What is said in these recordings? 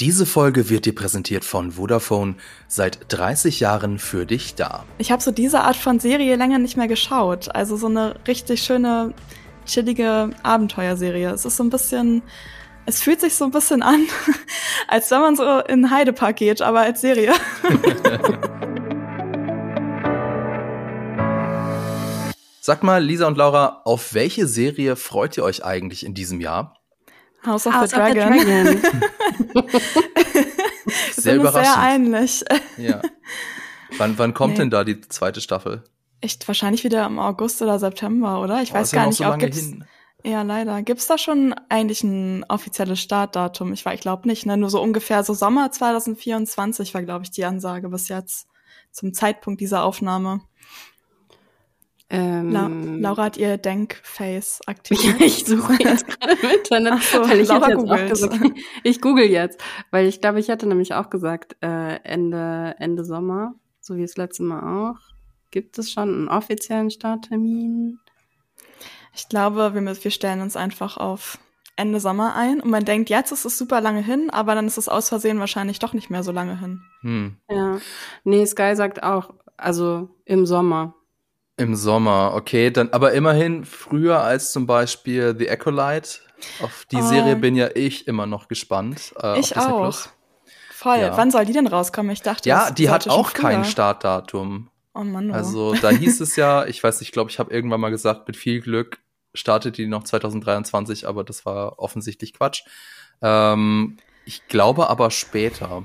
Diese Folge wird dir präsentiert von Vodafone, seit 30 Jahren für dich da. Ich habe so diese Art von Serie länger nicht mehr geschaut. Also so eine richtig schöne, chillige Abenteuerserie. Es ist so ein bisschen, es fühlt sich so ein bisschen an, als wenn man so in Heidepark geht, aber als Serie. Sag mal, Lisa und Laura, auf welche Serie freut ihr euch eigentlich in diesem Jahr? House of House the of the Dragon. Dragon. Sehr überraschend. sehr ähnlich. Ja. Wann, wann kommt Nee. denn da die zweite Staffel? Echt wahrscheinlich wieder im August oder September, oder? Ich Boah, weiß gar nicht, so ob gibt's. hin. Ja, leider. Gibt's da schon eigentlich ein offizielles Startdatum? Ich, war- ich glaube nicht, ne? Nur so ungefähr so Sommer 2024 war, glaube ich, die Ansage bis jetzt zum Zeitpunkt dieser Aufnahme. Ähm, La Laura hat ihr Denkface aktiviert. Ja, ich suche jetzt gerade im Internet, so, weil ich Laura jetzt auch gesagt, ich google jetzt, weil ich glaube, ich hatte nämlich auch gesagt, äh, Ende, Ende Sommer, so wie das letzte Mal auch. Gibt es schon einen offiziellen Starttermin? Ich glaube, wir, wir stellen uns einfach auf Ende Sommer ein und man denkt, jetzt ist es super lange hin, aber dann ist es aus Versehen wahrscheinlich doch nicht mehr so lange hin. Hm. Ja. Nee, Sky sagt auch, also im Sommer. Im Sommer, okay, dann aber immerhin früher als zum Beispiel The Acolyte. Auf die Oh. Serie bin ja ich immer noch gespannt. Äh, Ich auch. Voll. Ja. Wann soll die denn rauskommen? Ich dachte, Ja, die hat auch kein. Startdatum. Oh Mann. Oh. Also da hieß es ja, ich weiß nicht, ich glaube, ich habe irgendwann mal gesagt, mit viel Glück startet die noch 2023, aber das war offensichtlich Quatsch. Ähm, ich glaube aber später.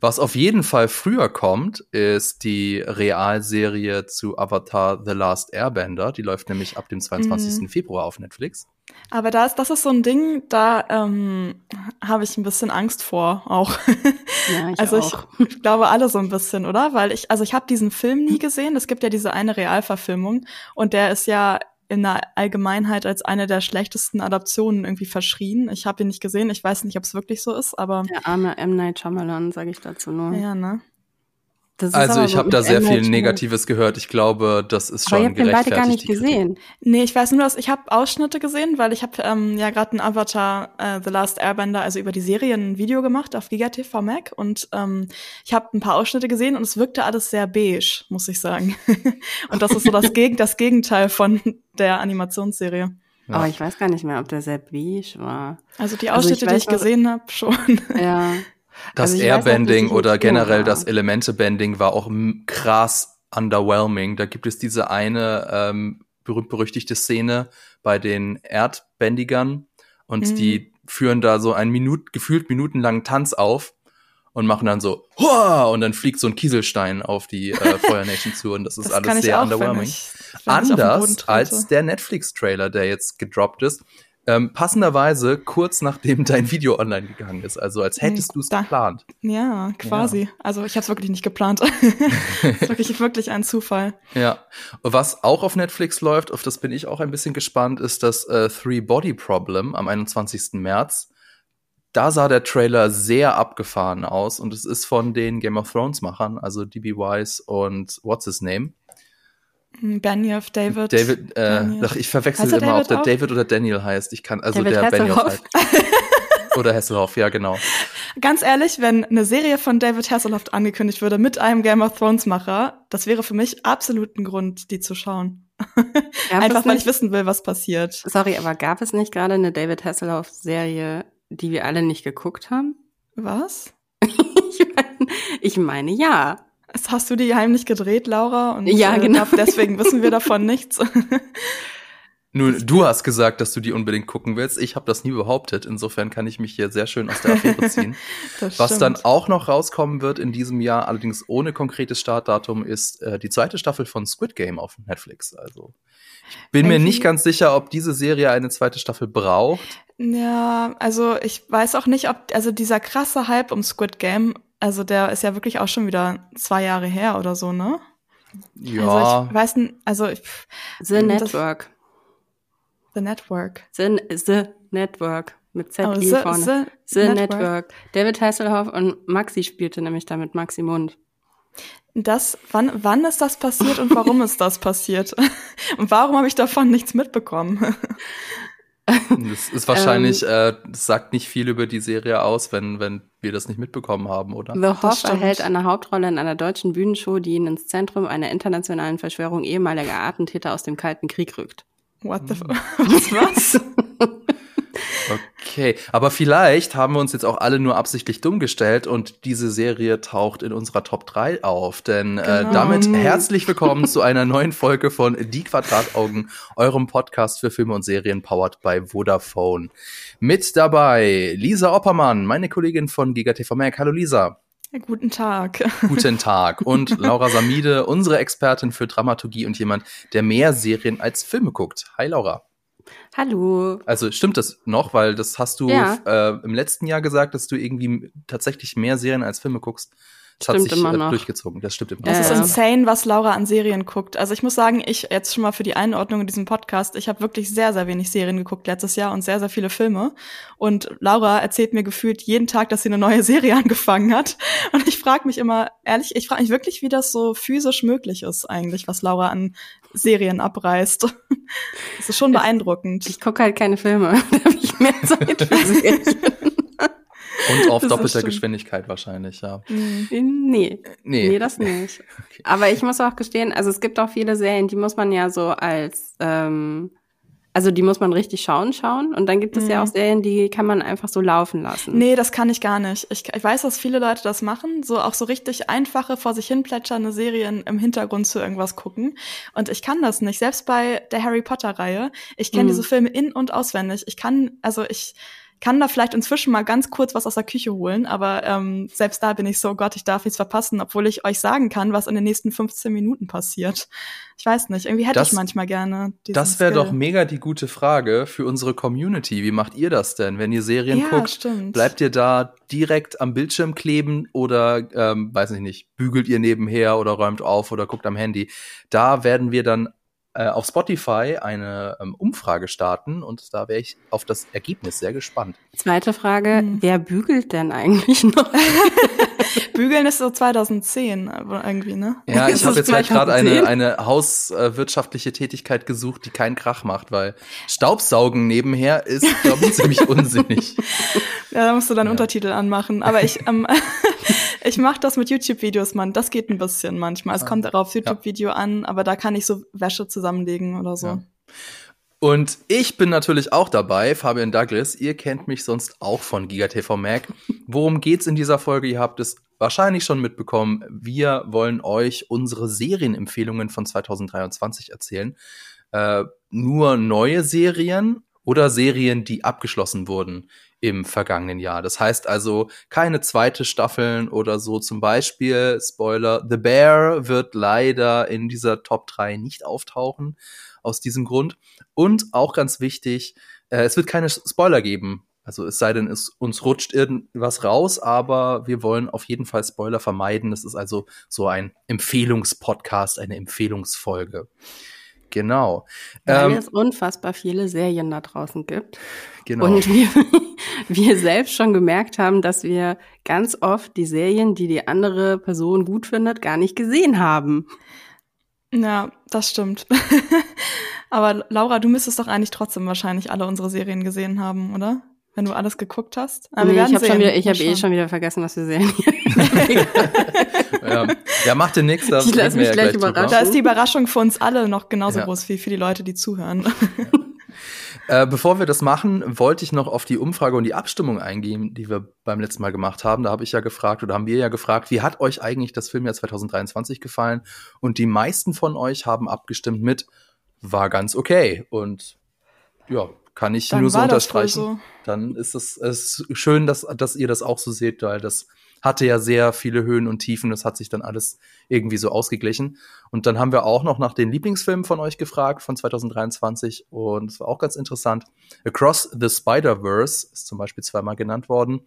Was auf jeden Fall früher kommt, ist die Realserie zu Avatar The Last Airbender. Die läuft nämlich ab dem 22. Mhm. Februar auf Netflix. Aber da ist, das ist so ein Ding, da ähm, habe ich ein bisschen Angst vor auch. Ja, ich also auch. ich, ich glaube alle so ein bisschen, oder? Weil ich, also ich habe diesen Film nie gesehen. Es gibt ja diese eine Realverfilmung und der ist ja in der Allgemeinheit als eine der schlechtesten Adaptionen irgendwie verschrien. Ich habe ihn nicht gesehen. Ich weiß nicht, ob es wirklich so ist, aber Der arme M. Night Shyamalan, sage ich dazu nur. ja, ne? Das ist Also aber ich so habe da sehr viel. Negatives gehört. Ich glaube, das ist Aber schon ihr habt den beide gar nicht gerechtfertigt. gesehen. Nee, ich weiß nur, dass ich habe Ausschnitte gesehen, weil ich habe ähm, ja gerade ein Avatar äh, The Last Airbender, also über die Serie ein Video gemacht auf GigaTV Mac und ähm, ich habe ein paar Ausschnitte gesehen und es wirkte alles sehr beige, muss ich sagen. und das ist so das, Geg das Gegenteil von der Animationsserie. Ja. Aber ich weiß gar nicht mehr, ob der sehr beige war. Also die Also ich Ausschnitte, die weiß ich gesehen habe, schon. Ja. Das Also Airbending oder generell war. das Elemente-Bending war auch krass underwhelming. Da gibt es diese eine ähm, berühmt-berüchtigte Szene bei den Erdbändigern und Mhm. die führen da so einen Minut, gefühlt minutenlangen Tanz auf und machen dann so Hua! und dann fliegt so ein Kieselstein auf die äh, Feuer Nation zu und das ist Das alles sehr auch, underwhelming. ich, wenn Anders als der Netflix-Trailer, der jetzt gedroppt ist. Ähm, passenderweise kurz nachdem dein Video online gegangen ist. Also als hättest du es geplant. Ja, quasi. Also ich habe es wirklich nicht geplant. wirklich, wirklich ein Zufall. Ja. Was auch auf Netflix läuft, auf das bin ich auch ein bisschen gespannt, ist das äh, Three Body Problem am 21. März. Da sah der Trailer sehr abgefahren aus und es ist von den Game of Thrones Machern, also DB Wise und What's His Name? Benioff, David. David, äh, ach, ich verwechsel er immer, ob David der auch? David oder Daniel heißt. Ich kann, also David der Benioff halt. Oder Hasselhoff, ja, genau. Ganz ehrlich, wenn eine Serie von David Hasselhoff angekündigt würde mit einem Game of Thrones Macher, das wäre für mich absolut ein Grund, die zu schauen. Gab Einfach weil nicht- ich wissen will, was passiert. Sorry, aber gab es nicht gerade eine David Hasselhoff-Serie, die wir alle nicht geguckt haben? Was? ich, meine, ich meine, ja. Das hast du die heimlich gedreht, Laura? Und Ja, äh, genau. deswegen wissen wir davon nichts. Nun, du hast gesagt, dass du die unbedingt gucken willst. Ich habe das nie behauptet. Insofern kann ich mich hier sehr schön aus der Affäre ziehen. Das Was dann auch noch rauskommen wird in diesem Jahr, allerdings ohne konkretes Startdatum, ist äh, die zweite Staffel von Squid Game auf Netflix. Also ich bin mir Irgendwie- nicht ganz sicher, ob diese Serie eine zweite Staffel braucht. Ja, also ich weiß auch nicht, ob, also dieser krasse Hype um Squid Game, also der ist ja wirklich auch schon wieder zwei Jahre her oder so, ne? Ja, Also ich weiß nicht, also ich, The Das- Network. The Network. The, The Network. Mit Z Oh, the, vorne. the, The Network. David Hasselhoff und Maxi spielte nämlich damit Maxi Mund. Das, wann, wann ist das passiert und warum ist das passiert? Und warum habe ich davon nichts mitbekommen? Das ist wahrscheinlich, ähm, äh, das sagt nicht viel über die Serie aus, wenn, wenn wir das nicht mitbekommen haben, oder? The Hoff erhält eine Hauptrolle in einer deutschen Bühnenshow, die ihn ins Zentrum einer internationalen Verschwörung ehemaliger Attentäter aus dem Kalten Krieg rückt. What the f was? Okay, aber vielleicht haben wir uns jetzt auch alle nur absichtlich dumm gestellt und diese Serie taucht in unserer Top 3 auf. Denn äh, genau. äh, damit herzlich willkommen zu einer neuen Folge von Die Quadrataugen, eurem Podcast für Filme und Serien powered by Vodafone. Mit dabei Lisa Oppermann, meine Kollegin von GigaTV Mac. Hallo Lisa. Guten Tag. Guten Tag. Und Laura Samide, unsere Expertin für Dramaturgie und jemand, der mehr Serien als Filme guckt. Hi Laura. Hallo. Also stimmt das noch, weil das hast du ja. äh, im letzten Jahr gesagt, dass du irgendwie tatsächlich mehr Serien als Filme guckst. Das stimmt hat sich immer noch. durchgezogen. Das stimmt immer Das ist insane, was Laura an Serien guckt. Also ich muss sagen, ich jetzt schon mal für die Einordnung in diesem Podcast, ich habe wirklich sehr, sehr wenig Serien geguckt letztes Jahr und sehr, sehr viele Filme. Und Laura erzählt mir gefühlt jeden Tag, dass sie eine neue Serie angefangen hat. Und ich frage mich immer, ehrlich, ich frage mich wirklich, wie das so physisch möglich ist eigentlich, was Laura an Serien abreißt. Das ist schon beeindruckend. Ich, ich gucke halt keine Filme. da habe ich mehr Zeit für Serien. Und auf doppelter Geschwindigkeit wahrscheinlich, ja. Nee. nee. Nee, das nicht. Okay. Aber ich muss auch gestehen, also es gibt auch viele Serien, die muss man ja so als ähm, also die muss man richtig schauen, schauen. Und dann gibt es mhm. ja auch Serien, die kann man einfach so laufen lassen. Nee, das kann ich gar nicht. Ich, ich weiß, dass viele Leute das machen, so auch so richtig einfache, vor sich hin plätschernde Serien im Hintergrund zu irgendwas gucken. Und ich kann das nicht. Selbst bei der Harry Potter-Reihe. Ich kenne mhm. diese Filme in- und auswendig. Ich kann, also ich kann da vielleicht inzwischen mal ganz kurz was aus der Küche holen, aber ähm, selbst da bin ich so, oh Gott, ich darf nichts verpassen, obwohl ich euch sagen kann, was in den nächsten 15 Minuten passiert. Ich weiß nicht, irgendwie hätte das, ich manchmal gerne. Das wäre doch mega die gute Frage für unsere Community. Wie macht ihr das denn, wenn ihr Serien ja, guckt? Stimmt. Bleibt ihr da direkt am Bildschirm kleben oder, ähm, weiß ich nicht, bügelt ihr nebenher oder räumt auf oder guckt am Handy? Da werden wir dann äh, auf Spotify eine ähm, Umfrage starten und da wäre ich auf das Ergebnis sehr gespannt. Zweite Frage, hm. wer bügelt denn eigentlich noch? Bügeln ist so 2010 irgendwie, ne? Ja, ich habe jetzt halt gerade eine, eine hauswirtschaftliche Tätigkeit gesucht, die keinen Krach macht, weil Staubsaugen nebenher ist, glaube ich, ziemlich unsinnig. Ja, da musst du dann ja. Untertitel anmachen. Aber ich, ähm, ich mache das mit YouTube-Videos, Mann. Das geht ein bisschen manchmal. Es ah. kommt darauf YouTube-Video ja. an, aber da kann ich so Wäsche zusammenlegen oder so. Ja. Und ich bin natürlich auch dabei, Fabian Douglas. Ihr kennt mich sonst auch von GigaTV Mac. Worum geht's in dieser Folge? Ihr habt es wahrscheinlich schon mitbekommen. Wir wollen euch unsere Serienempfehlungen von 2023 erzählen. Äh, nur neue Serien oder Serien, die abgeschlossen wurden im vergangenen Jahr. Das heißt also keine zweite Staffeln oder so. Zum Beispiel, Spoiler, The Bear wird leider in dieser Top 3 nicht auftauchen aus diesem Grund. Und auch ganz wichtig, äh, es wird keine Spoiler geben. Also es sei denn, es uns rutscht irgendwas raus, aber wir wollen auf jeden Fall Spoiler vermeiden. Das ist also so ein Empfehlungspodcast, eine Empfehlungsfolge. Genau. Weil ähm, es unfassbar viele Serien da draußen gibt. Genau. Und wir, wir selbst schon gemerkt haben, dass wir ganz oft die Serien, die die andere Person gut findet, gar nicht gesehen haben. Ja, das stimmt. Aber Laura, du müsstest doch eigentlich trotzdem wahrscheinlich alle unsere Serien gesehen haben, oder? Wenn du alles geguckt hast. Aber nee, ich habe schon wieder, ich habe eh schon wieder vergessen, was wir sehen. ja. ja, mach dir nichts. Da, ich lass mich gleich, gleich überraschen. Da ist die Überraschung für uns alle noch genauso ja. groß wie für die Leute, die zuhören. Äh, bevor wir das machen, wollte ich noch auf die Umfrage und die Abstimmung eingehen, die wir beim letzten Mal gemacht haben. Da habe ich ja gefragt oder haben wir ja gefragt, wie hat euch eigentlich das Filmjahr 2023 gefallen? Und die meisten von euch haben abgestimmt mit, war ganz okay. Und ja, kann ich Dann nur so unterstreichen. So. Dann ist es, es ist schön, dass, dass ihr das auch so seht, weil das hatte ja sehr viele Höhen und Tiefen. Das hat sich dann alles irgendwie so ausgeglichen. Und dann haben wir auch noch nach den Lieblingsfilmen von euch gefragt von 2023. Und es war auch ganz interessant. Across the Spider-Verse ist zum Beispiel zweimal genannt worden.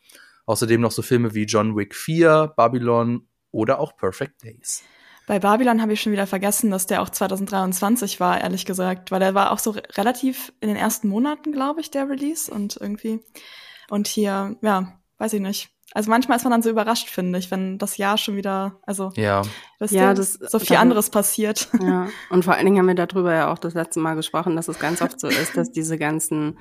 Außerdem noch so Filme wie John Wick 4, Babylon oder auch Perfect Days. Bei Babylon habe ich schon wieder vergessen, dass der auch 2023 war, ehrlich gesagt, weil der war auch so relativ in den ersten Monaten, glaube ich, der Release und irgendwie. Und hier, ja, weiß ich nicht. Also manchmal ist man dann so überrascht, finde ich, wenn das Jahr schon wieder, also ja, dass ja, das, so viel dann, anderes passiert. Ja, und vor allen Dingen haben wir darüber ja auch das letzte Mal gesprochen, dass es ganz oft so ist, dass diese ganzen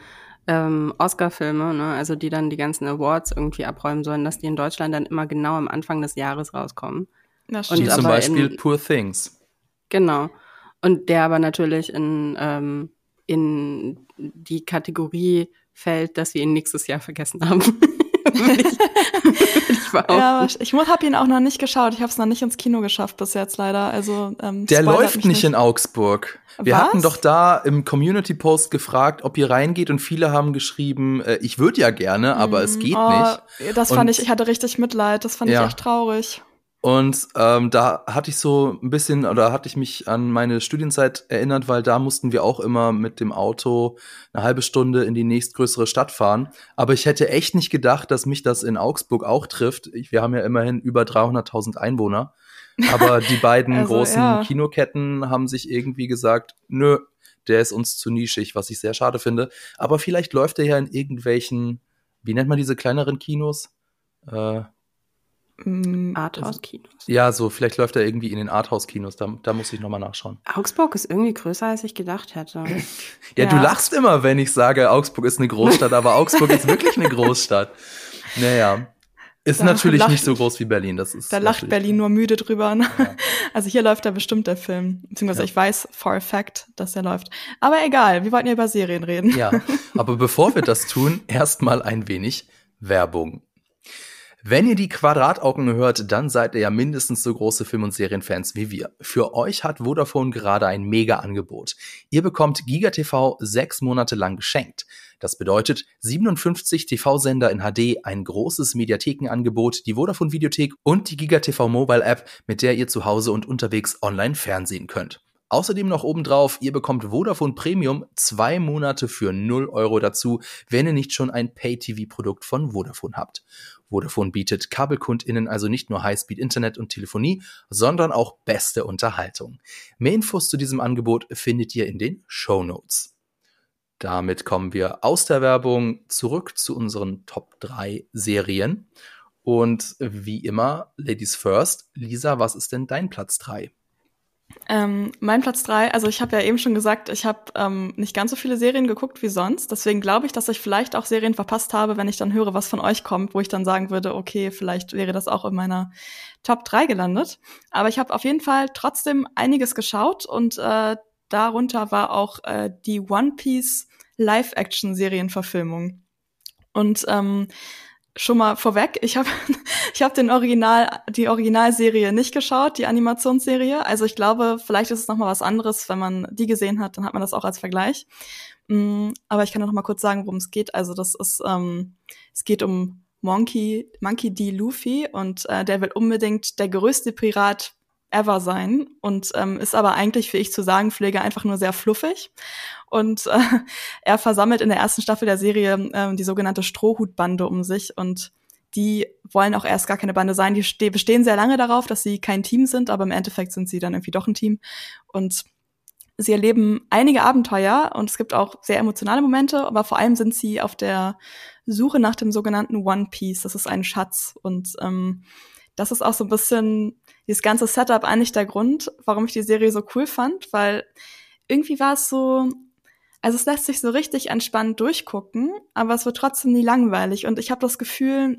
ähm, Oscar-Filme, ne, also die dann die ganzen Awards irgendwie abräumen sollen, dass die in Deutschland dann immer genau am Anfang des Jahres rauskommen. Das stimmt. Und zum Beispiel in, Poor Things. Genau. Und der aber natürlich in, ähm, in die Kategorie fällt, dass wir ihn nächstes Jahr vergessen haben. ich, ich ja, ich habe ihn auch noch nicht geschaut. Ich habe es noch nicht ins Kino geschafft bis jetzt leider. Also ähm, der läuft nicht in Augsburg. Wir Was? hatten doch da im Community Post gefragt, ob ihr reingeht und viele haben geschrieben, äh, ich würde ja gerne, aber mm, es geht oh, nicht. Das fand und, ich, ich hatte richtig Mitleid. Das fand ja. ich echt traurig. Und ähm, da hatte ich so ein bisschen, oder hatte ich mich an meine Studienzeit erinnert, weil da mussten wir auch immer mit dem Auto eine halbe Stunde in die nächstgrößere Stadt fahren. Aber ich hätte echt nicht gedacht, dass mich das in Augsburg auch trifft. Ich, wir haben ja immerhin über 300.000 Einwohner. Aber die beiden also, großen ja. Kinoketten haben sich irgendwie gesagt, nö, der ist uns zu nischig, was ich sehr schade finde. Aber vielleicht läuft er ja in irgendwelchen, wie nennt man diese kleineren Kinos? Äh, Arthouse-Kinos. Ja, so, vielleicht läuft er irgendwie in den Arthouse-Kinos, da, da muss ich nochmal nachschauen. Augsburg ist irgendwie größer, als ich gedacht hätte. ja, ja, du lachst immer, wenn ich sage, Augsburg ist eine Großstadt, aber Augsburg ist wirklich eine Großstadt. Naja. Ist da natürlich lacht, nicht so groß wie Berlin, das ist. Da lacht Berlin nur müde drüber. Ne? Ja. Also hier läuft da bestimmt der Film. Beziehungsweise ja. ich weiß for a fact, dass er läuft. Aber egal, wir wollten ja über Serien reden. Ja, aber bevor wir das tun, erstmal ein wenig Werbung. Wenn ihr die Quadrataugen hört, dann seid ihr ja mindestens so große Film- und Serienfans wie wir. Für euch hat Vodafone gerade ein Mega-Angebot. Ihr bekommt GigaTV sechs Monate lang geschenkt. Das bedeutet 57 TV-Sender in HD, ein großes Mediathekenangebot, die Vodafone Videothek und die GigaTV Mobile App, mit der ihr zu Hause und unterwegs online fernsehen könnt. Außerdem noch obendrauf, ihr bekommt Vodafone Premium zwei Monate für 0 Euro dazu, wenn ihr nicht schon ein Pay-TV-Produkt von Vodafone habt. Vodafone bietet KabelkundInnen also nicht nur Highspeed-Internet und Telefonie, sondern auch beste Unterhaltung. Mehr Infos zu diesem Angebot findet ihr in den Show Notes. Damit kommen wir aus der Werbung zurück zu unseren Top 3 Serien. Und wie immer, Ladies First. Lisa, was ist denn dein Platz 3? Ähm, mein Platz drei, also ich habe ja eben schon gesagt, ich habe ähm, nicht ganz so viele Serien geguckt wie sonst. Deswegen glaube ich, dass ich vielleicht auch Serien verpasst habe, wenn ich dann höre, was von euch kommt, wo ich dann sagen würde, okay, vielleicht wäre das auch in meiner Top 3 gelandet. Aber ich habe auf jeden Fall trotzdem einiges geschaut und äh, darunter war auch äh, die One Piece Live-Action-Serienverfilmung. Und ähm, schon mal vorweg, ich habe ich hab den Original die Originalserie nicht geschaut, die Animationsserie. Also ich glaube, vielleicht ist es noch mal was anderes, wenn man die gesehen hat, dann hat man das auch als Vergleich. Mm, aber ich kann noch mal kurz sagen, worum es geht. Also das ist ähm, es geht um Monkey Monkey D. Luffy und äh, der will unbedingt der größte Pirat ever sein und ähm, ist aber eigentlich, wie ich zu sagen pflege, einfach nur sehr fluffig. Und äh, er versammelt in der ersten Staffel der Serie äh, die sogenannte Strohhutbande um sich und die wollen auch erst gar keine Bande sein. Die bestehen sehr lange darauf, dass sie kein Team sind, aber im Endeffekt sind sie dann irgendwie doch ein Team. Und sie erleben einige Abenteuer und es gibt auch sehr emotionale Momente, aber vor allem sind sie auf der Suche nach dem sogenannten One Piece. Das ist ein Schatz und ähm, das ist auch so ein bisschen dieses ganze Setup eigentlich der Grund, warum ich die Serie so cool fand, weil irgendwie war es so, also es lässt sich so richtig entspannt durchgucken, aber es wird trotzdem nie langweilig und ich habe das Gefühl,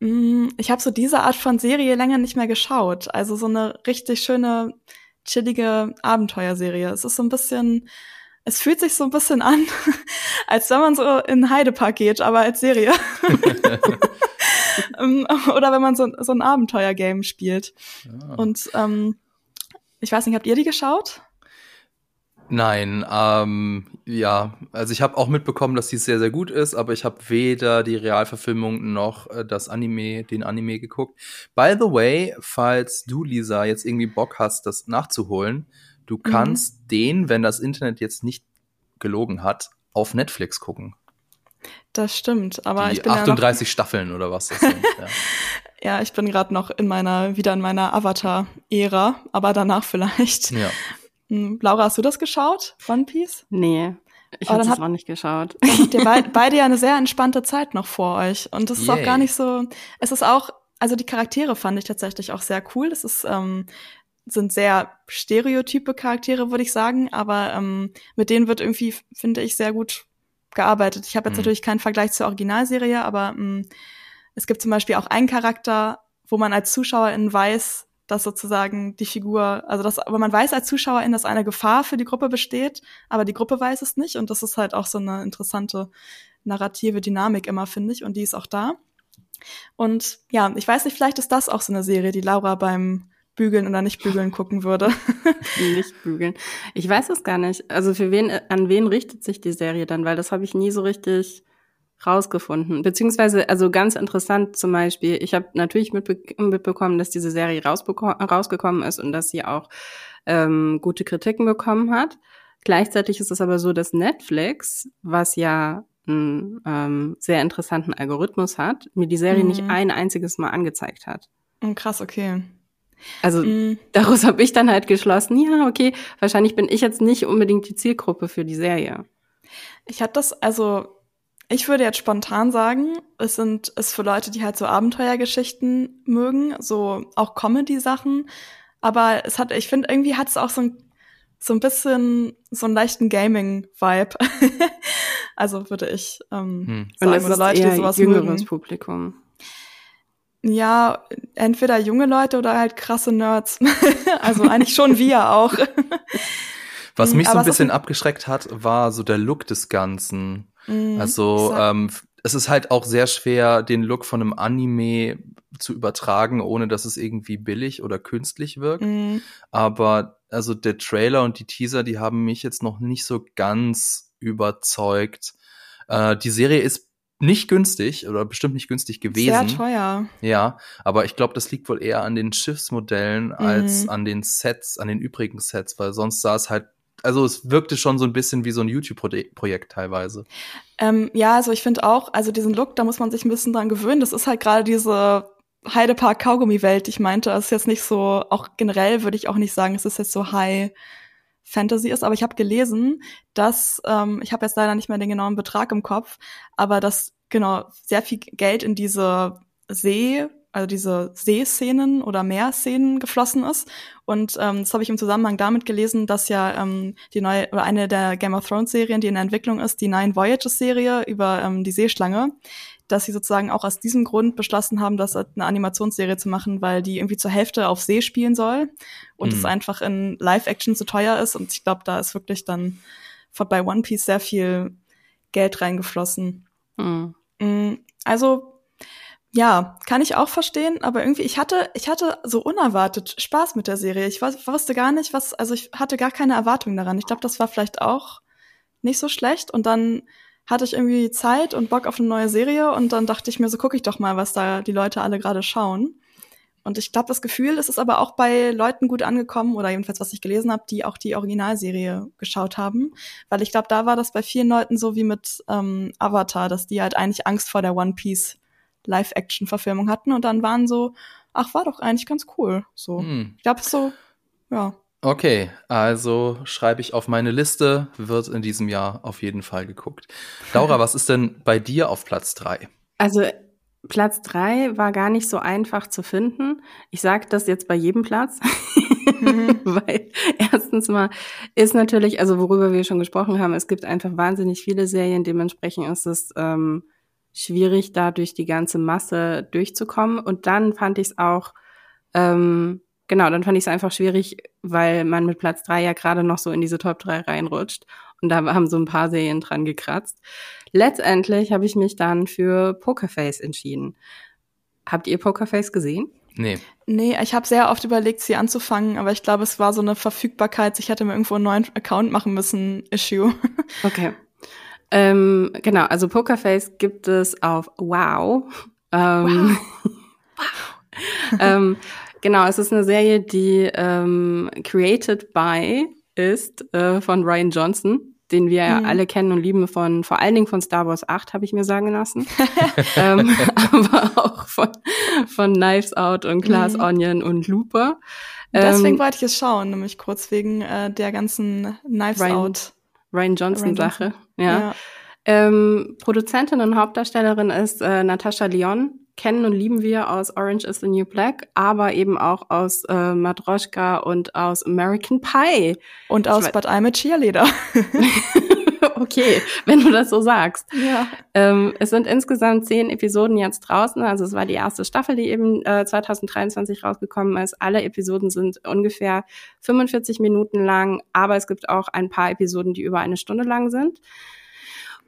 mm, ich habe so diese Art von Serie länger nicht mehr geschaut, also so eine richtig schöne chillige Abenteuerserie. Es ist so ein bisschen es fühlt sich so ein bisschen an, als wenn man so in Heidepark geht, aber als Serie. Ähm, oder wenn man so, so ein Abenteuer-Game spielt. Ja. Und ähm, ich weiß nicht, habt ihr die geschaut? Nein, ähm, ja, also ich habe auch mitbekommen, dass die sehr, sehr gut ist, aber ich habe weder die Realverfilmung noch äh, das Anime, den Anime geguckt. By the way, falls du, Lisa, jetzt irgendwie Bock hast, das nachzuholen, du mhm. kannst mhm. den, wenn das Internet jetzt nicht gelogen hat, auf Netflix gucken. Das stimmt, aber die ich bin 38 ja noch, Staffeln oder was das sind. Ja, ja ich bin gerade noch in meiner wieder in meiner Avatar-Ära, aber danach vielleicht. Ja. Hm, Laura, hast du das geschaut, One Piece? Nee. Ich habe das auch nicht geschaut. Habt ihr beid, beide ja eine sehr entspannte Zeit noch vor euch. Und das ist Yay. auch gar nicht so. Es ist auch, also die Charaktere fand ich tatsächlich auch sehr cool. Das ist, ähm, sind sehr stereotype Charaktere, würde ich sagen, aber ähm, mit denen wird irgendwie, finde ich, sehr gut gearbeitet. Ich habe jetzt mhm. natürlich keinen Vergleich zur Originalserie, aber mh, mm, es gibt zum Beispiel auch einen Charakter, wo man als Zuschauerin weiß, dass sozusagen die Figur, also dass, aber man weiß als Zuschauerin, dass eine Gefahr für die Gruppe besteht, aber die Gruppe weiß es nicht und das ist halt auch so eine interessante narrative Dynamik immer, finde ich, und die ist auch da. Und ja, ich weiß nicht, vielleicht ist das auch so eine Serie, die Laura beim bügeln oder nicht bügeln gucken würde. nicht bügeln. Ich weiß es gar nicht. Also für wen, an wen richtet sich die Serie dann? Weil das habe ich nie so richtig rausgefunden. Beziehungsweise, also ganz interessant zum Beispiel, ich habe natürlich mitbe mitbekommen, dass diese Serie rausgekommen ist und dass sie auch ähm, gute Kritiken bekommen hat. Gleichzeitig ist es aber so, dass Netflix, was ja einen ähm, sehr interessanten Algorithmus hat, mir die Serie mhm. nicht ein einziges Mal angezeigt hat. Oh, krass, okay. Also mhm. daraus habe ich dann halt geschlossen, ja, okay, wahrscheinlich bin ich jetzt nicht unbedingt die Zielgruppe für die Serie. Ich hatte das, also ich würde jetzt spontan sagen, es sind es für Leute, die halt so Abenteuergeschichten mögen, so auch Comedy-Sachen. Aber es hat, ich finde, irgendwie hat es auch so ein, so ein bisschen so einen leichten Gaming-Vibe. also würde ich ähm, hm. sagen, oder Leute, die sowas jüngeres mögen. Publikum. Ja, entweder junge Leute oder halt krasse Nerds. also eigentlich schon wir auch. Was mich so ein bisschen abgeschreckt hat, war so der Look des Ganzen. Mhm, also ähm, es ist halt auch sehr schwer, den Look von einem Anime zu übertragen, ohne dass es irgendwie billig oder künstlich wirkt. Mhm. Aber also der Trailer und die Teaser, die haben mich jetzt noch nicht so ganz überzeugt. Äh, die Serie ist nicht günstig oder bestimmt nicht günstig gewesen. Sehr teuer. Ja, aber ich glaube, das liegt wohl eher an den Schiffsmodellen mhm. als an den Sets, an den übrigen Sets, weil sonst sah es halt also es wirkte schon so ein bisschen wie so ein YouTube-Projekt teilweise. Ähm, ja, also ich finde auch, also diesen Look, da muss man sich ein bisschen dran gewöhnen. Das ist halt gerade diese Heidepark Kaugummi-Welt, die ich meinte. Das ist jetzt nicht so, auch generell würde ich auch nicht sagen, es ist jetzt so High Fantasy ist, aber ich habe gelesen, dass, ähm, ich habe jetzt leider nicht mehr den genauen Betrag im Kopf, aber dass genau sehr viel Geld in diese See also diese Seeszenen oder Meerszenen geflossen ist. Und ähm, das habe ich im Zusammenhang damit gelesen, dass ja ähm, die neue oder eine der Game of Thrones Serien, die in der Entwicklung ist, die Nine Voyages Serie über ähm, die Seeschlange, dass sie sozusagen auch aus diesem Grund beschlossen haben, das eine Animationsserie zu machen, weil die irgendwie zur Hälfte auf See spielen soll und mhm. es einfach in Live-Action zu teuer ist. Und ich glaube, da ist wirklich dann von bei One Piece sehr viel Geld reingeflossen. Mhm. Also ja, kann ich auch verstehen, aber irgendwie, ich hatte, ich hatte so unerwartet Spaß mit der Serie. Ich wusste gar nicht, was, also ich hatte gar keine Erwartung daran. Ich glaube, das war vielleicht auch nicht so schlecht. Und dann hatte ich irgendwie Zeit und Bock auf eine neue Serie und dann dachte ich mir, so gucke ich doch mal, was da die Leute alle gerade schauen. Und ich glaube, das Gefühl ist es aber auch bei Leuten gut angekommen, oder jedenfalls, was ich gelesen habe, die auch die Originalserie geschaut haben. Weil ich glaube, da war das bei vielen Leuten so wie mit ähm, Avatar, dass die halt eigentlich Angst vor der One Piece Live-Action-Verfilmung hatten und dann waren so, ach, war doch eigentlich ganz cool. So. Hm. Ich glaube so, ja. Okay, also schreibe ich auf meine Liste, wird in diesem Jahr auf jeden Fall geguckt. Laura, was ist denn bei dir auf Platz drei? Also Platz drei war gar nicht so einfach zu finden. Ich sage das jetzt bei jedem Platz, mhm. weil erstens mal ist natürlich, also worüber wir schon gesprochen haben, es gibt einfach wahnsinnig viele Serien, dementsprechend ist es ähm, schwierig, da durch die ganze Masse durchzukommen. Und dann fand ich es auch, ähm, genau, dann fand ich es einfach schwierig, weil man mit Platz drei ja gerade noch so in diese Top drei reinrutscht. Und da haben so ein paar Serien dran gekratzt. Letztendlich habe ich mich dann für Pokerface entschieden. Habt ihr Pokerface gesehen? Nee. Nee, ich habe sehr oft überlegt, sie anzufangen, aber ich glaube, es war so eine Verfügbarkeit, ich hätte mir irgendwo einen neuen Account machen müssen, Issue. Okay. Ähm, genau, also Pokerface gibt es auf Wow. Ähm, wow. wow. ähm, genau, es ist eine Serie, die ähm, created by ist äh, von Ryan Johnson, den wir mhm. alle kennen und lieben von vor allen Dingen von Star Wars 8, habe ich mir sagen lassen. ähm, aber auch von, von Knives Out und Glass mhm. Onion und Looper. Deswegen ähm, wollte ich es schauen, nämlich kurz wegen äh, der ganzen Knives Ryan, Out. Ryan Johnson-Sache. Ja. ja. Ähm, Produzentin und Hauptdarstellerin ist äh, Natascha Lyon. Kennen und lieben wir aus Orange is the New Black, aber eben auch aus äh, Matroschka und aus American Pie. Und aus But I'm a Cheerleader. okay, wenn du das so sagst. Ja. Ähm, es sind insgesamt zehn Episoden jetzt draußen. Also es war die erste Staffel, die eben äh, 2023 rausgekommen ist. Alle Episoden sind ungefähr 45 Minuten lang, aber es gibt auch ein paar Episoden, die über eine Stunde lang sind.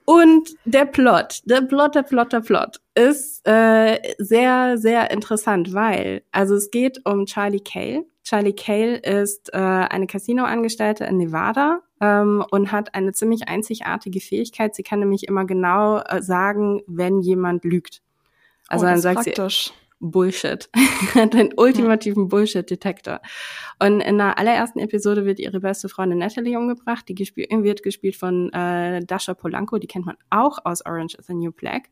Und der Plot, der Plot, der Plot, der Plot ist äh, sehr, sehr interessant, weil, also es geht um Charlie Cale. Charlie Cale ist äh, eine Casino-Angestellte in Nevada ähm, und hat eine ziemlich einzigartige Fähigkeit. Sie kann nämlich immer genau äh, sagen, wenn jemand lügt. Also oh, dann sagt praktisch. sie, Bullshit. den ultimativen Bullshit-Detektor. Und in der allerersten Episode wird ihre beste Freundin Natalie umgebracht. Die gespielt, wird gespielt von äh, Dasha Polanco. Die kennt man auch aus Orange is the New Black.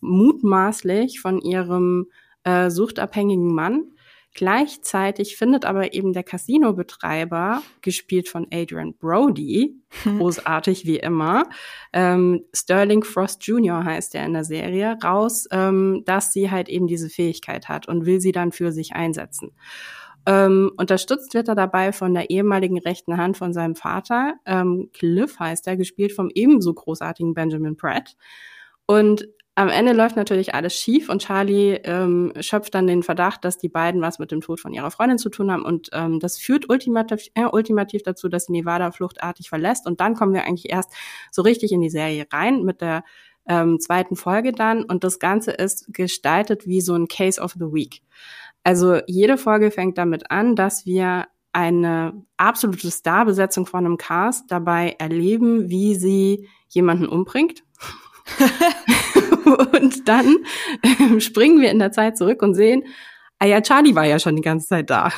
Mutmaßlich von ihrem äh, suchtabhängigen Mann. Gleichzeitig findet aber eben der Casino-Betreiber, gespielt von Adrian Brody, großartig wie immer, ähm, Sterling Frost Jr. heißt er in der Serie, raus, ähm, dass sie halt eben diese Fähigkeit hat und will sie dann für sich einsetzen. Ähm, unterstützt wird er dabei von der ehemaligen rechten Hand von seinem Vater, ähm, Cliff heißt er, gespielt vom ebenso großartigen Benjamin Pratt. Und am Ende läuft natürlich alles schief und Charlie ähm, schöpft dann den Verdacht, dass die beiden was mit dem Tod von ihrer Freundin zu tun haben und ähm, das führt ultimativ, äh, ultimativ dazu, dass sie Nevada fluchtartig verlässt und dann kommen wir eigentlich erst so richtig in die Serie rein mit der ähm, zweiten Folge dann und das Ganze ist gestaltet wie so ein Case of the Week. Also jede Folge fängt damit an, dass wir eine absolute Starbesetzung von einem Cast dabei erleben, wie sie jemanden umbringt. und dann äh, springen wir in der Zeit zurück und sehen, ah ja, Charlie war ja schon die ganze Zeit da.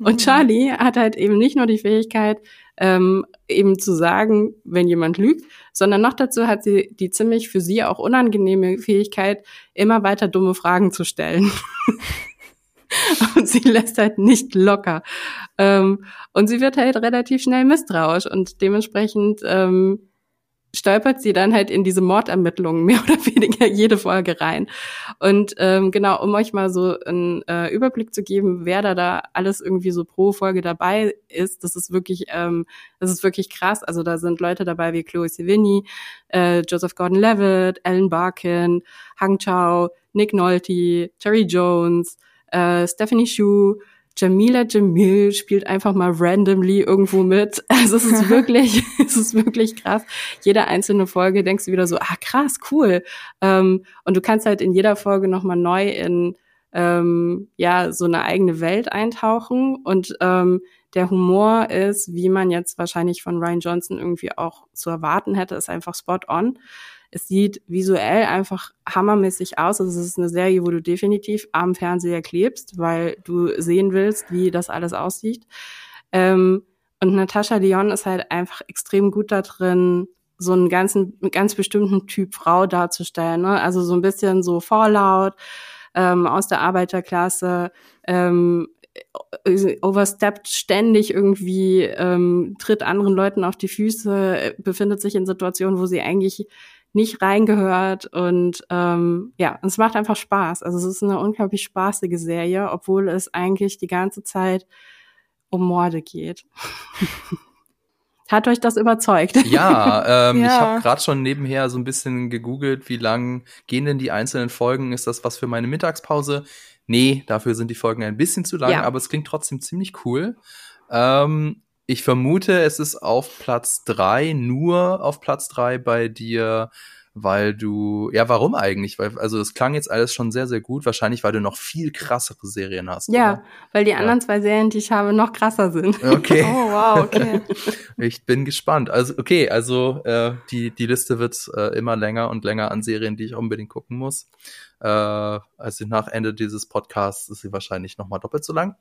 Und mhm. Charlie hat halt eben nicht nur die Fähigkeit, ähm, eben zu sagen, wenn jemand lügt, sondern noch dazu hat sie die ziemlich für sie auch unangenehme Fähigkeit, immer weiter dumme Fragen zu stellen. und sie lässt halt nicht locker. Ähm, und sie wird halt relativ schnell misstrauisch und dementsprechend ähm, stolpert sie dann halt in diese Mordermittlungen mehr oder weniger jede Folge rein. Und ähm, genau, um euch mal so einen äh, Überblick zu geben, wer da da alles irgendwie so pro Folge dabei ist, das ist wirklich, ähm, das ist wirklich krass. Also da sind Leute dabei wie Chloe Sevigny, äh, Joseph Gordon-Levitt, Alan Barkin, Hang Chao, Nick Nolte, Terry Jones, äh, Stephanie Shu, Jamila Jamil spielt einfach mal randomly irgendwo mit. Also es ist wirklich, es ist wirklich krass. Jede einzelne Folge denkst du wieder so, ah krass, cool. Ähm, und du kannst halt in jeder Folge nochmal neu in ähm, ja so eine eigene Welt eintauchen. Und ähm, der Humor ist, wie man jetzt wahrscheinlich von Ryan Johnson irgendwie auch zu erwarten hätte, ist einfach spot on. Es sieht visuell einfach hammermäßig aus. Also es ist eine Serie, wo du definitiv am Fernseher klebst, weil du sehen willst, wie das alles aussieht. Ähm, und Natascha Lyon ist halt einfach extrem gut da drin, so einen ganzen, ganz bestimmten Typ Frau darzustellen. Ne? Also so ein bisschen so Fallout ähm, aus der Arbeiterklasse, ähm, oversteppt ständig irgendwie, ähm, tritt anderen Leuten auf die Füße, befindet sich in Situationen, wo sie eigentlich nicht reingehört und ähm, ja, es macht einfach Spaß. Also es ist eine unglaublich spaßige Serie, obwohl es eigentlich die ganze Zeit um Morde geht. Hat euch das überzeugt? Ja, ähm, ja. ich habe gerade schon nebenher so ein bisschen gegoogelt, wie lang gehen denn die einzelnen Folgen? Ist das was für meine Mittagspause? Nee, dafür sind die Folgen ein bisschen zu lang, ja. aber es klingt trotzdem ziemlich cool. Ähm, ich vermute, es ist auf Platz drei, nur auf Platz drei bei dir, weil du, ja, warum eigentlich? Weil, also es klang jetzt alles schon sehr, sehr gut. Wahrscheinlich, weil du noch viel krassere Serien hast. Ja, oder? weil die anderen zwei Serien, die ich habe, noch krasser sind. Okay. oh, wow, okay. ich bin gespannt. Also, okay, also äh, die, die Liste wird äh, immer länger und länger an Serien, die ich unbedingt gucken muss. Äh, also nach Ende dieses Podcasts ist sie wahrscheinlich noch mal doppelt so lang.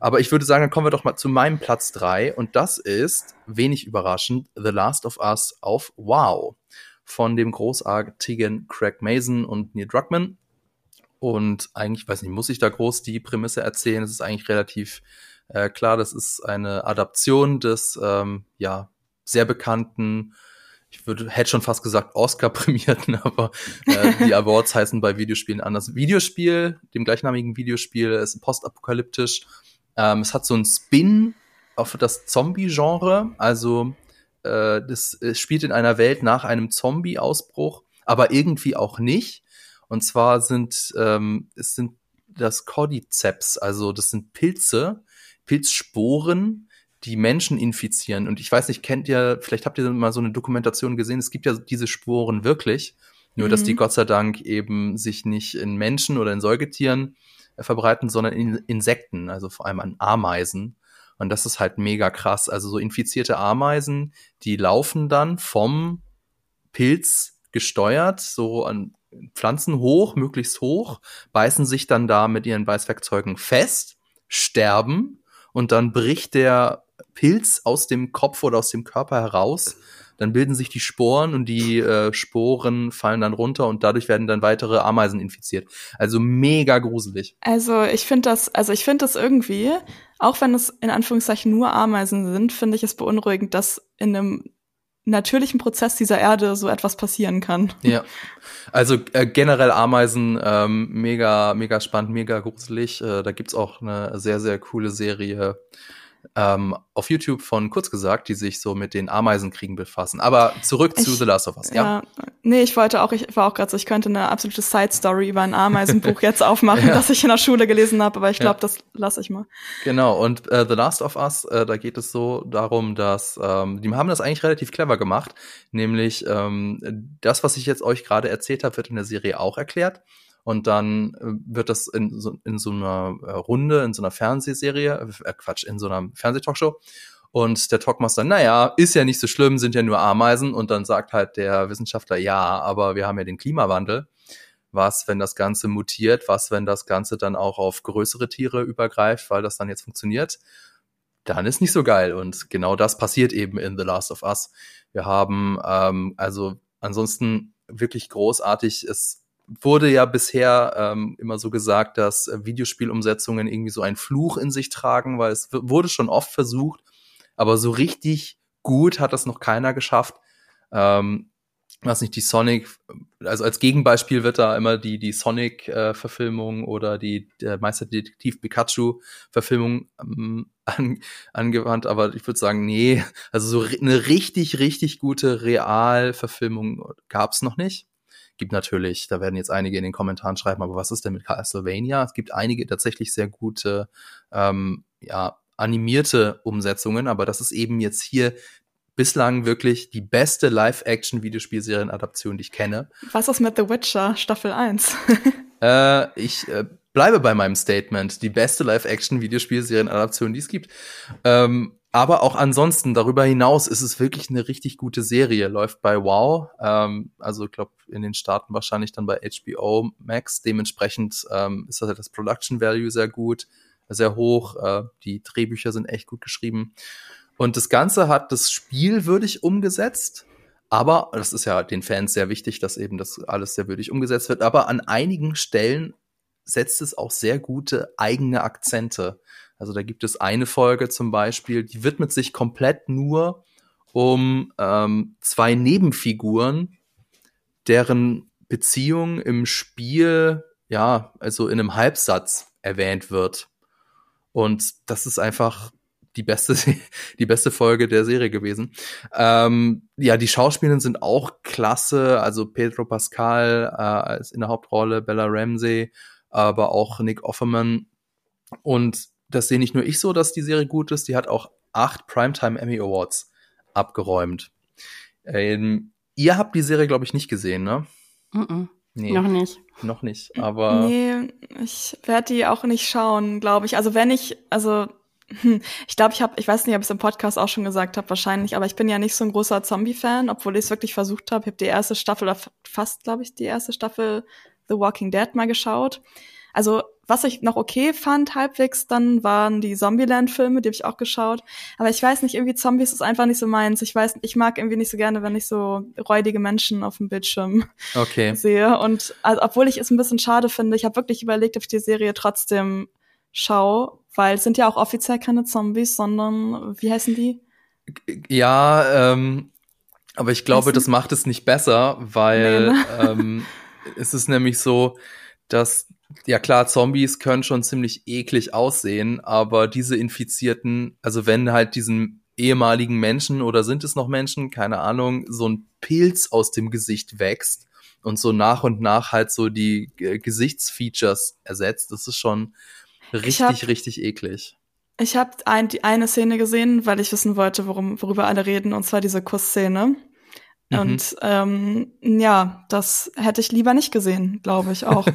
Aber ich würde sagen, dann kommen wir doch mal zu meinem Platz drei und das ist, wenig überraschend, The Last of Us auf Wow von dem großartigen Craig Mason und Neil Druckmann. Und eigentlich, weiß nicht, muss ich da groß die Prämisse erzählen? Es ist eigentlich relativ äh, klar, das ist eine Adaption des ähm, ja sehr bekannten ich würde, hätte schon fast gesagt Oscar-prämierten, aber äh, die Awards heißen bei Videospielen anders. Videospiel, dem gleichnamigen Videospiel, ist postapokalyptisch. Ähm, es hat so einen Spin auf das Zombie-Genre, also äh, das es spielt in einer Welt nach einem Zombie-Ausbruch, aber irgendwie auch nicht. Und zwar sind ähm, es sind das Cordyceps, also das sind Pilze, Pilzsporen, die Menschen infizieren. Und ich weiß nicht, kennt ihr, vielleicht habt ihr mal so eine Dokumentation gesehen, es gibt ja diese Sporen wirklich, nur mhm. dass die mhm. Gott sei Dank eben sich nicht in Menschen oder in Säugetieren äh, verbreiten, sondern in Insekten, also vor allem an Ameisen. Und das ist halt mega krass. Also so infizierte Ameisen, die laufen dann vom Pilz gesteuert, so an Pflanzen hoch, möglichst hoch, beißen sich dann da mit ihren Beißwerkzeugen fest, sterben und dann bricht der Pilz aus dem Kopf oder aus dem Körper heraus. Dann bilden sich die Sporen und die äh, Sporen fallen dann runter und dadurch werden dann weitere Ameisen infiziert. Also mega gruselig. Also ich finde das, also ich finde das irgendwie, auch wenn es in Anführungszeichen nur Ameisen sind, finde ich es beunruhigend, dass in einem natürlichen Prozess dieser Erde so etwas passieren kann. Ja, also äh, generell Ameisen ähm, mega, mega spannend, mega gruselig. Äh, da gibt's auch eine sehr, sehr coole Serie ähm, auf YouTube von kurz gesagt, die sich so mit den Ameisenkriegen befassen. Aber zurück ich, zu The Last of Us, ja? ja? Nee, ich wollte auch, ich war auch gerade so, ich könnte eine absolute Side-Story über ein Ameisenbuch jetzt aufmachen, ja. das ich in der Schule gelesen habe, aber ich glaube, ja. das lasse ich mal. Genau, und äh, The Last of Us, äh, da geht es so darum, dass ähm, die haben das eigentlich relativ clever gemacht, nämlich ähm, das, was ich jetzt euch gerade erzählt habe, wird in der Serie auch erklärt. Und dann äh, wird das in so, in so einer äh, Runde, in so einer Fernsehserie, äh, Quatsch, in so einer Fernsehtalkshow. Und der Talkmaster, naja, ist ja nicht so schlimm, sind ja nur Ameisen. Und dann sagt halt der Wissenschaftler, ja, aber wir haben ja den Klimawandel. Was, wenn das Ganze mutiert? Was, wenn das Ganze dann auch auf größere Tiere übergreift, weil das dann jetzt funktioniert? Dann ist nicht so geil. Und genau das passiert eben in The Last of Us. Wir haben ähm, also ansonsten wirklich großartig. Es wurde ja bisher ähm, immer so gesagt, dass äh, Videospielumsetzungen irgendwie so einen Fluch in sich tragen, weil es wurde schon oft versucht, aber so richtig gut hat das noch keiner geschafft. Ähm, was nicht die Sonic, also als Gegenbeispiel wird da immer die die Sonic-Verfilmung äh, oder die der Meisterdetektiv Pikachu-Verfilmung ähm, an, angewandt, aber ich würde sagen, nee, also so eine richtig, richtig gute Realverfilmung gab's noch nicht. Gibt natürlich, da werden jetzt einige in den Kommentaren schreiben, aber was ist denn mit Castlevania? Es gibt einige tatsächlich sehr gute, ähm, ja, animierte Umsetzungen, aber das ist eben jetzt hier bislang wirklich die beste Live-Action-Videospielserien-Adaption, die ich kenne. Was ist mit The Witcher Staffel 1? äh, ich äh, bleibe bei meinem Statement. Die beste Live-Action-Videospielserien-Adaption, die es gibt. Ähm, aber auch ansonsten, darüber hinaus ist es wirklich eine richtig gute Serie. Läuft bei Wow, ähm, also ich glaube in den Staaten wahrscheinlich dann bei HBO Max. Dementsprechend ähm, ist das, das Production Value sehr gut, sehr hoch. Äh, die Drehbücher sind echt gut geschrieben. Und das Ganze hat das Spiel würdig umgesetzt. Aber, das ist ja den Fans sehr wichtig, dass eben das alles sehr würdig umgesetzt wird. Aber an einigen Stellen setzt es auch sehr gute eigene Akzente. Also da gibt es eine Folge zum Beispiel, die widmet sich komplett nur um ähm, zwei Nebenfiguren, deren Beziehung im Spiel, ja, also in einem Halbsatz erwähnt wird. Und das ist einfach die beste, die beste Folge der Serie gewesen. Ähm, ja, die Schauspielerinnen sind auch klasse. Also Pedro Pascal äh, als in der Hauptrolle, Bella Ramsey, aber auch Nick Offerman. Und das sehe nicht nur ich so, dass die Serie gut ist, die hat auch acht Primetime Emmy Awards abgeräumt. Ähm, ihr habt die Serie, glaube ich, nicht gesehen, ne? Mm, -mm. Nee, noch nicht. Noch nicht, aber. Nee, ich werde die auch nicht schauen, glaube ich. Also wenn ich, also hm, ich glaube, ich habe, ich weiß nicht, ob ich es im Podcast auch schon gesagt habe, wahrscheinlich, aber ich bin ja nicht so ein großer Zombie-Fan, obwohl ich es wirklich versucht habe. Ich habe die erste Staffel, oder fast, glaube ich, die erste Staffel The Walking Dead mal geschaut. Also was ich noch okay fand, halbwegs, dann waren die Zombieland-Filme, die habe ich auch geschaut. Aber ich weiß nicht, irgendwie Zombies ist einfach nicht so meins. Ich weiß, ich mag irgendwie nicht so gerne, wenn ich so räudige Menschen auf dem Bildschirm okay. sehe. Und also, obwohl ich es ein bisschen schade finde, ich habe wirklich überlegt, ob ich die Serie trotzdem schaue, weil es sind ja auch offiziell keine Zombies, sondern wie heißen die? Ja, ähm, aber ich glaube, das macht es nicht besser, weil nee, ne? ähm, es ist nämlich so, dass ja klar, Zombies können schon ziemlich eklig aussehen, aber diese Infizierten, also wenn halt diesen ehemaligen Menschen oder sind es noch Menschen, keine Ahnung, so ein Pilz aus dem Gesicht wächst und so nach und nach halt so die äh, Gesichtsfeatures ersetzt. Das ist schon richtig, hab, richtig eklig. Ich habe ein, die eine Szene gesehen, weil ich wissen wollte, worum, worüber alle reden, und zwar diese Kussszene. Mhm. Und ähm, ja, das hätte ich lieber nicht gesehen, glaube ich auch.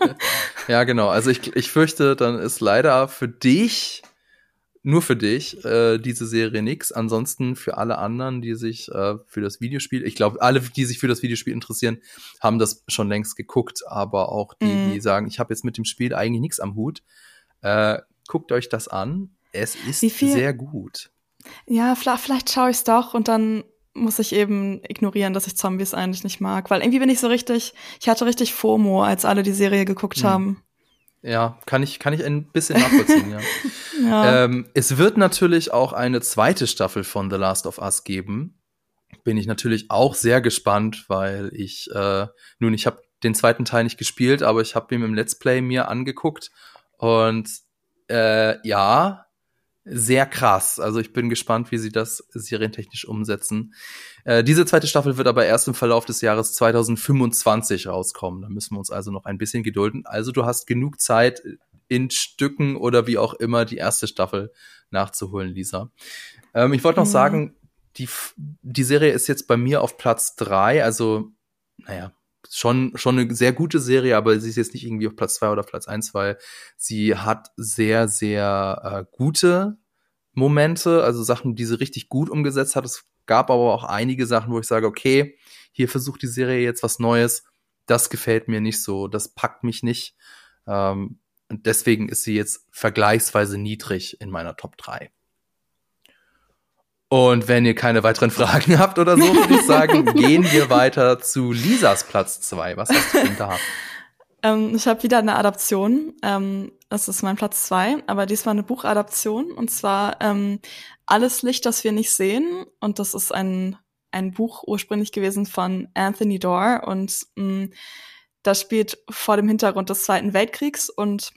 ja, genau. Also ich, ich fürchte, dann ist leider für dich nur für dich äh, diese Serie nix. Ansonsten für alle anderen, die sich äh, für das Videospiel, ich glaube, alle, die sich für das Videospiel interessieren, haben das schon längst geguckt. Aber auch die, mm. die sagen, ich habe jetzt mit dem Spiel eigentlich nichts am Hut, äh, guckt euch das an. Es ist sehr gut. Ja, vielleicht, vielleicht schaue ich es doch und dann muss ich eben ignorieren, dass ich Zombies eigentlich nicht mag, weil irgendwie bin ich so richtig, ich hatte richtig FOMO, als alle die Serie geguckt hm. haben. Ja, kann ich, kann ich ein bisschen nachvollziehen, ja. ja. Ähm, es wird natürlich auch eine zweite Staffel von The Last of Us geben. Bin ich natürlich auch sehr gespannt, weil ich, äh, nun, ich habe den zweiten Teil nicht gespielt, aber ich habe ihn im Let's Play mir angeguckt und äh, ja, sehr krass. Also ich bin gespannt, wie sie das serientechnisch umsetzen. Äh, diese zweite Staffel wird aber erst im Verlauf des Jahres 2025 rauskommen. Da müssen wir uns also noch ein bisschen gedulden. Also du hast genug Zeit in Stücken oder wie auch immer die erste Staffel nachzuholen, Lisa. Ähm, ich wollte noch mhm. sagen, die, die Serie ist jetzt bei mir auf Platz drei. Also, naja, schon, schon eine sehr gute Serie, aber sie ist jetzt nicht irgendwie auf Platz zwei oder Platz eins, weil sie hat sehr, sehr äh, gute Momente, also Sachen, die sie richtig gut umgesetzt hat. Es gab aber auch einige Sachen, wo ich sage, okay, hier versucht die Serie jetzt was Neues. Das gefällt mir nicht so, das packt mich nicht. Ähm, und deswegen ist sie jetzt vergleichsweise niedrig in meiner Top 3. Und wenn ihr keine weiteren Fragen habt oder so, würde ich sagen, gehen wir weiter zu Lisas Platz 2. Was hast du denn da? Ähm, ich habe wieder eine Adaption. Ähm, das ist mein Platz 2, aber diesmal eine Buchadaption. Und zwar ähm, Alles Licht, das wir nicht sehen. Und das ist ein, ein Buch ursprünglich gewesen von Anthony Doerr. Und mh, mm, das spielt vor dem Hintergrund des Zweiten Weltkriegs. Und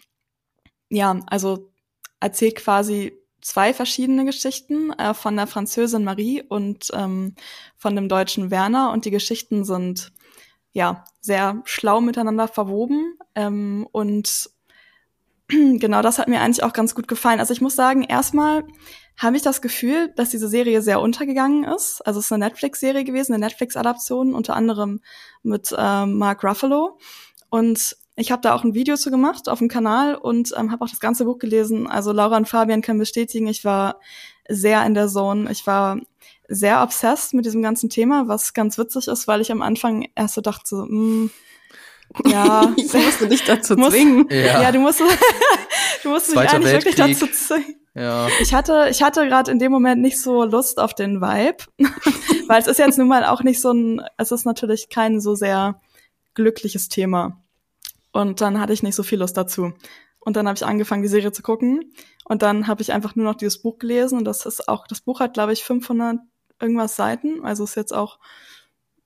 ja, also erzählt quasi zwei verschiedene Geschichten äh, von der Französin Marie und ähm, von dem deutschen Werner und die Geschichten sind ja sehr schlau miteinander verwoben ähm, und genau das hat mir eigentlich auch ganz gut gefallen. Also ich muss sagen, erstmal habe ich das Gefühl, dass diese Serie sehr untergegangen ist. Also es ist eine Netflix-Serie gewesen, eine Netflix-Adaption, unter anderem mit äh, Mark Ruffalo. Und ich habe da auch ein Video zu gemacht auf dem Kanal und ähm, habe auch das ganze Buch gelesen. Also Laura und Fabian können bestätigen, ich war sehr in der Zone. Ich war sehr obsessed mit diesem ganzen Thema, was ganz witzig ist, weil ich am Anfang erst so dachte, so, mh, ja, ich musste dich dazu zwingen. Ja. ja, du musst, du musst mich eigentlich Weltkrieg. wirklich dazu zwingen. Ja. Ich hatte, ich hatte gerade in dem Moment nicht so Lust auf den Vibe, weil es ist jetzt nun mal auch nicht so ein, es ist natürlich kein so sehr glückliches Thema. Und dann hatte ich nicht so viel Lust dazu. Und dann habe ich angefangen, die Serie zu gucken. Und dann habe ich einfach nur noch dieses Buch gelesen. Und das ist auch, das Buch hat, glaube ich, 500 irgendwas Seiten. Also ist jetzt auch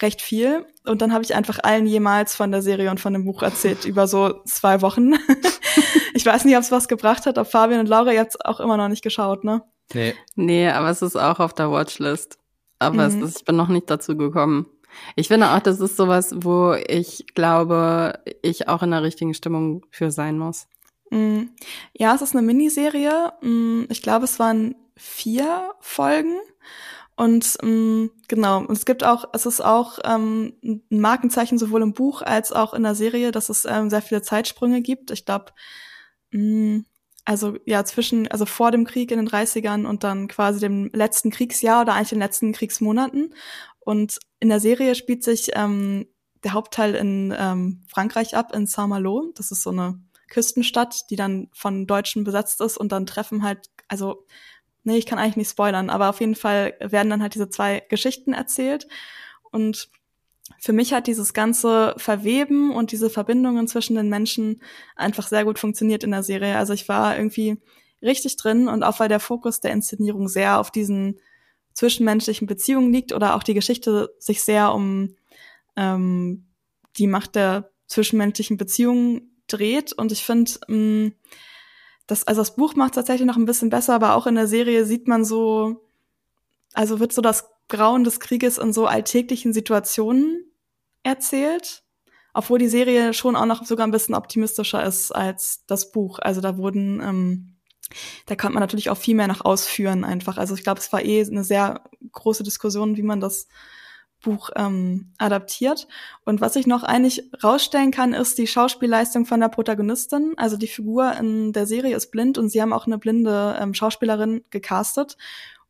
recht viel. Und dann habe ich einfach allen jemals von der Serie und von dem Buch erzählt, über so zwei Wochen. ich weiß nicht, ob es was gebracht hat, ob Fabian und Laura jetzt auch immer noch nicht geschaut, ne? Nee. Nee, aber es ist auch auf der Watchlist. Aber mhm. es ist, ich bin noch nicht dazu gekommen. Ich finde auch, das ist sowas, wo ich glaube, ich auch in der richtigen Stimmung für sein muss. Mm. Ja, es ist eine Miniserie. Mm, ich glaube, es waren vier Folgen. Und ähm, genau, es gibt auch, es ist auch ähm, ein Markenzeichen sowohl im Buch als auch in der Serie, dass es ähm, sehr viele Zeitsprünge gibt. Ich glaube, also ja, zwischen, also vor dem Krieg in den 30ern und dann quasi dem letzten Kriegsjahr oder eigentlich den letzten Kriegsmonaten. Und in der Serie spielt sich ähm, der Hauptteil in ähm, Frankreich ab, in Saint-Malo. Das ist so eine Küstenstadt, die dann von Deutschen besetzt ist und dann treffen halt, also, nee, ich kann eigentlich nicht spoilern, aber auf jeden Fall werden dann halt diese zwei Geschichten erzählt. Und für mich hat dieses ganze Verweben und diese Verbindungen zwischen den Menschen einfach sehr gut funktioniert in der Serie. Also ich war irgendwie richtig drin und auch weil der Fokus der Inszenierung sehr auf diesen zwischenmenschlichen Beziehungen liegt oder auch die Geschichte sich sehr um ähm, die Macht der zwischenmenschlichen Beziehungen dreht. Und ich finde, ähm, das, also das Buch macht tatsächlich noch ein bisschen besser, aber auch in der Serie sieht man so, also wird so das Grauen des Krieges in so alltäglichen Situationen erzählt, obwohl die Serie schon auch noch sogar ein bisschen optimistischer ist als das Buch. Also da wurden, ähm, da konnte man natürlich auch viel mehr noch ausführen einfach. Also ich glaube, es war eh eine sehr große Diskussion, wie man das Buch ähm, adaptiert. Und was ich noch eigentlich rausstellen kann, ist die Schauspielleistung von der Protagonistin. Also die Figur in der Serie ist blind und sie haben auch eine blinde ähm, Schauspielerin gecastet.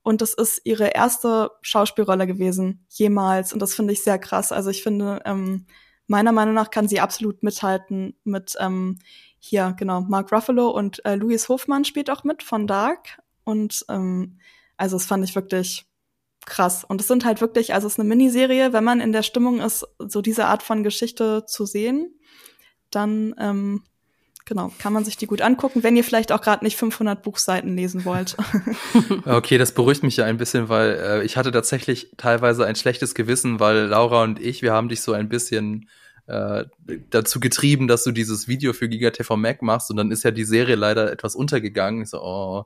Und das ist ihre erste Schauspielrolle gewesen, jemals. Und das finde ich sehr krass. Also ich finde, ähm, meiner Meinung nach kann sie absolut mithalten mit ähm, hier, genau, Mark Ruffalo und äh, Louis Hofmann spielt auch mit von Dark. Und ähm, also das fand ich wirklich krass. Und es sind halt wirklich, also es ist eine Miniserie, wenn man in der Stimmung ist, so diese Art von Geschichte zu sehen, dann ähm, genau, kann man sich die gut angucken, wenn ihr vielleicht auch gerade nicht 500 Buchseiten lesen wollt. okay, das beruhigt mich ja ein bisschen, weil äh, ich hatte tatsächlich teilweise ein schlechtes Gewissen, weil Laura und ich, wir haben dich so ein bisschen äh, dazu getrieben, dass du dieses Video für GigaTV Mac machst und dann ist ja die Serie leider etwas untergegangen. Ich so, oh,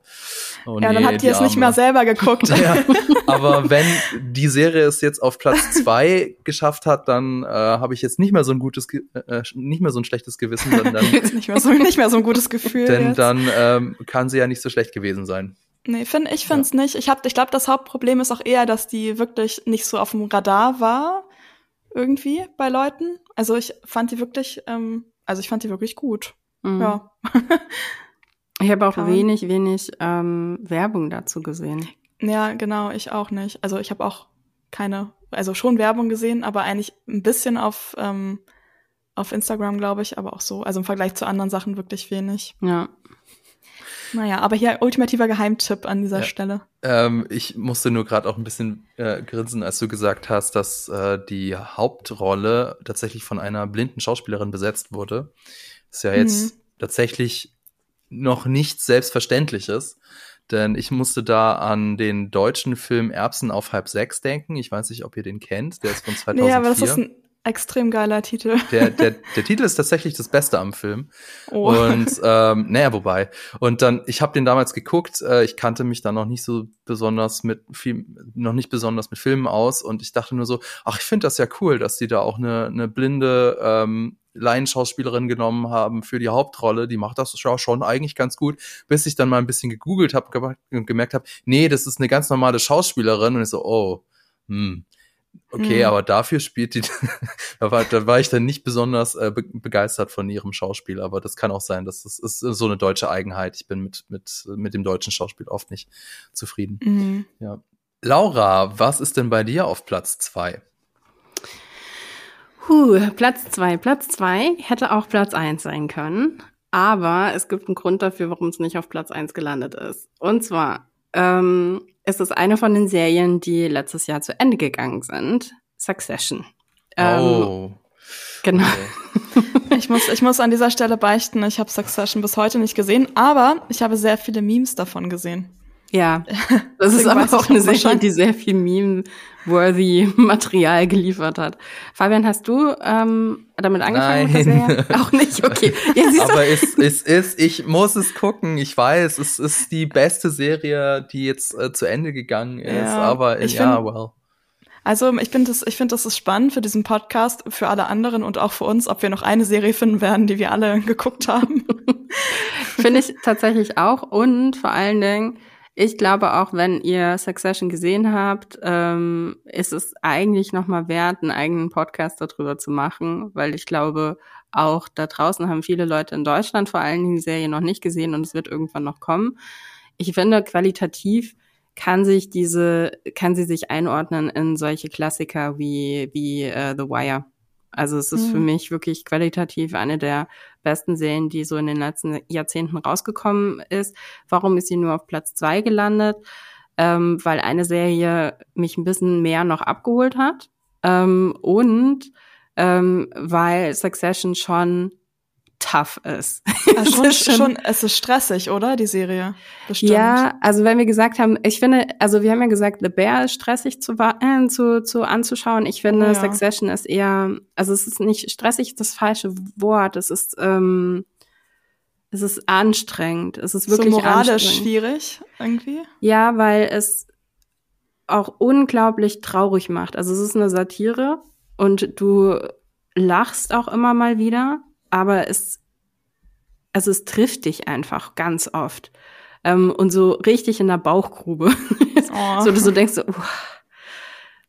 oh ja, nee, dann habt ihr es nicht mehr selber geguckt. ja, aber wenn die Serie es jetzt auf Platz zwei geschafft hat, dann äh, habe ich jetzt nicht mehr so ein gutes, äh, nicht mehr so ein schlechtes Gewissen. Dann, dann nicht, mehr so, nicht mehr so ein gutes Gefühl. Denn jetzt. dann ähm, kann sie ja nicht so schlecht gewesen sein. Nee, find, ich finde es ja. nicht. Ich, hab, ich glaube, das Hauptproblem ist auch eher, dass die wirklich nicht so auf dem Radar war irgendwie bei Leuten. Also ich fand die wirklich, ähm, also ich fand die wirklich gut. Mhm. Ja. ich habe auch Kann. wenig, wenig ähm, Werbung dazu gesehen. Ja, genau, ich auch nicht. Also ich habe auch keine, also schon Werbung gesehen, aber eigentlich ein bisschen auf, ähm, auf Instagram, glaube ich, aber auch so. Also im Vergleich zu anderen Sachen wirklich wenig. Ja. Naja, aber hier ultimativer Geheimtipp an dieser ja. Stelle. Ähm, ich musste nur gerade auch ein bisschen äh, grinsen, als du gesagt hast, dass äh, die Hauptrolle tatsächlich von einer blinden Schauspielerin besetzt wurde. ist ja jetzt mhm. tatsächlich noch nichts Selbstverständliches. Denn ich musste da an den deutschen Film Erbsen auf halb sechs denken. Ich weiß nicht, ob ihr den kennt. Der ist von 2004. Nee, aber das ist ein Extrem geiler Titel. Der, der, der Titel ist tatsächlich das Beste am Film. Oh. Und ähm, naja, wobei. Und dann, ich habe den damals geguckt, äh, ich kannte mich da noch nicht so besonders mit viel, noch nicht besonders mit Filmen aus und ich dachte nur so, ach, ich finde das ja cool, dass die da auch eine, eine blinde ähm, Laienschauspielerin genommen haben für die Hauptrolle. Die macht das schon eigentlich ganz gut, bis ich dann mal ein bisschen gegoogelt habe und gemerkt habe, nee, das ist eine ganz normale Schauspielerin und ich so, oh, hm Okay, mhm. aber dafür spielt die, da, war, da war ich dann nicht besonders äh, be begeistert von ihrem Schauspiel, aber das kann auch sein, dass das ist so eine deutsche Eigenheit. Ich bin mit, mit, mit dem deutschen Schauspiel oft nicht zufrieden. Mhm. Ja. Laura, was ist denn bei dir auf Platz zwei? Huh, Platz zwei. Platz zwei hätte auch Platz eins sein können. Aber es gibt einen Grund dafür, warum es nicht auf Platz eins gelandet ist. Und zwar ähm, es ist eine von den Serien, die letztes Jahr zu Ende gegangen sind. Succession. Ähm, oh. Genau. Okay. ich, muss, ich muss an dieser Stelle beichten, ich habe Succession bis heute nicht gesehen, aber ich habe sehr viele Memes davon gesehen. Ja, das ist aber auch eine Serie, die sehr viel Meme-worthy Material geliefert hat. Fabian, hast du ähm, damit angefangen? Nein. Auch nicht, okay. Ja, aber es, es ist, ich muss es gucken. Ich weiß, es ist die beste Serie, die jetzt äh, zu Ende gegangen ist. Ja, aber ich ja, well. Also ich finde das, ich finde das ist spannend für diesen Podcast, für alle anderen und auch für uns, ob wir noch eine Serie finden werden, die wir alle geguckt haben. finde ich tatsächlich auch und vor allen Dingen ich glaube auch, wenn ihr Succession gesehen habt, ähm, ist es eigentlich nochmal wert, einen eigenen Podcast darüber zu machen, weil ich glaube, auch da draußen haben viele Leute in Deutschland vor allen Dingen die Serie noch nicht gesehen und es wird irgendwann noch kommen. Ich finde, qualitativ kann sich diese, kann sie sich einordnen in solche Klassiker wie, wie uh, The Wire. Also es ist mhm. für mich wirklich qualitativ eine der besten Serien, die so in den letzten Jahrzehnten rausgekommen ist. Warum ist sie nur auf Platz zwei gelandet? Ähm, weil eine Serie mich ein bisschen mehr noch abgeholt hat. Ähm, und ähm, weil Succession schon tough ist. Also schon, ist schon, schon, es ist stressig, oder? Die Serie. Bestimmt. Ja, also wenn wir gesagt haben, ich finde, also wir haben ja gesagt, The Bear ist stressig zu, äh, zu, zu anzuschauen. Ich finde, oh, ja. Succession ist eher, also es ist nicht stressig, das falsche Wort. Es ist, ähm, es ist anstrengend. Es ist wirklich so moralisch schwierig irgendwie. Ja, weil es auch unglaublich traurig macht. Also es ist eine Satire und du lachst auch immer mal wieder, aber es, also es trifft dich einfach ganz oft. Ähm, und so richtig in der Bauchgrube. Oh. so, du denkst, so,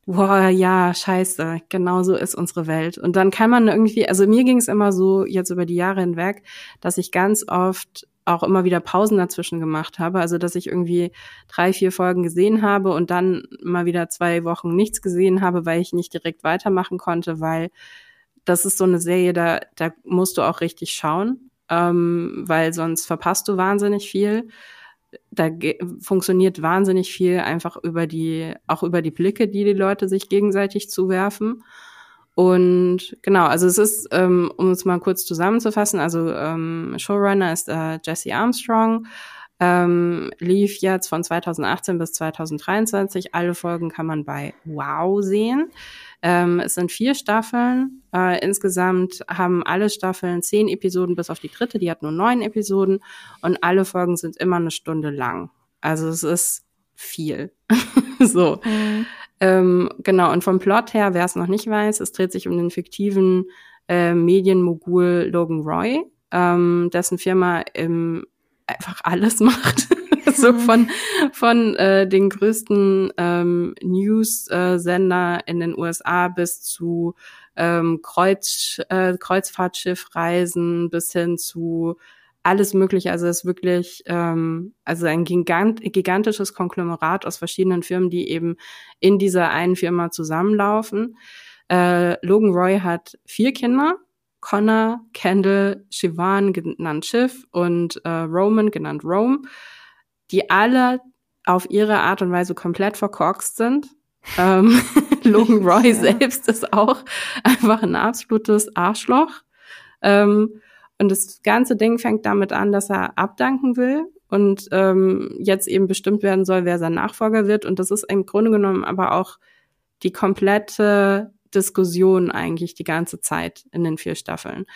boah, ja, scheiße, genau so ist unsere Welt. Und dann kann man irgendwie, also mir ging es immer so jetzt über die Jahre hinweg, dass ich ganz oft auch immer wieder Pausen dazwischen gemacht habe. Also dass ich irgendwie drei, vier Folgen gesehen habe und dann mal wieder zwei Wochen nichts gesehen habe, weil ich nicht direkt weitermachen konnte, weil das ist so eine Serie, da, da musst du auch richtig schauen, ähm, weil sonst verpasst du wahnsinnig viel da funktioniert wahnsinnig viel einfach über die, auch über die Blicke, die die Leute sich gegenseitig zuwerfen. Und genau, also es ist, ähm, um es mal kurz zusammenzufassen, also ähm, Showrunner ist äh, Jesse Armstrong, ähm, lief jetzt von 2018 bis 2023. Alle Folgen kann man bei Wow sehen. Ähm, es sind vier Staffeln. Äh, insgesamt haben alle Staffeln zehn Episoden, bis auf die dritte, die hat nur neun Episoden. Und alle Folgen sind immer eine Stunde lang. Also es ist viel. so. Mhm. Ähm, genau, und vom Plot her, wer es noch nicht weiß, es dreht sich um den fiktiven äh, Medienmogul Logan Roy, ähm, dessen Firma im einfach alles macht. So von, von äh, den größten ähm, News-Sender in den USA bis zu ähm, Kreuz, äh, Kreuzfahrtschiffreisen bis hin zu alles mögliche. Also es ist wirklich ähm, also ein gigant, gigantisches Konglomerat aus verschiedenen Firmen, die eben in dieser einen Firma zusammenlaufen. Äh, Logan Roy hat vier Kinder Connor, Kendall, Siobhan, genannt Schiff, und äh, Roman, genannt Rome, die alle auf ihre Art und Weise komplett verkorkst sind. Ähm, Logan Roy ja. selbst ist auch einfach ein absolutes Arschloch. Ähm, und das ganze Ding fängt damit an, dass er abdanken will und ähm, jetzt eben bestimmt werden soll, wer sein Nachfolger wird. Und das ist im Grunde genommen aber auch die komplette Diskussion eigentlich die ganze Zeit in den vier Staffeln.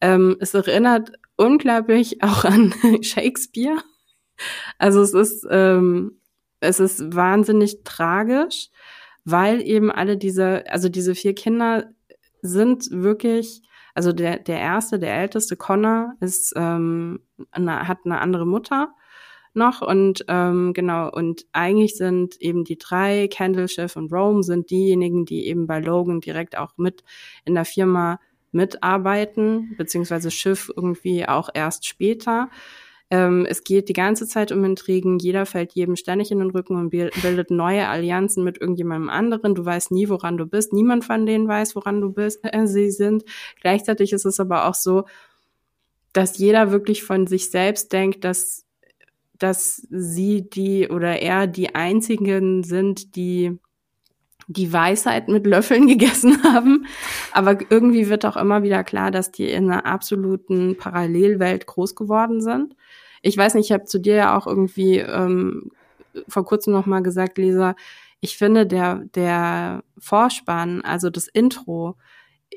Ähm, es erinnert unglaublich auch an Shakespeare. Also es ist, ähm, es ist wahnsinnig tragisch, weil eben alle diese, also diese vier Kinder sind wirklich, also der, der erste, der älteste, Connor, ist, ähm, eine, hat eine andere Mutter noch und ähm, genau und eigentlich sind eben die drei Candle Chef und Rome sind diejenigen, die eben bei Logan direkt auch mit in der Firma mitarbeiten beziehungsweise Schiff irgendwie auch erst später. Ähm, es geht die ganze Zeit um Intrigen. Jeder fällt jedem ständig in den Rücken und bildet neue Allianzen mit irgendjemandem anderen. Du weißt nie, woran du bist. Niemand von denen weiß, woran du bist. Äh, sie sind. Gleichzeitig ist es aber auch so, dass jeder wirklich von sich selbst denkt, dass dass sie die oder er die einzigen sind, die die Weisheit mit Löffeln gegessen haben. Aber irgendwie wird auch immer wieder klar, dass die in einer absoluten Parallelwelt groß geworden sind. Ich weiß nicht, ich habe zu dir ja auch irgendwie ähm, vor kurzem noch mal gesagt, Lisa, ich finde der der Vorspann, also das Intro,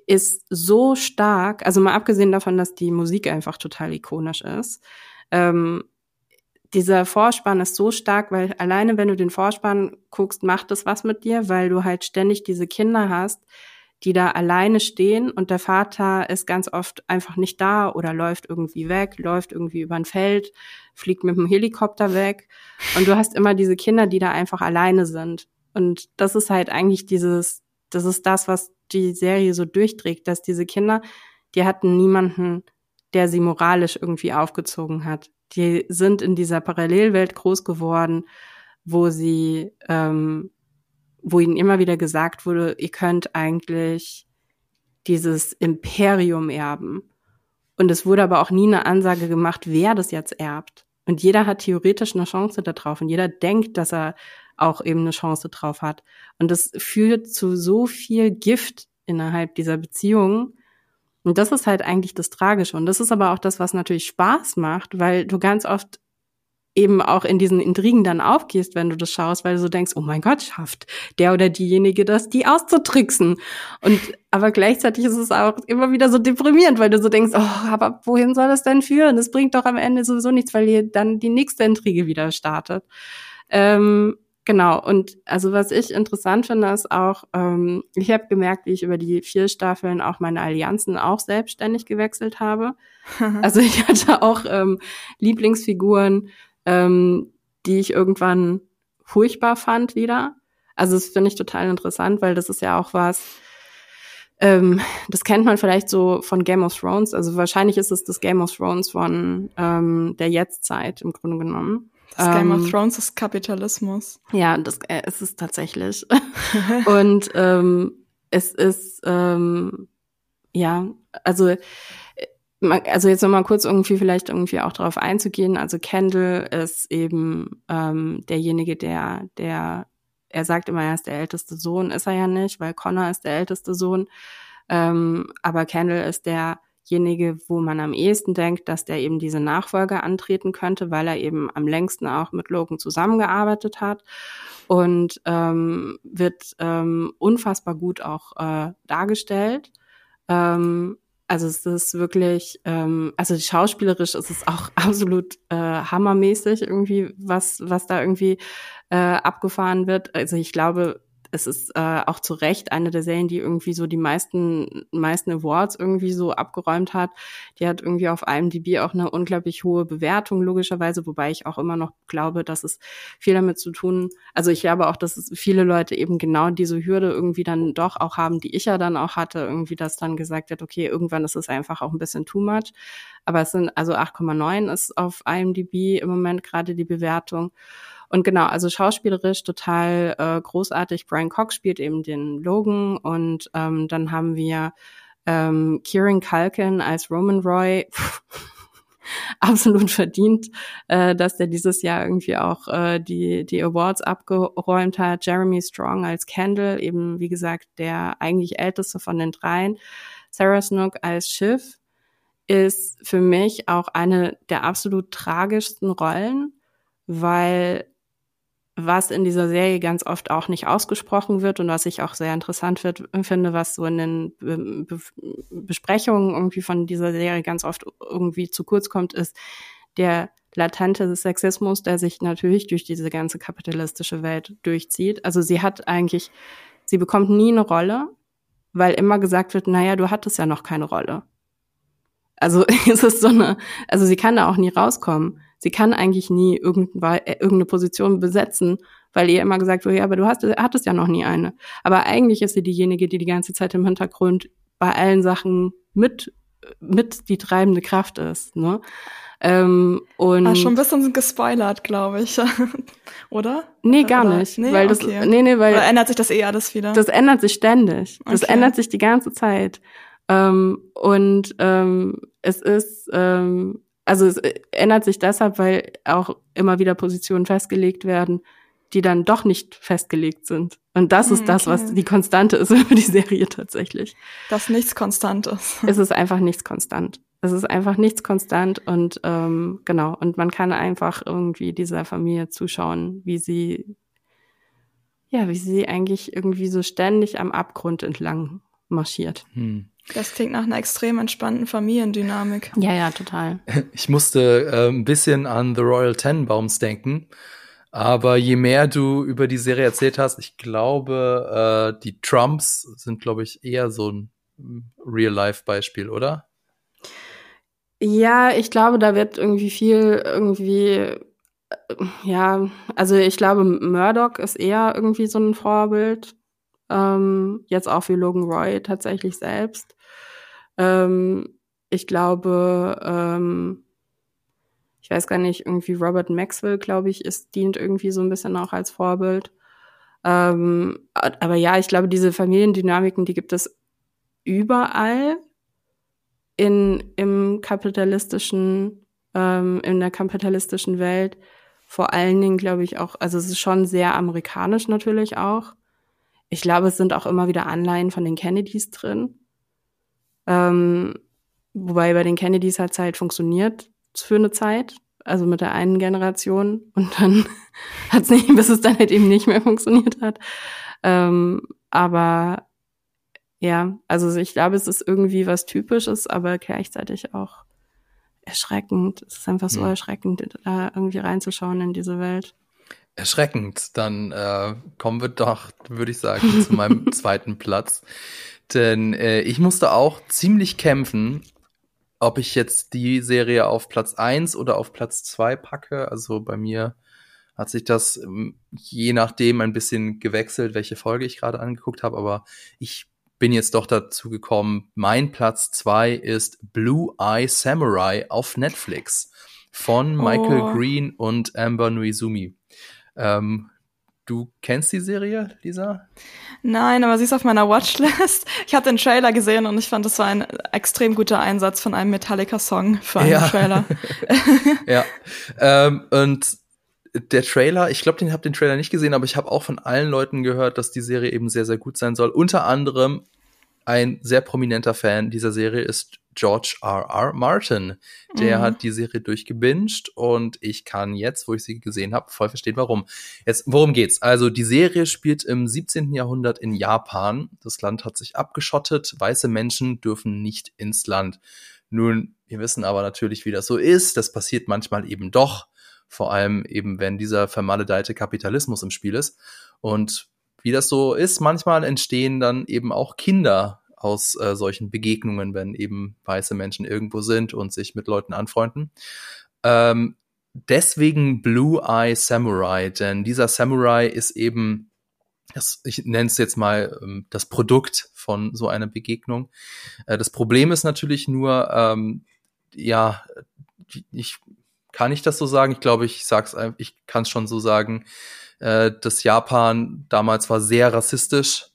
ist so stark. Also mal abgesehen davon, dass die Musik einfach total ikonisch ist. Ähm, dieser Vorspann ist so stark, weil alleine wenn du den Vorspann guckst, macht es was mit dir, weil du halt ständig diese Kinder hast, die da alleine stehen und der Vater ist ganz oft einfach nicht da oder läuft irgendwie weg, läuft irgendwie über ein Feld, fliegt mit dem Helikopter weg und du hast immer diese Kinder, die da einfach alleine sind. Und das ist halt eigentlich dieses, das ist das, was die Serie so durchträgt, dass diese Kinder, die hatten niemanden, der sie moralisch irgendwie aufgezogen hat die sind in dieser Parallelwelt groß geworden, wo sie, ähm, wo ihnen immer wieder gesagt wurde, ihr könnt eigentlich dieses Imperium erben. Und es wurde aber auch nie eine Ansage gemacht, wer das jetzt erbt. Und jeder hat theoretisch eine Chance darauf und jeder denkt, dass er auch eben eine Chance drauf hat. Und das führt zu so viel Gift innerhalb dieser Beziehung, und das ist halt eigentlich das Tragische. Und das ist aber auch das, was natürlich Spaß macht, weil du ganz oft eben auch in diesen Intrigen dann aufgehst, wenn du das schaust, weil du so denkst, oh mein Gott, schafft der oder diejenige das, die auszutricksen. Und aber gleichzeitig ist es auch immer wieder so deprimierend, weil du so denkst, oh, aber wohin soll das denn führen? Das bringt doch am Ende sowieso nichts, weil ihr dann die nächste Intrige wieder startet. Ähm, Genau, und also was ich interessant finde, ist auch, ähm, ich habe gemerkt, wie ich über die vier Staffeln auch meine Allianzen auch selbstständig gewechselt habe. also ich hatte auch ähm, Lieblingsfiguren, ähm, die ich irgendwann furchtbar fand wieder. Also das finde ich total interessant, weil das ist ja auch was, ähm, das kennt man vielleicht so von Game of Thrones. Also wahrscheinlich ist es das Game of Thrones von ähm, der Jetztzeit im Grunde genommen. Das Game of ähm, Thrones ist Kapitalismus. Ja, das äh, ist es tatsächlich. und ähm, es ist ähm, ja, also also jetzt nochmal kurz irgendwie vielleicht irgendwie auch darauf einzugehen. Also Kendall ist eben ähm, derjenige, der, der, er sagt immer, er ist der älteste Sohn, ist er ja nicht, weil Connor ist der älteste Sohn. Ähm, aber Kendall ist der derjenige, wo man am ehesten denkt, dass der eben diese Nachfolge antreten könnte, weil er eben am längsten auch mit Logan zusammengearbeitet hat und ähm, wird ähm, unfassbar gut auch äh, dargestellt. Ähm, also es ist wirklich, ähm, also schauspielerisch ist es auch absolut äh, hammermäßig irgendwie, was was da irgendwie äh, abgefahren wird. Also ich glaube, es ist äh, auch zu Recht eine der Serien, die irgendwie so die meisten, meisten Awards irgendwie so abgeräumt hat. Die hat irgendwie auf IMDb auch eine unglaublich hohe Bewertung, logischerweise, wobei ich auch immer noch glaube, dass es viel damit zu tun, also ich glaube auch, dass es viele Leute eben genau diese Hürde irgendwie dann doch auch haben, die ich ja dann auch hatte, irgendwie das dann gesagt hat, okay, irgendwann ist es einfach auch ein bisschen too much. Aber es sind, also 8,9 ist auf IMDb im Moment gerade die Bewertung. Und genau, also schauspielerisch total äh, großartig. Brian Cox spielt eben den Logan und ähm, dann haben wir ähm, Kieran Culkin als Roman Roy. absolut verdient, äh, dass der dieses Jahr irgendwie auch äh, die, die Awards abgeräumt hat. Jeremy Strong als Kendall, eben wie gesagt der eigentlich älteste von den dreien. Sarah Snook als Schiff ist für mich auch eine der absolut tragischsten Rollen, weil was in dieser Serie ganz oft auch nicht ausgesprochen wird und was ich auch sehr interessant wird, finde, was so in den Be Be Besprechungen irgendwie von dieser Serie ganz oft irgendwie zu kurz kommt, ist der latente Sexismus, der sich natürlich durch diese ganze kapitalistische Welt durchzieht. Also sie hat eigentlich, sie bekommt nie eine Rolle, weil immer gesagt wird, naja, du hattest ja noch keine Rolle. Also es ist so eine, also sie kann da auch nie rauskommen sie kann eigentlich nie äh, irgendeine Position besetzen, weil ihr immer gesagt wurde, ja, aber du hast, hattest ja noch nie eine. Aber eigentlich ist sie diejenige, die die ganze Zeit im Hintergrund bei allen Sachen mit, mit die treibende Kraft ist, ne? Ähm, und ah, schon ein bisschen gespoilert, glaube ich. Oder? Nee, gar Oder? nicht. Nee, weil okay. das, nee, nee, weil. Oder ändert sich das eh alles wieder? Das ändert sich ständig. Das okay. ändert sich die ganze Zeit. Ähm, und ähm, es ist, ähm, also es äh, ändert sich deshalb, weil auch immer wieder Positionen festgelegt werden, die dann doch nicht festgelegt sind. Und das ist okay. das, was die Konstante ist über die Serie tatsächlich. Dass nichts konstant ist. Es ist einfach nichts konstant. Es ist einfach nichts konstant und ähm, genau. Und man kann einfach irgendwie dieser Familie zuschauen, wie sie, ja, wie sie eigentlich irgendwie so ständig am Abgrund entlang marschiert. Hm. Das klingt nach einer extrem entspannten Familiendynamik. Ja, ja, total. Ich musste äh, ein bisschen an The Royal Tenenbaums denken. Aber je mehr du über die Serie erzählt hast, ich glaube, äh, die Trumps sind, glaube ich, eher so ein Real-Life-Beispiel, oder? Ja, ich glaube, da wird irgendwie viel irgendwie, äh, ja, also ich glaube, Murdoch ist eher irgendwie so ein Vorbild. Ähm, jetzt auch wie Logan Roy tatsächlich selbst. Ähm, ich glaube, ähm, ich weiß gar nicht, irgendwie Robert Maxwell, glaube ich, ist, dient irgendwie so ein bisschen auch als Vorbild. Ähm, aber ja, ich glaube, diese Familiendynamiken, die gibt es überall in, im kapitalistischen, ähm, in der kapitalistischen Welt. Vor allen Dingen, glaube ich, auch, also es ist schon sehr amerikanisch natürlich auch. Ich glaube, es sind auch immer wieder Anleihen von den Kennedys drin. Ähm, wobei bei den Kennedys hat es halt funktioniert für eine Zeit, also mit der einen Generation. Und dann hat es nicht, bis es dann halt eben nicht mehr funktioniert hat. Ähm, aber ja, also ich glaube, es ist irgendwie was Typisches, aber gleichzeitig auch erschreckend. Es ist einfach so ja. erschreckend, da irgendwie reinzuschauen in diese Welt. Erschreckend. Dann äh, kommen wir doch, würde ich sagen, zu meinem zweiten Platz. Denn äh, ich musste auch ziemlich kämpfen, ob ich jetzt die Serie auf Platz eins oder auf Platz zwei packe. Also bei mir hat sich das ähm, je nachdem ein bisschen gewechselt, welche Folge ich gerade angeguckt habe. Aber ich bin jetzt doch dazu gekommen, mein Platz zwei ist Blue Eye Samurai auf Netflix von Michael oh. Green und Amber Nuizumi. Ähm, du kennst die Serie, Lisa? Nein, aber sie ist auf meiner Watchlist. Ich habe den Trailer gesehen und ich fand, das war ein extrem guter Einsatz von einem Metallica-Song für einen ja. Trailer. ja. Ähm, und der Trailer, ich glaube, den habe den Trailer nicht gesehen, aber ich habe auch von allen Leuten gehört, dass die Serie eben sehr, sehr gut sein soll. Unter anderem ein sehr prominenter Fan dieser Serie ist George R. R. Martin. Der mhm. hat die Serie durchgebinged und ich kann jetzt, wo ich sie gesehen habe, voll verstehen, warum. Jetzt, worum geht's? Also, die Serie spielt im 17. Jahrhundert in Japan. Das Land hat sich abgeschottet. Weiße Menschen dürfen nicht ins Land. Nun, wir wissen aber natürlich, wie das so ist. Das passiert manchmal eben doch. Vor allem eben, wenn dieser vermaledeite Kapitalismus im Spiel ist. Und wie das so ist, manchmal entstehen dann eben auch Kinder aus äh, solchen Begegnungen, wenn eben weiße Menschen irgendwo sind und sich mit Leuten anfreunden. Ähm, deswegen Blue Eye Samurai, denn dieser Samurai ist eben, das, ich nenne es jetzt mal ähm, das Produkt von so einer Begegnung. Äh, das Problem ist natürlich nur, ähm, ja, ich kann ich das so sagen? Ich glaube, ich sag's, ich kann es schon so sagen. Äh, das Japan damals war sehr rassistisch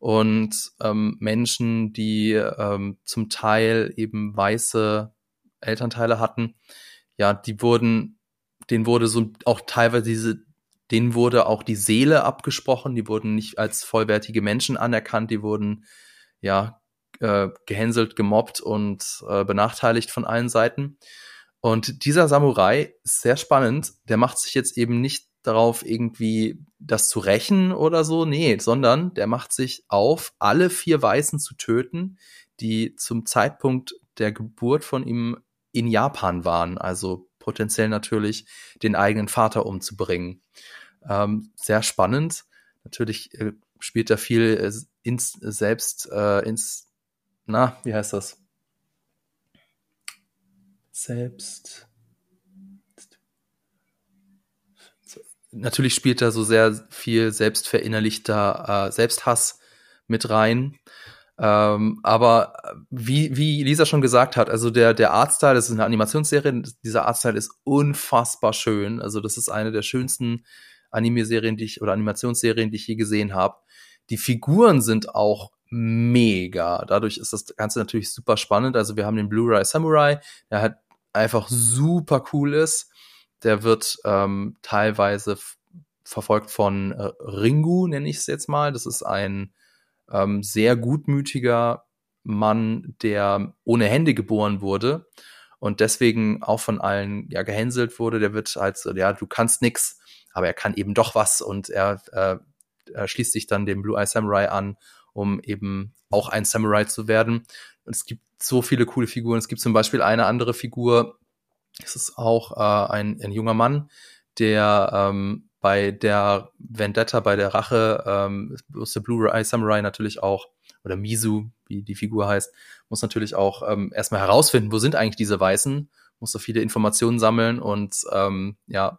und ähm, Menschen, die ähm, zum Teil eben weiße Elternteile hatten, ja, die wurden, denen wurde so auch teilweise diese, denen wurde auch die Seele abgesprochen, die wurden nicht als vollwertige Menschen anerkannt, die wurden ja äh, gehänselt, gemobbt und äh, benachteiligt von allen Seiten. Und dieser Samurai ist sehr spannend. Der macht sich jetzt eben nicht darauf, irgendwie das zu rächen oder so. Nee, sondern der macht sich auf, alle vier Weißen zu töten, die zum Zeitpunkt der Geburt von ihm in Japan waren. Also potenziell natürlich den eigenen Vater umzubringen. Ähm, sehr spannend. Natürlich äh, spielt da viel äh, ins, selbst äh, ins, na, wie heißt das? Selbst. Natürlich spielt da so sehr viel selbstverinnerlichter äh, Selbsthass mit rein. Ähm, aber wie, wie Lisa schon gesagt hat, also der, der Artstyle, das ist eine Animationsserie, dieser Artstyle ist unfassbar schön. Also das ist eine der schönsten Anime-Serien, die ich, oder Animationsserien, die ich je gesehen habe. Die Figuren sind auch mega. Dadurch ist das Ganze natürlich super spannend. Also wir haben den Blu-ray Samurai, der hat einfach super cool ist. Der wird ähm, teilweise verfolgt von äh, Ringu, nenne ich es jetzt mal. Das ist ein ähm, sehr gutmütiger Mann, der ohne Hände geboren wurde und deswegen auch von allen ja gehänselt wurde. Der wird als ja, du kannst nix, aber er kann eben doch was und er, äh, er schließt sich dann dem Blue Eye Samurai an, um eben auch ein Samurai zu werden. Und es gibt so viele coole Figuren. Es gibt zum Beispiel eine andere Figur, es ist auch äh, ein, ein junger Mann, der ähm, bei der Vendetta, bei der Rache ähm, aus der Blue Eye Samurai natürlich auch, oder Misu, wie die Figur heißt, muss natürlich auch ähm, erstmal herausfinden, wo sind eigentlich diese Weißen, muss so viele Informationen sammeln und ähm, ja,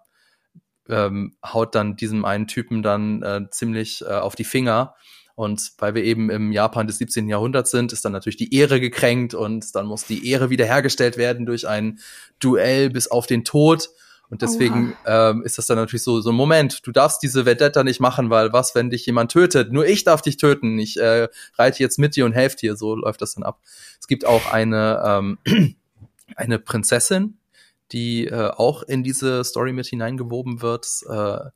ähm, haut dann diesem einen Typen dann äh, ziemlich äh, auf die Finger und weil wir eben im Japan des 17. Jahrhunderts sind, ist dann natürlich die Ehre gekränkt und dann muss die Ehre wiederhergestellt werden durch ein Duell bis auf den Tod. Und deswegen ähm, ist das dann natürlich so, so ein Moment, du darfst diese Vendetta nicht machen, weil was, wenn dich jemand tötet? Nur ich darf dich töten. Ich äh, reite jetzt mit dir und helfe dir. So läuft das dann ab. Es gibt auch eine, ähm, eine Prinzessin, die äh, auch in diese Story mit hineingewoben wird. Äh,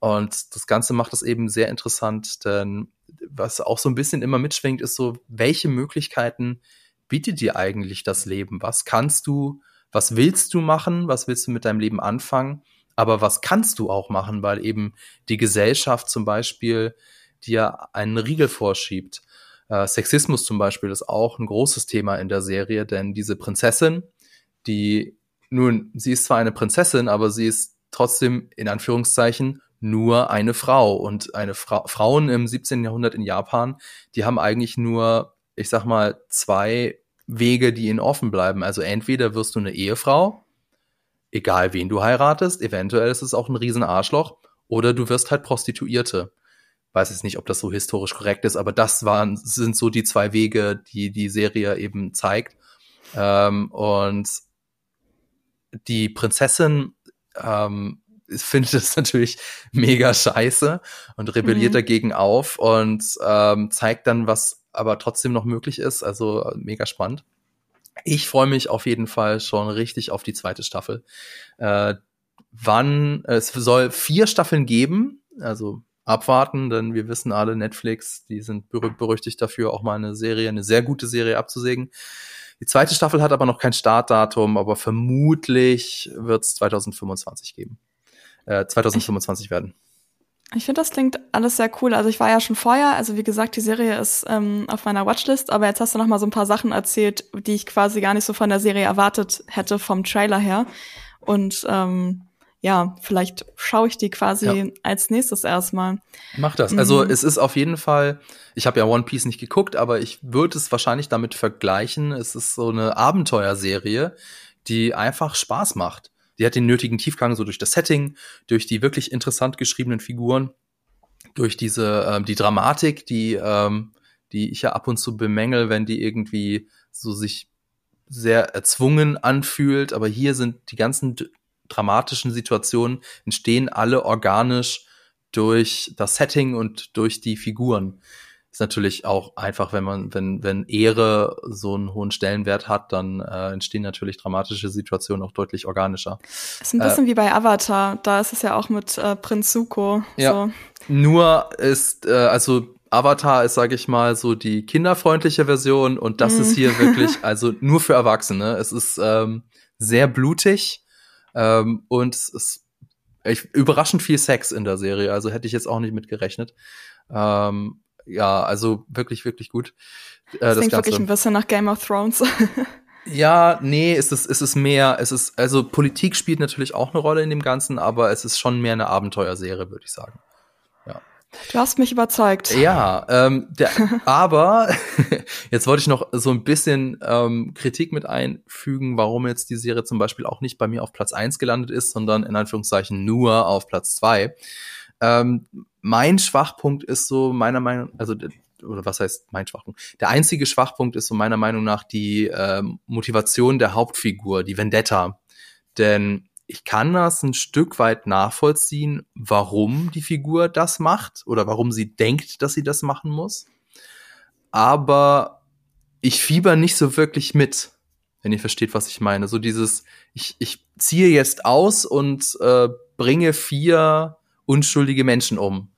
und das Ganze macht es eben sehr interessant, denn was auch so ein bisschen immer mitschwingt, ist so, welche Möglichkeiten bietet dir eigentlich das Leben? Was kannst du, was willst du machen? Was willst du mit deinem Leben anfangen? Aber was kannst du auch machen, weil eben die Gesellschaft zum Beispiel dir einen Riegel vorschiebt. Äh, Sexismus zum Beispiel ist auch ein großes Thema in der Serie, denn diese Prinzessin, die nun, sie ist zwar eine Prinzessin, aber sie ist trotzdem in Anführungszeichen nur eine Frau. Und eine Fra Frauen im 17. Jahrhundert in Japan, die haben eigentlich nur, ich sag mal, zwei Wege, die ihnen offen bleiben. Also entweder wirst du eine Ehefrau, egal wen du heiratest, eventuell ist es auch ein Riesenarschloch, oder du wirst halt Prostituierte. Weiß jetzt nicht, ob das so historisch korrekt ist, aber das waren, sind so die zwei Wege, die die Serie eben zeigt. Ähm, und die Prinzessin ähm, findet es natürlich mega scheiße und rebelliert mhm. dagegen auf und ähm, zeigt dann, was aber trotzdem noch möglich ist. Also mega spannend. Ich freue mich auf jeden Fall schon richtig auf die zweite Staffel. Äh, wann, es soll vier Staffeln geben, also abwarten, denn wir wissen alle, Netflix, die sind berühmt berüchtigt dafür, auch mal eine Serie, eine sehr gute Serie abzusägen. Die zweite Staffel hat aber noch kein Startdatum, aber vermutlich wird es 2025 geben. Äh, 2025 ich, werden. Ich finde, das klingt alles sehr cool. Also ich war ja schon vorher, also wie gesagt, die Serie ist ähm, auf meiner Watchlist, aber jetzt hast du noch mal so ein paar Sachen erzählt, die ich quasi gar nicht so von der Serie erwartet hätte vom Trailer her. Und ähm, ja, vielleicht schaue ich die quasi ja. als nächstes erstmal. Mach das. Also mhm. es ist auf jeden Fall, ich habe ja One Piece nicht geguckt, aber ich würde es wahrscheinlich damit vergleichen. Es ist so eine Abenteuerserie, die einfach Spaß macht. Die hat den nötigen Tiefgang so durch das Setting, durch die wirklich interessant geschriebenen Figuren, durch diese ähm, die Dramatik, die ähm, die ich ja ab und zu bemängel, wenn die irgendwie so sich sehr erzwungen anfühlt, aber hier sind die ganzen dramatischen Situationen entstehen alle organisch durch das Setting und durch die Figuren. Ist natürlich auch einfach, wenn man, wenn, wenn Ehre so einen hohen Stellenwert hat, dann äh, entstehen natürlich dramatische Situationen auch deutlich organischer. Ist ein bisschen äh, wie bei Avatar, da ist es ja auch mit äh, Prinz Zuko. Ja. So. Nur ist, äh, also Avatar ist, sage ich mal, so die kinderfreundliche Version und das mm. ist hier wirklich, also nur für Erwachsene. Es ist ähm, sehr blutig ähm, und es ist ich, überraschend viel Sex in der Serie, also hätte ich jetzt auch nicht mit gerechnet. Ähm, ja, also wirklich, wirklich gut. Äh, das, klingt wirklich ein bisschen nach Game of Thrones. ja, nee, es ist, es ist mehr, es ist, also Politik spielt natürlich auch eine Rolle in dem Ganzen, aber es ist schon mehr eine Abenteuerserie, würde ich sagen. Du hast mich überzeugt. Ja, ähm, der, aber jetzt wollte ich noch so ein bisschen ähm, Kritik mit einfügen, warum jetzt die Serie zum Beispiel auch nicht bei mir auf Platz eins gelandet ist, sondern in Anführungszeichen nur auf Platz zwei. Ähm, mein Schwachpunkt ist so meiner Meinung, also oder was heißt mein Schwachpunkt? Der einzige Schwachpunkt ist so meiner Meinung nach die ähm, Motivation der Hauptfigur, die Vendetta. Denn ich kann das ein Stück weit nachvollziehen, warum die Figur das macht oder warum sie denkt, dass sie das machen muss. Aber ich fieber nicht so wirklich mit, wenn ihr versteht, was ich meine. So dieses, ich, ich ziehe jetzt aus und äh, bringe vier unschuldige Menschen um.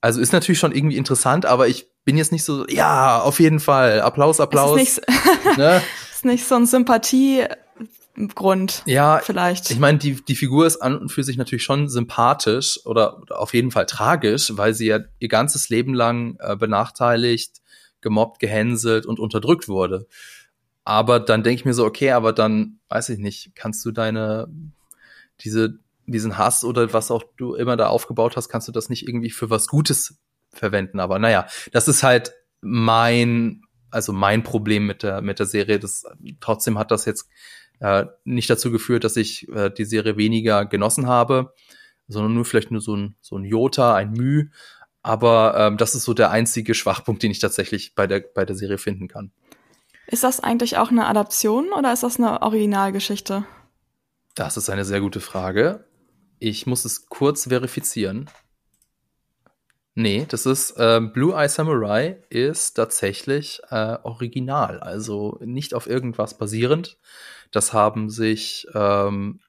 Also ist natürlich schon irgendwie interessant, aber ich bin jetzt nicht so, ja, auf jeden Fall, Applaus, Applaus. Es ist nicht, ne? ist nicht so ein Sympathie Grund. Ja, vielleicht. Ich meine, die, die Figur ist an und für sich natürlich schon sympathisch oder, oder auf jeden Fall tragisch, weil sie ja ihr ganzes Leben lang äh, benachteiligt, gemobbt, gehänselt und unterdrückt wurde. Aber dann denke ich mir so, okay, aber dann, weiß ich nicht, kannst du deine, diese, diesen Hass oder was auch du immer da aufgebaut hast, kannst du das nicht irgendwie für was Gutes verwenden. Aber naja, das ist halt mein, also mein Problem mit der, mit der Serie. Das, trotzdem hat das jetzt äh, nicht dazu geführt, dass ich äh, die Serie weniger genossen habe, sondern nur vielleicht nur so ein, so ein Jota, ein Müh. Aber ähm, das ist so der einzige Schwachpunkt, den ich tatsächlich bei der, bei der Serie finden kann. Ist das eigentlich auch eine Adaption oder ist das eine Originalgeschichte? Das ist eine sehr gute Frage. Ich muss es kurz verifizieren. Nee, das ist äh, Blue Eye Samurai ist tatsächlich äh, original, also nicht auf irgendwas basierend. Das haben sich ähm,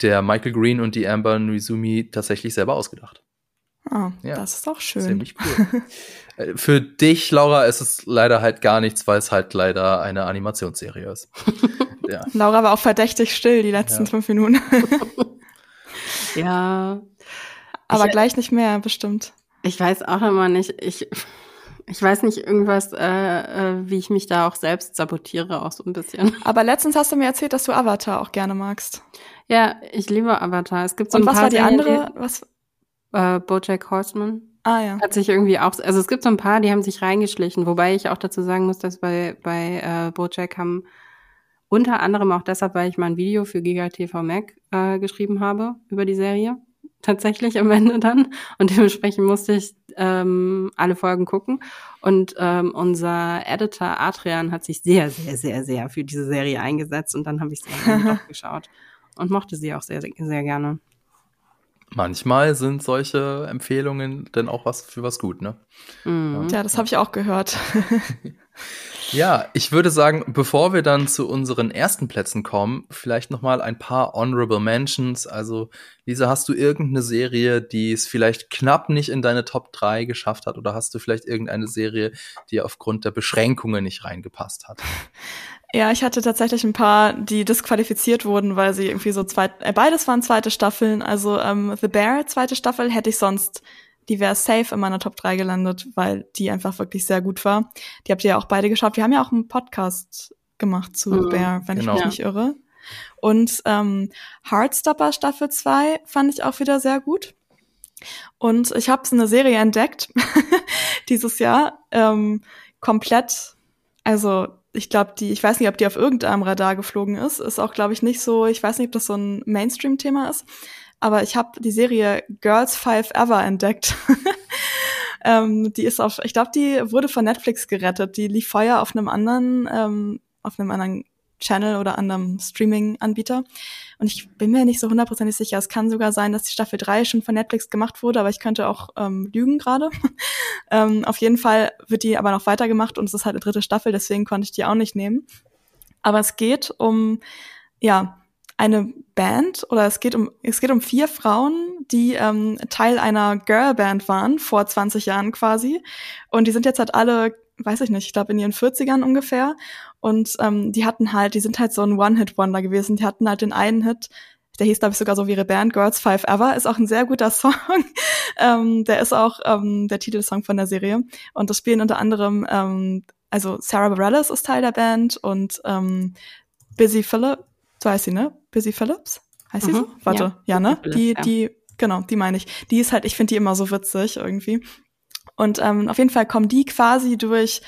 der Michael Green und die Amber Nuizumi tatsächlich selber ausgedacht. Ah, ja, das ist auch schön. Ziemlich cool. Äh, für dich, Laura, ist es leider halt gar nichts, weil es halt leider eine Animationsserie ist. ja. Laura war auch verdächtig still die letzten ja. fünf Minuten. ja. Aber ich, gleich nicht mehr, bestimmt. Ich weiß auch immer nicht. Ich, Ich weiß nicht, irgendwas, äh, äh, wie ich mich da auch selbst sabotiere, auch so ein bisschen. Aber letztens hast du mir erzählt, dass du Avatar auch gerne magst. Ja, ich liebe Avatar. Es gibt so Und ein was paar war die andere? Was? Äh, BoJack Horseman. Ah ja. Hat sich irgendwie auch, also es gibt so ein paar, die haben sich reingeschlichen, wobei ich auch dazu sagen muss, dass bei, bei äh, BoJack haben unter anderem auch deshalb, weil ich mal ein Video für Giga TV Mac äh, geschrieben habe über die Serie, tatsächlich am Ende dann. Und dementsprechend musste ich ähm, alle Folgen gucken. Und ähm, unser Editor Adrian hat sich sehr, sehr, sehr, sehr für diese Serie eingesetzt und dann habe ich sie doch geschaut und mochte sie auch sehr, sehr, sehr gerne. Manchmal sind solche Empfehlungen dann auch was für was gut, ne? Mhm. Ja, das habe ich auch gehört. ja, ich würde sagen, bevor wir dann zu unseren ersten Plätzen kommen, vielleicht noch mal ein paar honorable Mentions. Also, Lisa, hast du irgendeine Serie, die es vielleicht knapp nicht in deine Top 3 geschafft hat oder hast du vielleicht irgendeine Serie, die aufgrund der Beschränkungen nicht reingepasst hat? Ja, ich hatte tatsächlich ein paar, die disqualifiziert wurden, weil sie irgendwie so zweit, äh, beides waren zweite Staffeln. Also ähm, The Bear, zweite Staffel, hätte ich sonst, die wäre safe in meiner Top 3 gelandet, weil die einfach wirklich sehr gut war. Die habt ihr ja auch beide geschaut. Wir haben ja auch einen Podcast gemacht zu mhm, The Bear, wenn genau. ich mich nicht irre. Und ähm, Heartstopper Staffel 2 fand ich auch wieder sehr gut. Und ich habe eine Serie entdeckt dieses Jahr, ähm, komplett, also ich glaube, die, ich weiß nicht, ob die auf irgendeinem Radar geflogen ist. Ist auch, glaube ich, nicht so, ich weiß nicht, ob das so ein Mainstream-Thema ist. Aber ich habe die Serie Girls Five Ever entdeckt. ähm, die ist auf, ich glaube, die wurde von Netflix gerettet. Die lief vorher auf einem anderen, ähm, auf einem anderen Channel oder anderem Streaming-Anbieter. Und ich bin mir nicht so hundertprozentig sicher. Es kann sogar sein, dass die Staffel 3 schon von Netflix gemacht wurde, aber ich könnte auch ähm, lügen gerade. ähm, auf jeden Fall wird die aber noch weitergemacht und es ist halt eine dritte Staffel, deswegen konnte ich die auch nicht nehmen. Aber es geht um, ja, eine Band oder es geht um es geht um vier Frauen, die ähm, Teil einer Girlband waren vor 20 Jahren quasi und die sind jetzt halt alle weiß ich nicht, ich glaube in ihren 40ern ungefähr. Und ähm, die hatten halt, die sind halt so ein One-Hit-Wonder gewesen. Die hatten halt den einen Hit, der hieß, glaube ich, sogar so wie ihre Band, Girls Five Ever, ist auch ein sehr guter Song. ähm, der ist auch ähm, der Titelsong von der Serie. Und das spielen unter anderem, ähm, also Sarah Bareilles ist Teil der Band und ähm, Busy Phillips, so heißt sie, ne? Busy Phillips? Heißt mhm, sie so? Warte, ja, ja ne? Phillips, die, ja. die, genau, die meine ich. Die ist halt, ich finde die immer so witzig irgendwie. Und ähm, auf jeden Fall kommen die quasi durch,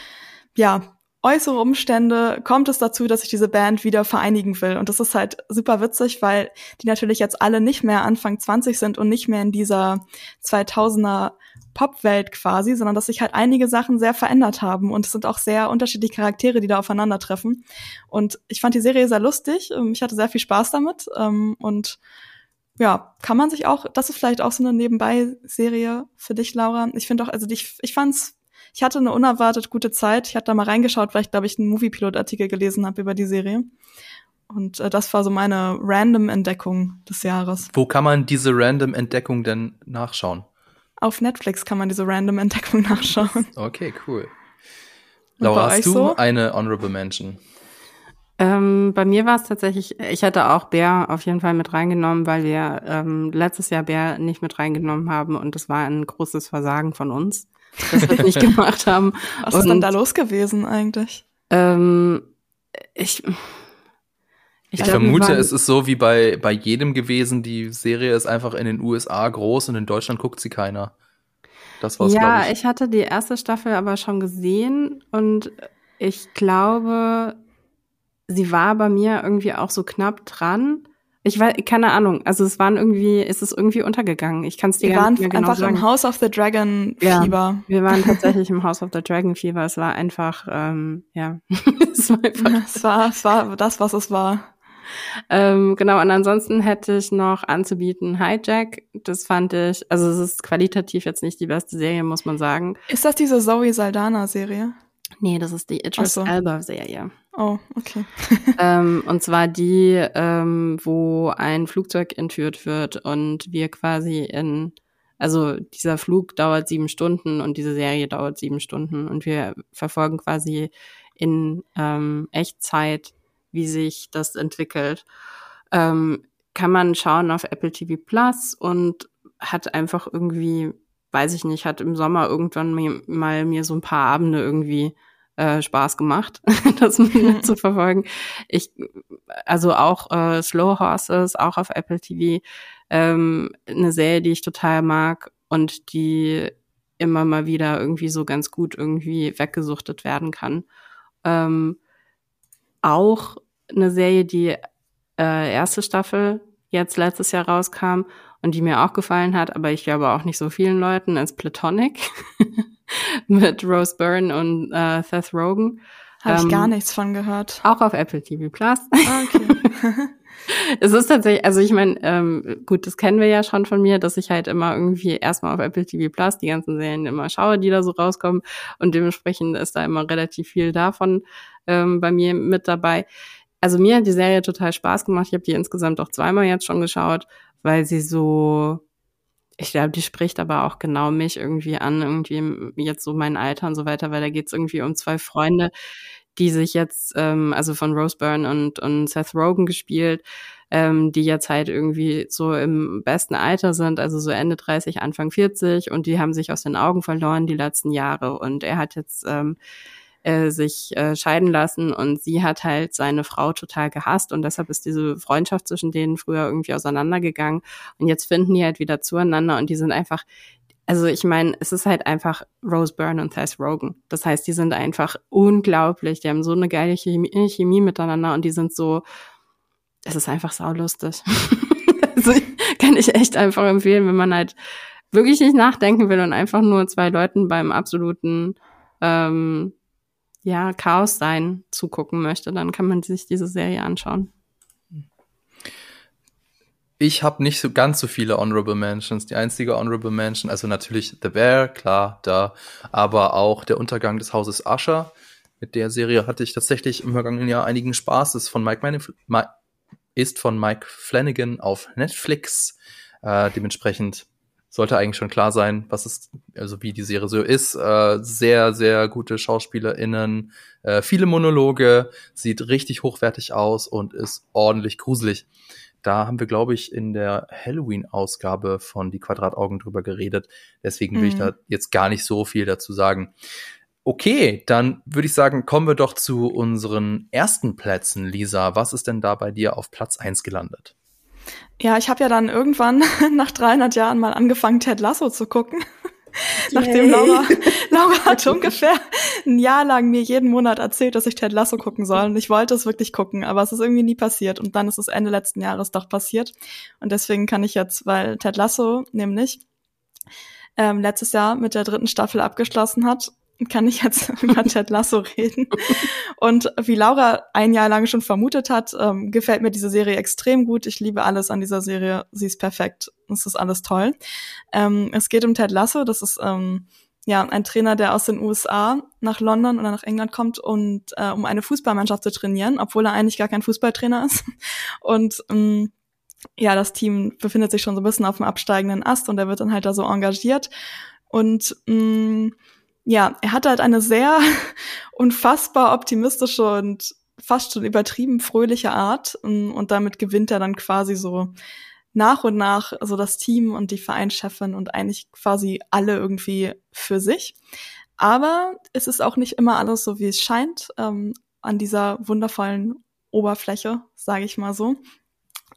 ja, äußere Umstände kommt es dazu, dass ich diese Band wieder vereinigen will. Und das ist halt super witzig, weil die natürlich jetzt alle nicht mehr Anfang 20 sind und nicht mehr in dieser 2000er Popwelt quasi, sondern dass sich halt einige Sachen sehr verändert haben. Und es sind auch sehr unterschiedliche Charaktere, die da aufeinandertreffen. Und ich fand die Serie sehr lustig. Ähm, ich hatte sehr viel Spaß damit. Ähm, und ja, kann man sich auch, das ist vielleicht auch so eine Nebenbei-Serie für dich, Laura. Ich finde auch, also ich, ich fand's, ich hatte eine unerwartet gute Zeit. Ich hatte da mal reingeschaut, weil ich, glaube ich, einen Movie-Pilot-Artikel gelesen habe über die Serie. Und äh, das war so meine Random-Entdeckung des Jahres. Wo kann man diese Random-Entdeckung denn nachschauen? Auf Netflix kann man diese Random-Entdeckung nachschauen. Okay, cool. Laura, hast du so? eine Honorable Mention? Ähm, bei mir war es tatsächlich, ich hätte auch Bär auf jeden Fall mit reingenommen, weil wir ähm, letztes Jahr Bär nicht mit reingenommen haben und das war ein großes Versagen von uns, dass wir es nicht gemacht haben. Was und, ist denn da los gewesen eigentlich? Ähm, ich ich, ich vermute, es ist so wie bei, bei jedem gewesen. Die Serie ist einfach in den USA groß und in Deutschland guckt sie keiner. Das war's, Ja, ich. ich hatte die erste Staffel aber schon gesehen und ich glaube, sie war bei mir irgendwie auch so knapp dran. Ich weiß, keine Ahnung. Also es waren irgendwie, ist es irgendwie untergegangen. Ich kann es dir wir gar nicht mehr genau einfach sagen. im House of the Dragon Fieber. Ja, wir waren tatsächlich im House of the Dragon Fieber. Es war einfach, ähm, ja, es war einfach. Es war, es war das, was es war. Ähm, genau, und ansonsten hätte ich noch anzubieten Hijack. Das fand ich, also es ist qualitativ jetzt nicht die beste Serie, muss man sagen. Ist das diese Zoe Saldana-Serie? Nee, das ist die Idris so. Elba-Serie. Oh, okay. ähm, und zwar die, ähm, wo ein Flugzeug entführt wird und wir quasi in, also dieser Flug dauert sieben Stunden und diese Serie dauert sieben Stunden und wir verfolgen quasi in ähm, Echtzeit, wie sich das entwickelt. Ähm, kann man schauen auf Apple TV Plus und hat einfach irgendwie weiß ich nicht, hat im Sommer irgendwann mal mir so ein paar Abende irgendwie äh, Spaß gemacht, das zu verfolgen. Ich, also auch äh, Slow Horses, auch auf Apple TV, ähm, eine Serie, die ich total mag und die immer mal wieder irgendwie so ganz gut irgendwie weggesuchtet werden kann. Ähm, auch eine Serie, die äh, erste Staffel jetzt letztes Jahr rauskam und die mir auch gefallen hat, aber ich glaube auch nicht so vielen Leuten, ist Platonic mit Rose Byrne und äh, Seth Rogen. Habe ähm, ich gar nichts von gehört. Auch auf Apple TV Plus. Ah, okay. es ist tatsächlich, also ich meine, ähm, gut, das kennen wir ja schon von mir, dass ich halt immer irgendwie erstmal auf Apple TV Plus die ganzen Serien immer schaue, die da so rauskommen und dementsprechend ist da immer relativ viel davon ähm, bei mir mit dabei. Also mir hat die Serie total Spaß gemacht. Ich habe die insgesamt auch zweimal jetzt schon geschaut, weil sie so, ich glaube, die spricht aber auch genau mich irgendwie an, irgendwie jetzt so mein Alter und so weiter, weil da geht's irgendwie um zwei Freunde, die sich jetzt, ähm, also von Rose Byrne und, und Seth Rogen gespielt, ähm, die jetzt halt irgendwie so im besten Alter sind, also so Ende 30, Anfang 40 und die haben sich aus den Augen verloren die letzten Jahre. Und er hat jetzt ähm, äh, sich äh, scheiden lassen und sie hat halt seine Frau total gehasst und deshalb ist diese Freundschaft zwischen denen früher irgendwie auseinandergegangen und jetzt finden die halt wieder zueinander und die sind einfach also ich meine, es ist halt einfach Rose Byrne und Seth Rogen. Das heißt, die sind einfach unglaublich. Die haben so eine geile Chemie, Chemie miteinander und die sind so, es ist einfach saulustig. also kann ich echt einfach empfehlen, wenn man halt wirklich nicht nachdenken will und einfach nur zwei Leuten beim absoluten ähm, ja, Chaos sein zugucken möchte, dann kann man sich diese Serie anschauen. Ich habe nicht so ganz so viele Honorable Mentions. Die einzige Honorable Mention, also natürlich The Bear, klar, da, aber auch der Untergang des Hauses Usher. Mit der Serie hatte ich tatsächlich im vergangenen Jahr einigen Spaß. Ist von Mike, Manif ist von Mike Flanagan auf Netflix. Äh, dementsprechend sollte eigentlich schon klar sein, was es, also wie die Serie so ist. Äh, sehr, sehr gute SchauspielerInnen, äh, viele Monologe, sieht richtig hochwertig aus und ist ordentlich gruselig. Da haben wir, glaube ich, in der Halloween-Ausgabe von Die Quadrataugen drüber geredet. Deswegen will mhm. ich da jetzt gar nicht so viel dazu sagen. Okay, dann würde ich sagen, kommen wir doch zu unseren ersten Plätzen. Lisa, was ist denn da bei dir auf Platz eins gelandet? Ja, ich habe ja dann irgendwann nach 300 Jahren mal angefangen, Ted Lasso zu gucken. Nachdem Laura, Laura hat ungefähr ein Jahr lang mir jeden Monat erzählt, dass ich Ted Lasso gucken soll. Und ich wollte es wirklich gucken, aber es ist irgendwie nie passiert. Und dann ist es Ende letzten Jahres doch passiert. Und deswegen kann ich jetzt, weil Ted Lasso nämlich ähm, letztes Jahr mit der dritten Staffel abgeschlossen hat, kann ich jetzt über Ted Lasso reden. Und wie Laura ein Jahr lang schon vermutet hat, ähm, gefällt mir diese Serie extrem gut. Ich liebe alles an dieser Serie. Sie ist perfekt. Es ist alles toll. Ähm, es geht um Ted Lasso. Das ist ähm, ja ein Trainer, der aus den USA nach London oder nach England kommt und äh, um eine Fußballmannschaft zu trainieren, obwohl er eigentlich gar kein Fußballtrainer ist. Und ähm, ja, das Team befindet sich schon so ein bisschen auf dem absteigenden Ast und er wird dann halt da so engagiert. Und mh, mm, ja, er hat halt eine sehr unfassbar optimistische und fast schon übertrieben fröhliche Art ähm, und damit gewinnt er dann quasi so nach und nach so das Team und die Vereinschefin und eigentlich quasi alle irgendwie für sich. Aber es ist auch nicht immer alles so, wie es scheint ähm, an dieser wundervollen Oberfläche, sage ich mal so.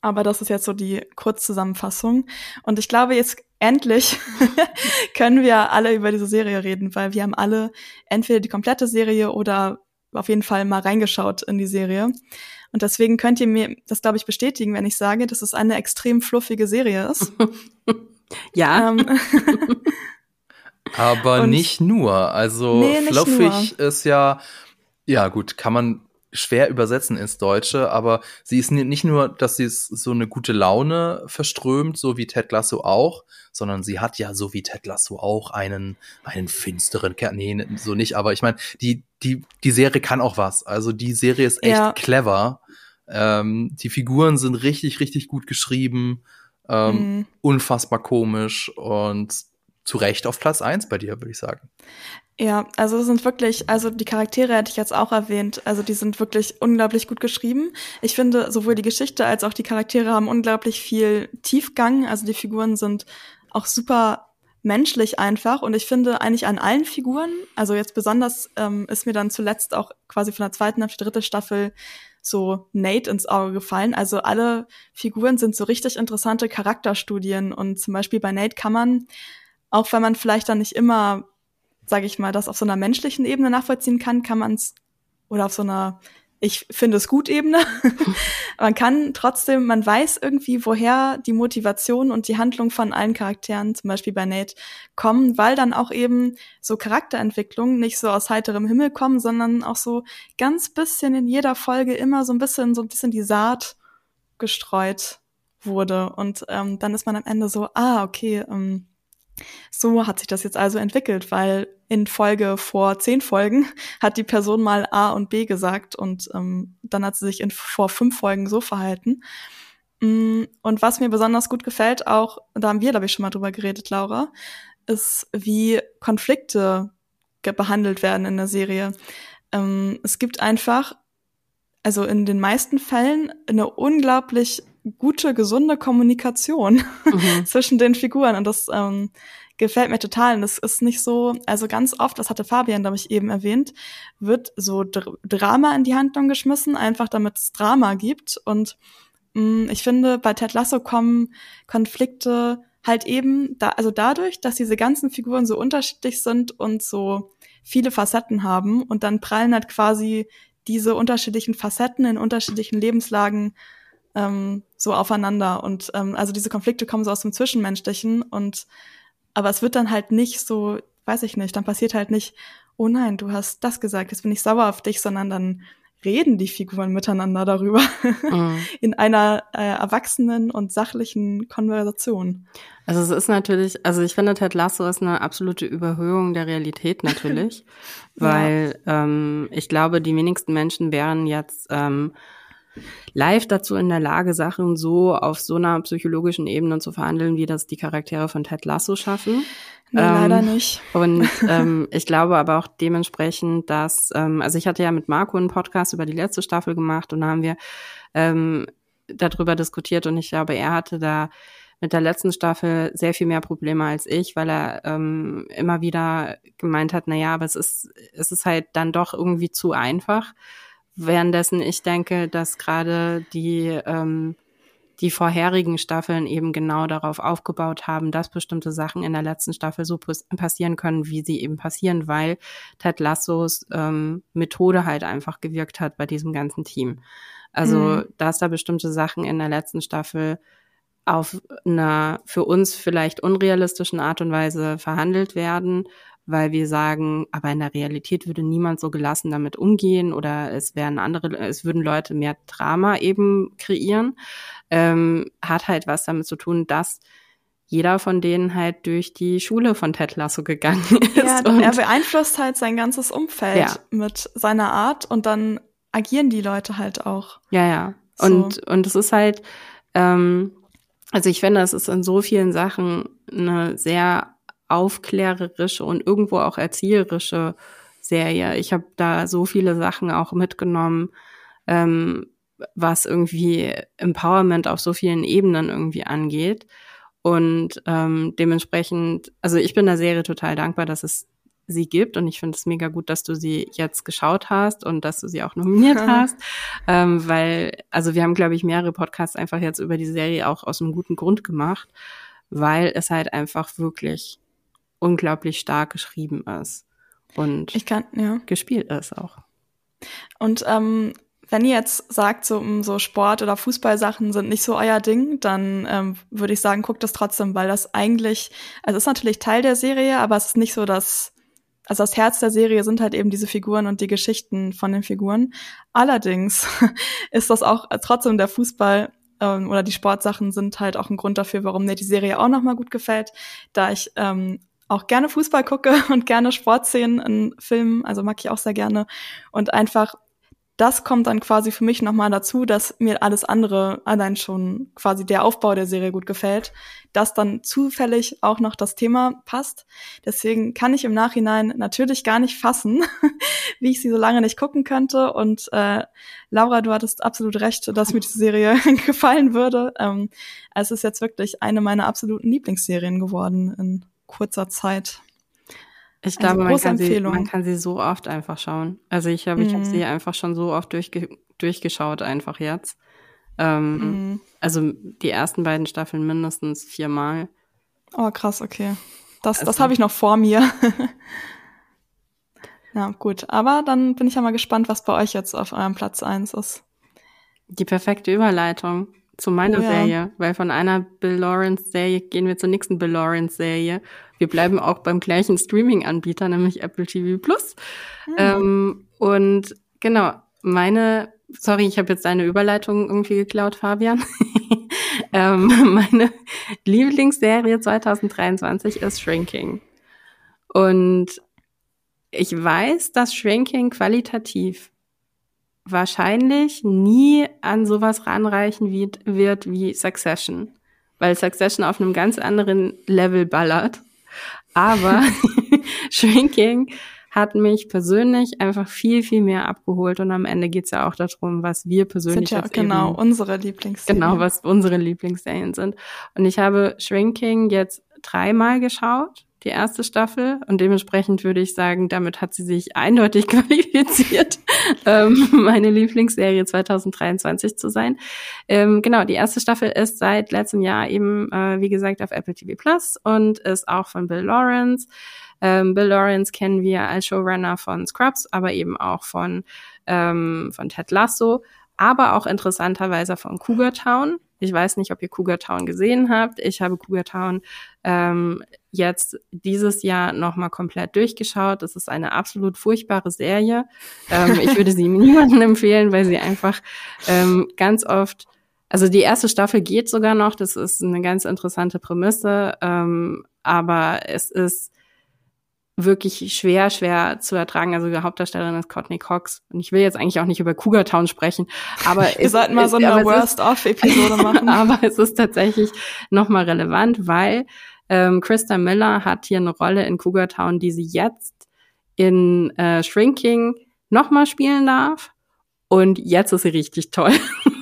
Aber das ist jetzt so die Kurzzusammenfassung. Und ich glaube, jetzt endlich können wir alle über diese Serie reden, weil wir haben alle entweder die komplette Serie oder auf jeden Fall mal reingeschaut in die Serie. Und deswegen könnt ihr mir das, glaube ich, bestätigen, wenn ich sage, dass es eine extrem fluffige Serie ist. ja. Ähm, Aber Und nicht nur. Also nee, nicht fluffig nur. ist ja, ja gut, kann man schwer übersetzen ins Deutsche, aber sie ist nicht nur, dass sie so eine gute Laune verströmt, so wie Ted Lasso auch, sondern sie hat ja so wie Ted Lasso auch einen einen finsteren Kern. Nee, so nicht, aber ich meine, die die die Serie kann auch was. Also die Serie ist echt ja. clever. Ähm, die Figuren sind richtig richtig gut geschrieben, ähm, mhm. unfassbar komisch und zu Recht auf Platz eins bei dir, würde ich sagen. Ja, also das sind wirklich, also die Charaktere hätte ich jetzt auch erwähnt, also die sind wirklich unglaublich gut geschrieben. Ich finde, sowohl die Geschichte als auch die Charaktere haben unglaublich viel Tiefgang, also die Figuren sind auch super menschlich einfach. Und ich finde eigentlich an allen Figuren, also jetzt besonders ähm, ist mir dann zuletzt auch quasi von der zweiten auf die dritte Staffel so Nate ins Auge gefallen. Also alle Figuren sind so richtig interessante Charakterstudien. Und zum Beispiel bei Nate kann man, auch wenn man vielleicht dann nicht immer, sage ich mal, das auf so einer menschlichen Ebene nachvollziehen kann, kann man es oder auf so einer ich finde es gut Ebene. man kann trotzdem, man weiß irgendwie, woher die Motivation und die Handlung von allen Charakteren, zum Beispiel bei Nate, kommen, weil dann auch eben so Charakterentwicklungen nicht so aus heiterem Himmel kommen, sondern auch so ganz bisschen in jeder Folge immer so ein bisschen, so ein bisschen die Saat gestreut wurde. Und ähm, dann ist man am Ende so, ah, okay, ähm, so hat sich das jetzt also entwickelt, weil in Folge vor zehn Folgen hat die Person mal A und B gesagt und ähm, dann hat sie sich in vor fünf Folgen so verhalten. Mm, und was mir besonders gut gefällt, auch, da haben wir, glaube ich, schon mal drüber geredet, Laura, ist, wie Konflikte behandelt werden in der Serie. Ähm, es gibt einfach, also in den meisten Fällen, eine unglaublich gute, gesunde Kommunikation mhm. zwischen den Figuren. Und das ähm, gefällt mir total. Und das ist nicht so, also ganz oft, das hatte Fabian, glaube ich, eben erwähnt, wird so Dr Drama in die Handlung geschmissen, einfach damit es Drama gibt. Und mh, mm, ich finde, bei Ted Lasso kommen Konflikte halt eben, da, also dadurch, dass diese ganzen Figuren so unterschiedlich sind und so viele Facetten haben und dann prallen halt quasi diese unterschiedlichen Facetten in unterschiedlichen Lebenslagen ähm, so aufeinander. Und ähm, also diese Konflikte kommen so aus dem Zwischenmenschlichen und aber es wird dann halt nicht so, weiß ich nicht, dann passiert halt nicht, oh nein, du hast das gesagt, jetzt bin ich sauer auf dich, sondern dann reden die Figuren miteinander darüber mhm. in einer äh, erwachsenen und sachlichen Konversation. Also es ist natürlich, also ich finde Ted Lasso ist eine absolute Überhöhung der Realität natürlich, weil ja. ähm, ich glaube, die wenigsten Menschen wären jetzt ähm, live dazu in der Lage, Sachen so auf so einer psychologischen Ebene zu verhandeln, wie das die Charaktere von Ted Lasso schaffen. Nee, ähm, leider nicht. Und ähm, ich glaube aber auch dementsprechend, dass, ähm, also ich hatte ja mit Marco einen Podcast über die letzte Staffel gemacht und da haben wir ähm, darüber diskutiert und ich glaube, er hatte da mit der letzten Staffel sehr viel mehr Probleme als ich, weil er ähm, immer wieder gemeint hat, na ja, aber es ist, es ist halt dann doch irgendwie zu einfach. Währenddessen ich denke, dass gerade die, ähm, die vorherigen Staffeln eben genau darauf aufgebaut haben, dass bestimmte Sachen in der letzten Staffel so passieren können, wie sie eben passieren, weil Ted Lassos ähm, Methode halt einfach gewirkt hat bei diesem ganzen Team. Also, mhm. dass da bestimmte Sachen in der letzten Staffel auf einer für uns vielleicht unrealistischen Art und Weise verhandelt werden, weil wir sagen, aber in der Realität würde niemand so gelassen damit umgehen oder es wären andere, es würden Leute mehr Drama eben kreieren, ähm, hat halt was damit zu tun, dass jeder von denen halt durch die Schule von Ted Lasso gegangen ist. Ja, er beeinflusst halt sein ganzes Umfeld ja. mit seiner Art und dann agieren die Leute halt auch. Ja, ja. So. Und, und es ist halt, ähm, also ich finde, es ist in so vielen Sachen eine sehr aufklärerische und irgendwo auch erzieherische Serie. Ich habe da so viele Sachen auch mitgenommen, ähm, was irgendwie Empowerment auf so vielen Ebenen irgendwie angeht. Und ähm, dementsprechend, also ich bin der Serie total dankbar, dass es sie gibt und ich finde es mega gut, dass du sie jetzt geschaut hast und dass du sie auch nominiert hast, ähm, weil also wir haben glaube ich mehrere Podcasts einfach jetzt über die Serie auch aus einem guten Grund gemacht, weil es halt einfach wirklich unglaublich stark geschrieben ist und ich kann, ja. gespielt ist auch. Und ähm, wenn ihr jetzt sagt, so, so Sport- oder Fußballsachen sind nicht so euer Ding, dann ähm, würde ich sagen, guckt das trotzdem, weil das eigentlich, also ist natürlich Teil der Serie, aber es ist nicht so, dass, also das Herz der Serie sind halt eben diese Figuren und die Geschichten von den Figuren. Allerdings ist das auch trotzdem der Fußball ähm, oder die Sportsachen sind halt auch ein Grund dafür, warum mir die Serie auch nochmal gut gefällt, da ich ähm, auch gerne Fußball gucke und gerne Sportszenen in Filmen, also mag ich auch sehr gerne. Und einfach, das kommt dann quasi für mich nochmal dazu, dass mir alles andere allein schon quasi der Aufbau der Serie gut gefällt, dass dann zufällig auch noch das Thema passt. Deswegen kann ich im Nachhinein natürlich gar nicht fassen, wie ich sie so lange nicht gucken könnte. Und äh, Laura, du hattest absolut recht, dass mir diese Serie gefallen würde. Ähm, es ist jetzt wirklich eine meiner absoluten Lieblingsserien geworden in kurzer Zeit. Ich also glaube, man kann, sie, man kann sie so oft einfach schauen. Also ich habe, ich habe sie mhm. einfach schon so oft durchge durchgeschaut, einfach jetzt. Ähm, mhm. Also die ersten beiden Staffeln mindestens viermal. Oh, krass, okay. Das, also, das habe ich noch vor mir. ja, gut. Aber dann bin ich ja mal gespannt, was bei euch jetzt auf eurem Platz eins ist. Die perfekte Überleitung zu meiner oh, ja. Serie, weil von einer Bill Lawrence Serie gehen wir zur nächsten Bill Lawrence Serie. Wir bleiben auch beim gleichen Streaming-Anbieter, nämlich Apple TV Plus. Mhm. Ähm, und genau, meine, sorry, ich habe jetzt deine Überleitung irgendwie geklaut, Fabian. ähm, meine Lieblingsserie 2023 ist Shrinking. Und ich weiß, dass Shrinking qualitativ wahrscheinlich nie an sowas ranreichen wird, wird wie Succession, weil Succession auf einem ganz anderen Level ballert. Aber Shrinking hat mich persönlich einfach viel, viel mehr abgeholt und am Ende geht's ja auch darum, was wir persönlich sind ja genau eben, unsere Lieblingsserien. Genau, was unsere Lieblingsserien sind. Und ich habe Shrinking jetzt dreimal geschaut die erste Staffel. Und dementsprechend würde ich sagen, damit hat sie sich eindeutig qualifiziert, ähm, meine Lieblingsserie 2023 zu sein. Ähm, genau, die erste Staffel ist seit letztem Jahr eben, äh, wie gesagt, auf Apple TV Plus und ist auch von Bill Lawrence. Ähm, Bill Lawrence kennen wir als Showrunner von Scrubs, aber eben auch von, ähm, von Ted Lasso, aber auch interessanterweise von Cougar Town. Ich weiß nicht, ob ihr Cougar Town gesehen habt. Ich habe Cougar Town ähm, jetzt dieses Jahr nochmal komplett durchgeschaut. Das ist eine absolut furchtbare Serie. Ähm, ich würde sie niemandem empfehlen, weil sie einfach ähm, ganz oft, also die erste Staffel geht sogar noch, das ist eine ganz interessante Prämisse, ähm, aber es ist wirklich schwer, schwer zu ertragen. Also die Hauptdarstellerin ist Courtney Cox. Und ich will jetzt eigentlich auch nicht über Cougar Town sprechen, aber wir es, sollten mal so eine Worst-of-Episode machen. aber es ist tatsächlich nochmal relevant, weil ähm, Krista Miller hat hier eine Rolle in Cougar Town, die sie jetzt in äh, Shrinking nochmal spielen darf. Und jetzt ist sie richtig toll.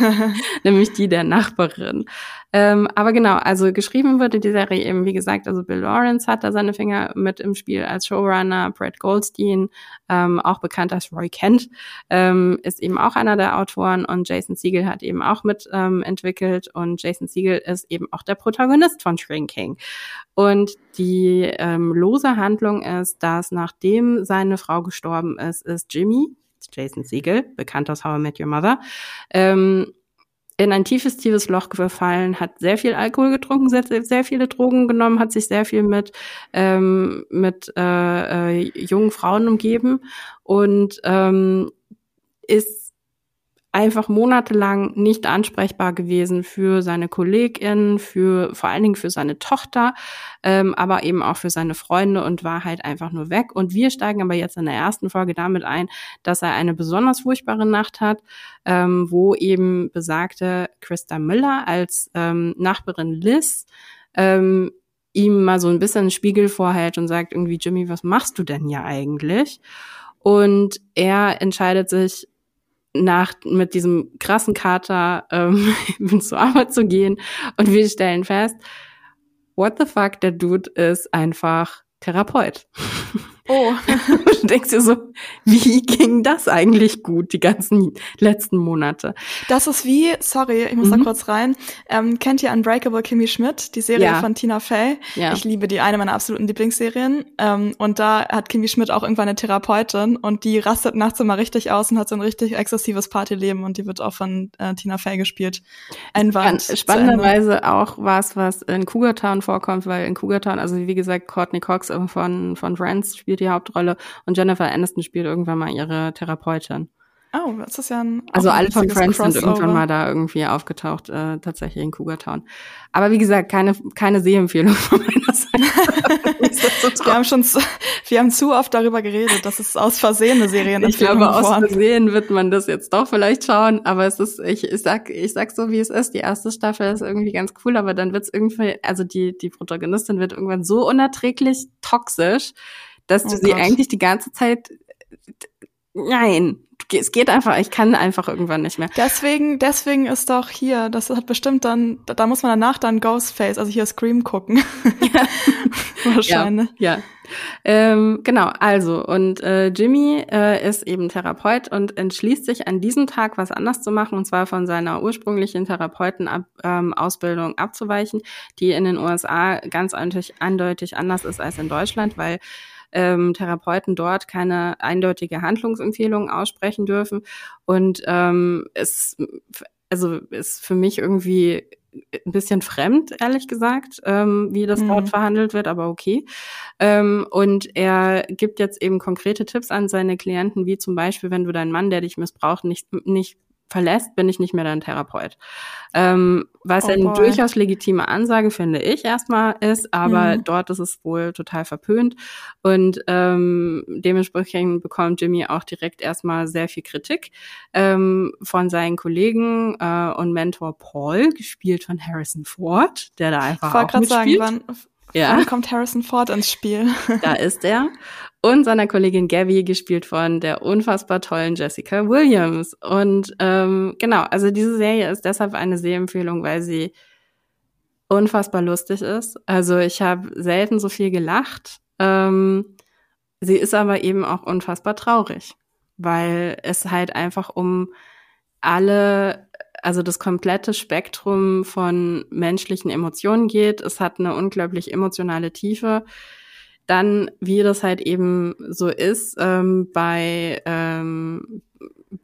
nämlich die der Nachbarin. Ähm, aber genau, also geschrieben wurde die Serie eben, wie gesagt, also Bill Lawrence hat da seine Finger mit im Spiel als Showrunner, Brad Goldstein, ähm, auch bekannt als Roy Kent, ähm, ist eben auch einer der Autoren und Jason Siegel hat eben auch mit ähm, entwickelt und Jason Siegel ist eben auch der Protagonist von Shrinking. Und die ähm, lose Handlung ist, dass nachdem seine Frau gestorben ist, ist Jimmy, Jason Siegel, bekannt aus How I Met Your Mother, ähm, in ein tiefes, tiefes Loch gefallen, hat sehr viel Alkohol getrunken, sehr, sehr viele Drogen genommen, hat sich sehr viel mit, ähm, mit äh, äh, jungen Frauen umgeben und ähm, ist einfach monatelang nicht ansprechbar gewesen für seine KollegInnen, für vor allen Dingen für seine Tochter, ähm, aber eben auch für seine Freunde und war halt einfach nur weg. Und wir steigen aber jetzt in der ersten Folge damit ein, dass er eine besonders furchtbare Nacht hat, ähm, wo eben besagte Christa Miller als ähm, Nachbarin Liz ähm, ihm mal so ein bisschen einen Spiegel vorhält und sagt irgendwie, Jimmy, was machst du denn hier eigentlich? Und er entscheidet sich nach mit diesem krassen Kater ähm, zur Arbeit zu gehen und wir stellen fest, what the fuck, der Dude ist einfach Therapeut. Oh. du denkst dir so, wie ging das eigentlich gut, die ganzen letzten Monate? Das ist wie, sorry, ich muss mhm. da kurz rein. Ähm, kennt ihr Unbreakable Kimmy Schmidt, die Serie ja. von Tina Fey? Ja. Ich liebe die, eine meiner absoluten Lieblingsserien. Ähm, und da hat Kimmy Schmidt auch irgendwann eine Therapeutin und die rastet nachts immer richtig aus und hat so ein richtig exzessives Partyleben und die wird auch von äh, Tina Fey gespielt. Ein Wand. Spannenderweise auch was, was in Cougar Town vorkommt, weil in Cougar Town, also wie gesagt, Courtney Cox von, von Friends spielt die Hauptrolle und Jennifer Aniston spielt irgendwann mal ihre Therapeutin. Oh, das ist ja ein. Also alle von Friends Crossover. sind irgendwann mal da irgendwie aufgetaucht, äh, tatsächlich in Cougar Town. Aber wie gesagt, keine, keine Sehempfehlung von meiner Seite. wir haben schon zu, wir haben zu oft darüber geredet, dass es aus Versehen eine Serie Ich glaube, aus Versehen wird man das jetzt doch vielleicht schauen, aber es ist, ich, ich sag, ich sag so, wie es ist. Die erste Staffel ist irgendwie ganz cool, aber dann wird es irgendwie, also die, die Protagonistin wird irgendwann so unerträglich toxisch, dass du oh sie Gott. eigentlich die ganze Zeit nein, es geht einfach, ich kann einfach irgendwann nicht mehr. Deswegen, deswegen ist doch hier, das hat bestimmt dann, da muss man danach dann Ghostface, also hier Scream gucken. Ja. Wahrscheinlich. Ja. ja. Ähm, genau, also, und äh, Jimmy äh, ist eben Therapeut und entschließt sich an diesem Tag was anders zu machen, und zwar von seiner ursprünglichen Therapeutenausbildung ähm, abzuweichen, die in den USA ganz eindeutig, eindeutig anders ist als in Deutschland, weil ähm, Therapeuten dort keine eindeutige Handlungsempfehlung aussprechen dürfen. Und ähm, es also ist für mich irgendwie ein bisschen fremd, ehrlich gesagt, ähm, wie das mhm. dort verhandelt wird, aber okay. Ähm, und er gibt jetzt eben konkrete Tipps an seine Klienten, wie zum Beispiel, wenn du deinen Mann, der dich missbraucht, nicht, nicht verlässt, bin ich nicht mehr dein Therapeut. Ähm, was oh, eine durchaus legitime Ansage, finde ich, erstmal ist, aber mhm. dort ist es wohl total verpönt. Und ähm, dementsprechend bekommt Jimmy auch direkt erstmal sehr viel Kritik ähm, von seinen Kollegen äh, und Mentor Paul, gespielt von Harrison Ford, der da einfach ich auch mitspielt. Sagen, wann, ja. Wann kommt Harrison Ford ins Spiel? Da ist er. Und seiner Kollegin Gabby, gespielt von der unfassbar tollen Jessica Williams. Und ähm, genau, also diese Serie ist deshalb eine Sehempfehlung, weil sie unfassbar lustig ist. Also ich habe selten so viel gelacht. Ähm, sie ist aber eben auch unfassbar traurig, weil es halt einfach um alle also das komplette Spektrum von menschlichen Emotionen geht. Es hat eine unglaublich emotionale Tiefe. Dann, wie das halt eben so ist ähm, bei, ähm,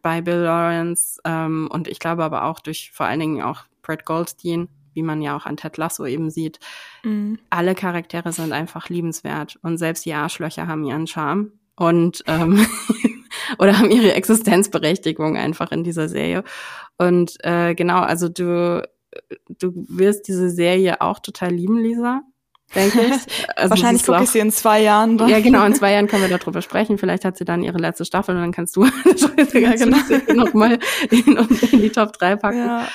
bei Bill Lawrence ähm, und ich glaube aber auch durch vor allen Dingen auch Brad Goldstein, wie man ja auch an Ted Lasso eben sieht. Mhm. Alle Charaktere sind einfach liebenswert und selbst die Arschlöcher haben ihren Charme. Und ähm, oder haben ihre Existenzberechtigung einfach in dieser Serie. Und äh, genau, also du, du wirst diese Serie auch total lieben, Lisa. Denke ich. Also Wahrscheinlich gucke ich sie in zwei Jahren. Dann. Ja, genau, in zwei Jahren können wir darüber sprechen. Vielleicht hat sie dann ihre letzte Staffel und dann kannst du ja, genau. nochmal in, in die Top 3 packen. Ja.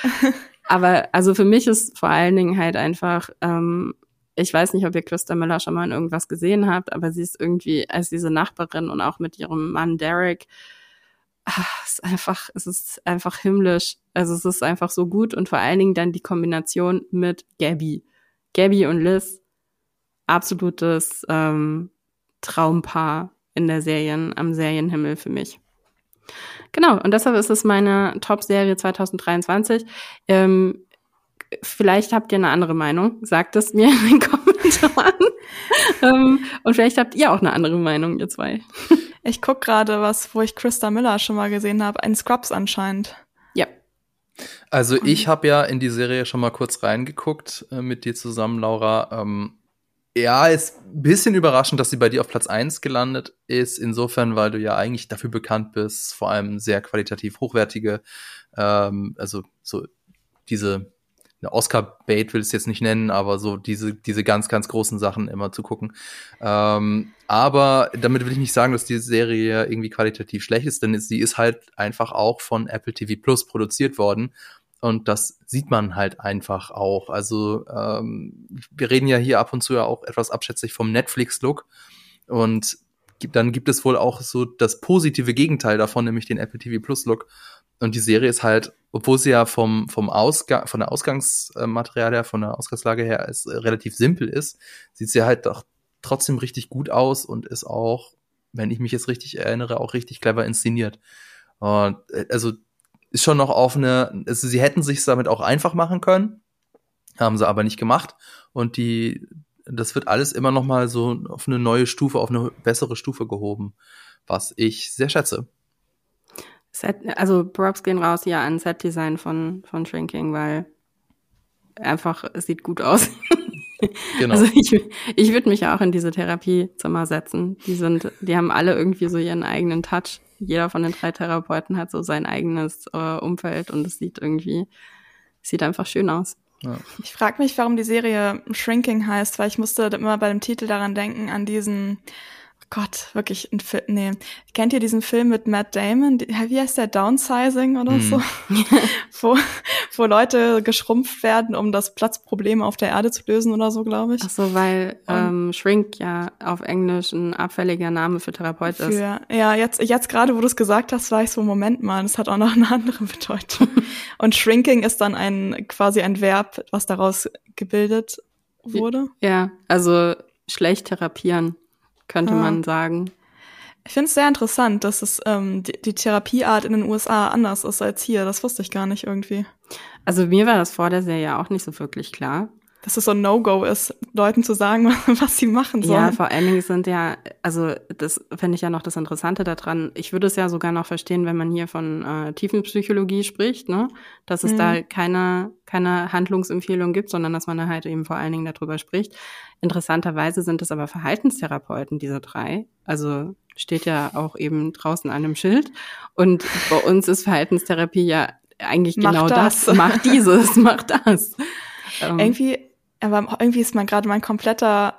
Aber also für mich ist vor allen Dingen halt einfach ähm, ich weiß nicht, ob ihr Christa Miller schon mal in irgendwas gesehen habt, aber sie ist irgendwie als diese Nachbarin und auch mit ihrem Mann Derek, ach, ist einfach, es ist einfach himmlisch. Also es ist einfach so gut und vor allen Dingen dann die Kombination mit Gabby. Gabby und Liz, absolutes ähm, Traumpaar in der Serien, am Serienhimmel für mich. Genau, und deshalb ist es meine Top-Serie 2023. Ähm, vielleicht habt ihr eine andere Meinung. Sagt es mir in den Kommentaren. ähm, und vielleicht habt ihr auch eine andere Meinung, ihr zwei. ich guck gerade was, wo ich Christa Miller schon mal gesehen habe. Ein Scrubs anscheinend. Ja. Also ich habe ja in die Serie schon mal kurz reingeguckt äh, mit dir zusammen, Laura. Ähm, ja, ist ein bisschen überraschend, dass sie bei dir auf Platz eins gelandet ist. Insofern, weil du ja eigentlich dafür bekannt bist, vor allem sehr qualitativ hochwertige, ähm, also so diese Oscar-Bait will ich es jetzt nicht nennen, aber so diese, diese ganz, ganz großen Sachen immer zu gucken. Ähm, aber damit will ich nicht sagen, dass die Serie irgendwie qualitativ schlecht ist, denn sie ist halt einfach auch von Apple TV Plus produziert worden. Und das sieht man halt einfach auch. Also ähm, wir reden ja hier ab und zu ja auch etwas abschätzig vom Netflix-Look. Und dann gibt es wohl auch so das positive Gegenteil davon, nämlich den Apple TV Plus Look. Und die Serie ist halt, obwohl sie ja vom, vom Ausgang, von der Ausgangsmaterial her, von der Ausgangslage her ist, relativ simpel ist, sieht sie halt doch trotzdem richtig gut aus und ist auch, wenn ich mich jetzt richtig erinnere, auch richtig clever inszeniert. Und, äh, also ist schon noch auf eine, also sie hätten sich damit auch einfach machen können, haben sie aber nicht gemacht. Und die, das wird alles immer noch mal so auf eine neue Stufe, auf eine bessere Stufe gehoben, was ich sehr schätze. Set, also Props gehen raus ja an Set-Design von, von Shrinking, weil einfach, es sieht gut aus. Genau. Also ich, ich würde mich auch in diese Therapiezimmer setzen. Die sind, die haben alle irgendwie so ihren eigenen Touch. Jeder von den drei Therapeuten hat so sein eigenes äh, Umfeld und es sieht irgendwie, sieht einfach schön aus. Ja. Ich frage mich, warum die Serie Shrinking heißt, weil ich musste immer bei dem Titel daran denken, an diesen Gott, wirklich ein Film. Nee. Kennt ihr diesen Film mit Matt Damon? Wie heißt der? Downsizing oder hm. so? wo, wo Leute geschrumpft werden, um das Platzproblem auf der Erde zu lösen oder so, glaube ich. Ach so, weil ähm, Shrink ja auf Englisch ein abfälliger Name für Therapeut für, ist. Ja, jetzt, jetzt gerade, wo du es gesagt hast, war ich so, Moment mal, das hat auch noch eine andere Bedeutung. Und Shrinking ist dann ein quasi ein Verb, was daraus gebildet wurde. Ja, also schlecht therapieren, könnte ja. man sagen. Ich finde es sehr interessant, dass es ähm, die, die Therapieart in den USA anders ist als hier. Das wusste ich gar nicht irgendwie. Also mir war das vor der Serie auch nicht so wirklich klar dass es so ein No-Go ist, Leuten zu sagen, was sie machen sollen. Ja, vor allen Dingen sind ja, also das finde ich ja noch das Interessante daran. Ich würde es ja sogar noch verstehen, wenn man hier von äh, Tiefenpsychologie spricht, ne? Dass es mhm. da keine, keine Handlungsempfehlung gibt, sondern dass man da halt eben vor allen Dingen darüber spricht. Interessanterweise sind es aber Verhaltenstherapeuten, diese drei. Also steht ja auch eben draußen an einem Schild. Und bei uns ist Verhaltenstherapie ja eigentlich mach genau das. das. Mach dieses, mach das. Ähm, Irgendwie aber irgendwie ist man gerade mein kompletter,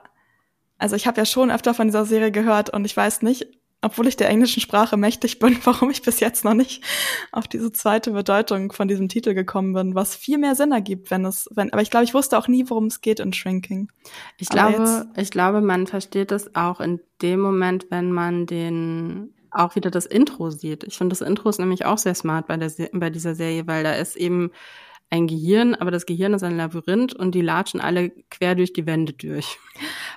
also ich habe ja schon öfter von dieser Serie gehört und ich weiß nicht, obwohl ich der englischen Sprache mächtig bin, warum ich bis jetzt noch nicht auf diese zweite Bedeutung von diesem Titel gekommen bin, was viel mehr Sinn ergibt, wenn es, wenn, aber ich glaube, ich wusste auch nie, worum es geht in Shrinking. Ich aber glaube, ich glaube, man versteht es auch in dem Moment, wenn man den auch wieder das Intro sieht. Ich finde das Intro ist nämlich auch sehr smart bei der bei dieser Serie, weil da ist eben ein Gehirn, aber das Gehirn ist ein Labyrinth und die latschen alle quer durch die Wände durch.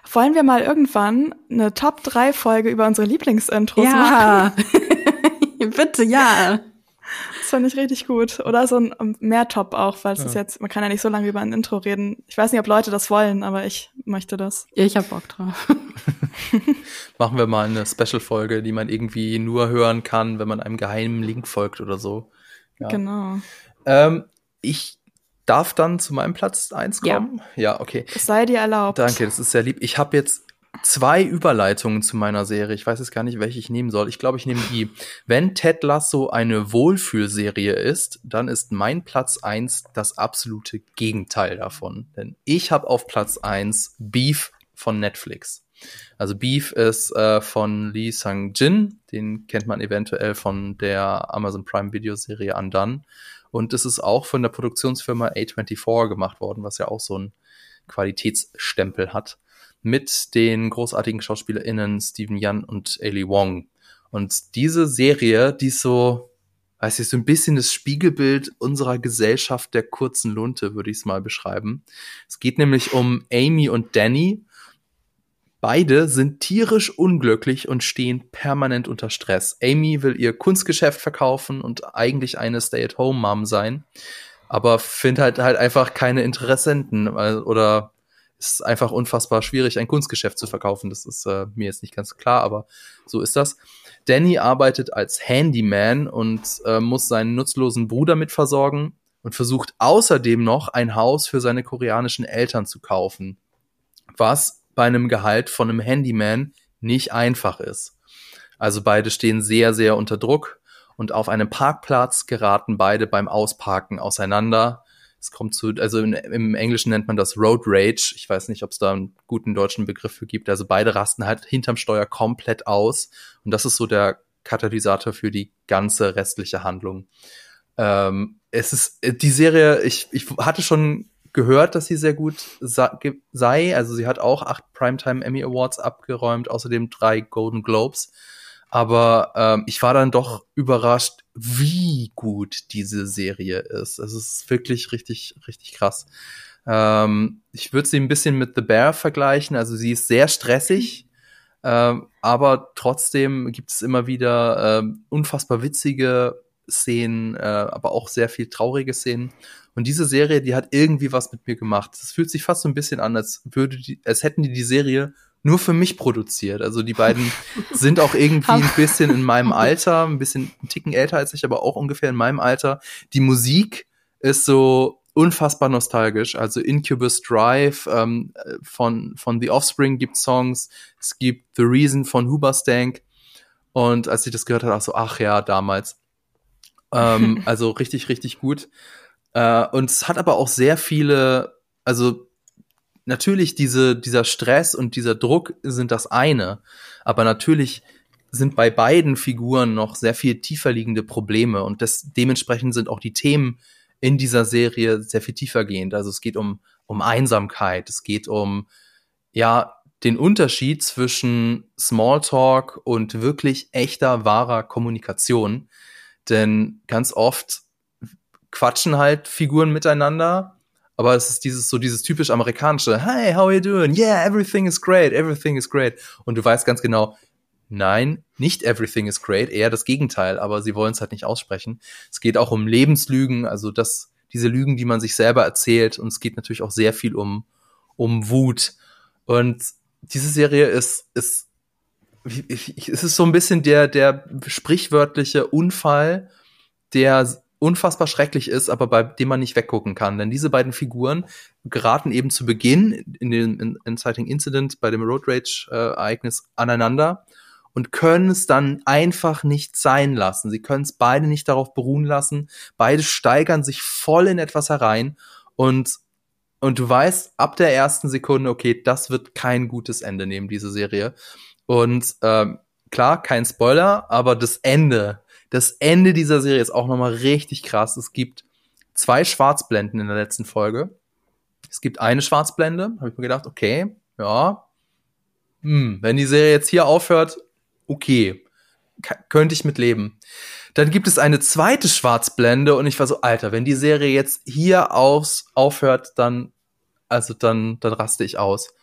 Wollen wir mal irgendwann eine Top 3 Folge über unsere Lieblingsintros ja. machen? Bitte, ja. Das fand ich richtig gut. Oder so ein mehr Top auch, weil es ja. ist jetzt, man kann ja nicht so lange über ein Intro reden. Ich weiß nicht, ob Leute das wollen, aber ich möchte das. Ich hab Bock drauf. Machen wir mal eine Special-Folge, die man irgendwie nur hören kann, wenn man einem geheimen Link folgt oder so. Ja. Genau. Ähm, ich darf dann zu meinem Platz eins kommen. Ja, ja okay. Es sei dir erlaubt. Danke, das ist sehr lieb. Ich habe jetzt zwei Überleitungen zu meiner Serie. Ich weiß jetzt gar nicht, welche ich nehmen soll. Ich glaube, ich nehme die. Wenn Ted Lasso eine Wohlfühlserie ist, dann ist mein Platz eins das absolute Gegenteil davon. Denn ich habe auf Platz eins Beef von Netflix. Also Beef ist äh, von Lee Sang-jin, den kennt man eventuell von der Amazon Prime Videoserie Undone. Und es ist auch von der Produktionsfirma A24 gemacht worden, was ja auch so einen Qualitätsstempel hat. Mit den großartigen SchauspielerInnen Steven Yan und Ailey Wong. Und diese Serie, die ist so, weiß ich, so ein bisschen das Spiegelbild unserer Gesellschaft der kurzen Lunte, würde ich es mal beschreiben. Es geht nämlich um Amy und Danny, Beide sind tierisch unglücklich und stehen permanent unter Stress. Amy will ihr Kunstgeschäft verkaufen und eigentlich eine Stay-at-home-Mom sein, aber findet halt, halt einfach keine Interessenten oder ist einfach unfassbar schwierig, ein Kunstgeschäft zu verkaufen. Das ist äh, mir jetzt nicht ganz klar, aber so ist das. Danny arbeitet als Handyman und äh, muss seinen nutzlosen Bruder mit versorgen und versucht außerdem noch ein Haus für seine koreanischen Eltern zu kaufen. Was bei einem Gehalt von einem Handyman nicht einfach ist. Also beide stehen sehr, sehr unter Druck und auf einem Parkplatz geraten beide beim Ausparken auseinander. Es kommt zu, also in, im Englischen nennt man das Road Rage. Ich weiß nicht, ob es da einen guten deutschen Begriff für gibt. Also beide rasten halt hinterm Steuer komplett aus. Und das ist so der Katalysator für die ganze restliche Handlung. Ähm, es ist die Serie, ich, ich hatte schon gehört, dass sie sehr gut sei. Also sie hat auch acht Primetime Emmy Awards abgeräumt, außerdem drei Golden Globes. Aber ähm, ich war dann doch überrascht, wie gut diese Serie ist. Es ist wirklich richtig, richtig krass. Ähm, ich würde sie ein bisschen mit The Bear vergleichen. Also sie ist sehr stressig, ähm, aber trotzdem gibt es immer wieder ähm, unfassbar witzige Szenen, äh, aber auch sehr viel traurige Szenen. Und diese Serie, die hat irgendwie was mit mir gemacht. Es fühlt sich fast so ein bisschen an, als würde die, als hätten die die Serie nur für mich produziert. Also die beiden sind auch irgendwie ein bisschen in meinem Alter, ein bisschen ein Ticken älter als ich, aber auch ungefähr in meinem Alter. Die Musik ist so unfassbar nostalgisch. Also Incubus Drive ähm, von, von The Offspring gibt Songs. Es gibt The Reason von Huberstank. Und als ich das gehört habe, auch so, ach ja, damals. Ähm, also richtig, richtig gut. Äh, und es hat aber auch sehr viele, also natürlich diese, dieser Stress und dieser Druck sind das eine. Aber natürlich sind bei beiden Figuren noch sehr viel tiefer liegende Probleme und das, dementsprechend sind auch die Themen in dieser Serie sehr viel tiefer gehend. Also es geht um, um Einsamkeit, es geht um, ja, den Unterschied zwischen Smalltalk und wirklich echter, wahrer Kommunikation. Denn ganz oft quatschen halt Figuren miteinander, aber es ist dieses so dieses typisch amerikanische Hey, how are you doing? Yeah, everything is great, everything is great. Und du weißt ganz genau, nein, nicht everything is great, eher das Gegenteil, aber sie wollen es halt nicht aussprechen. Es geht auch um Lebenslügen, also das diese Lügen, die man sich selber erzählt und es geht natürlich auch sehr viel um um Wut und diese Serie ist ist es ist so ein bisschen der der sprichwörtliche Unfall, der unfassbar schrecklich ist, aber bei dem man nicht weggucken kann. Denn diese beiden Figuren geraten eben zu Beginn in dem Inciting Incident bei dem Road Rage äh, aneinander und können es dann einfach nicht sein lassen. Sie können es beide nicht darauf beruhen lassen. Beide steigern sich voll in etwas herein und und du weißt ab der ersten Sekunde, okay, das wird kein gutes Ende nehmen, diese Serie. Und ähm, klar, kein Spoiler, aber das Ende das Ende dieser Serie ist auch nochmal richtig krass. Es gibt zwei Schwarzblenden in der letzten Folge. Es gibt eine Schwarzblende, habe ich mir gedacht, okay, ja, hm, wenn die Serie jetzt hier aufhört, okay, könnte ich mit leben. Dann gibt es eine zweite Schwarzblende und ich war so, Alter, wenn die Serie jetzt hier aus, aufhört, dann, also dann, dann raste ich aus.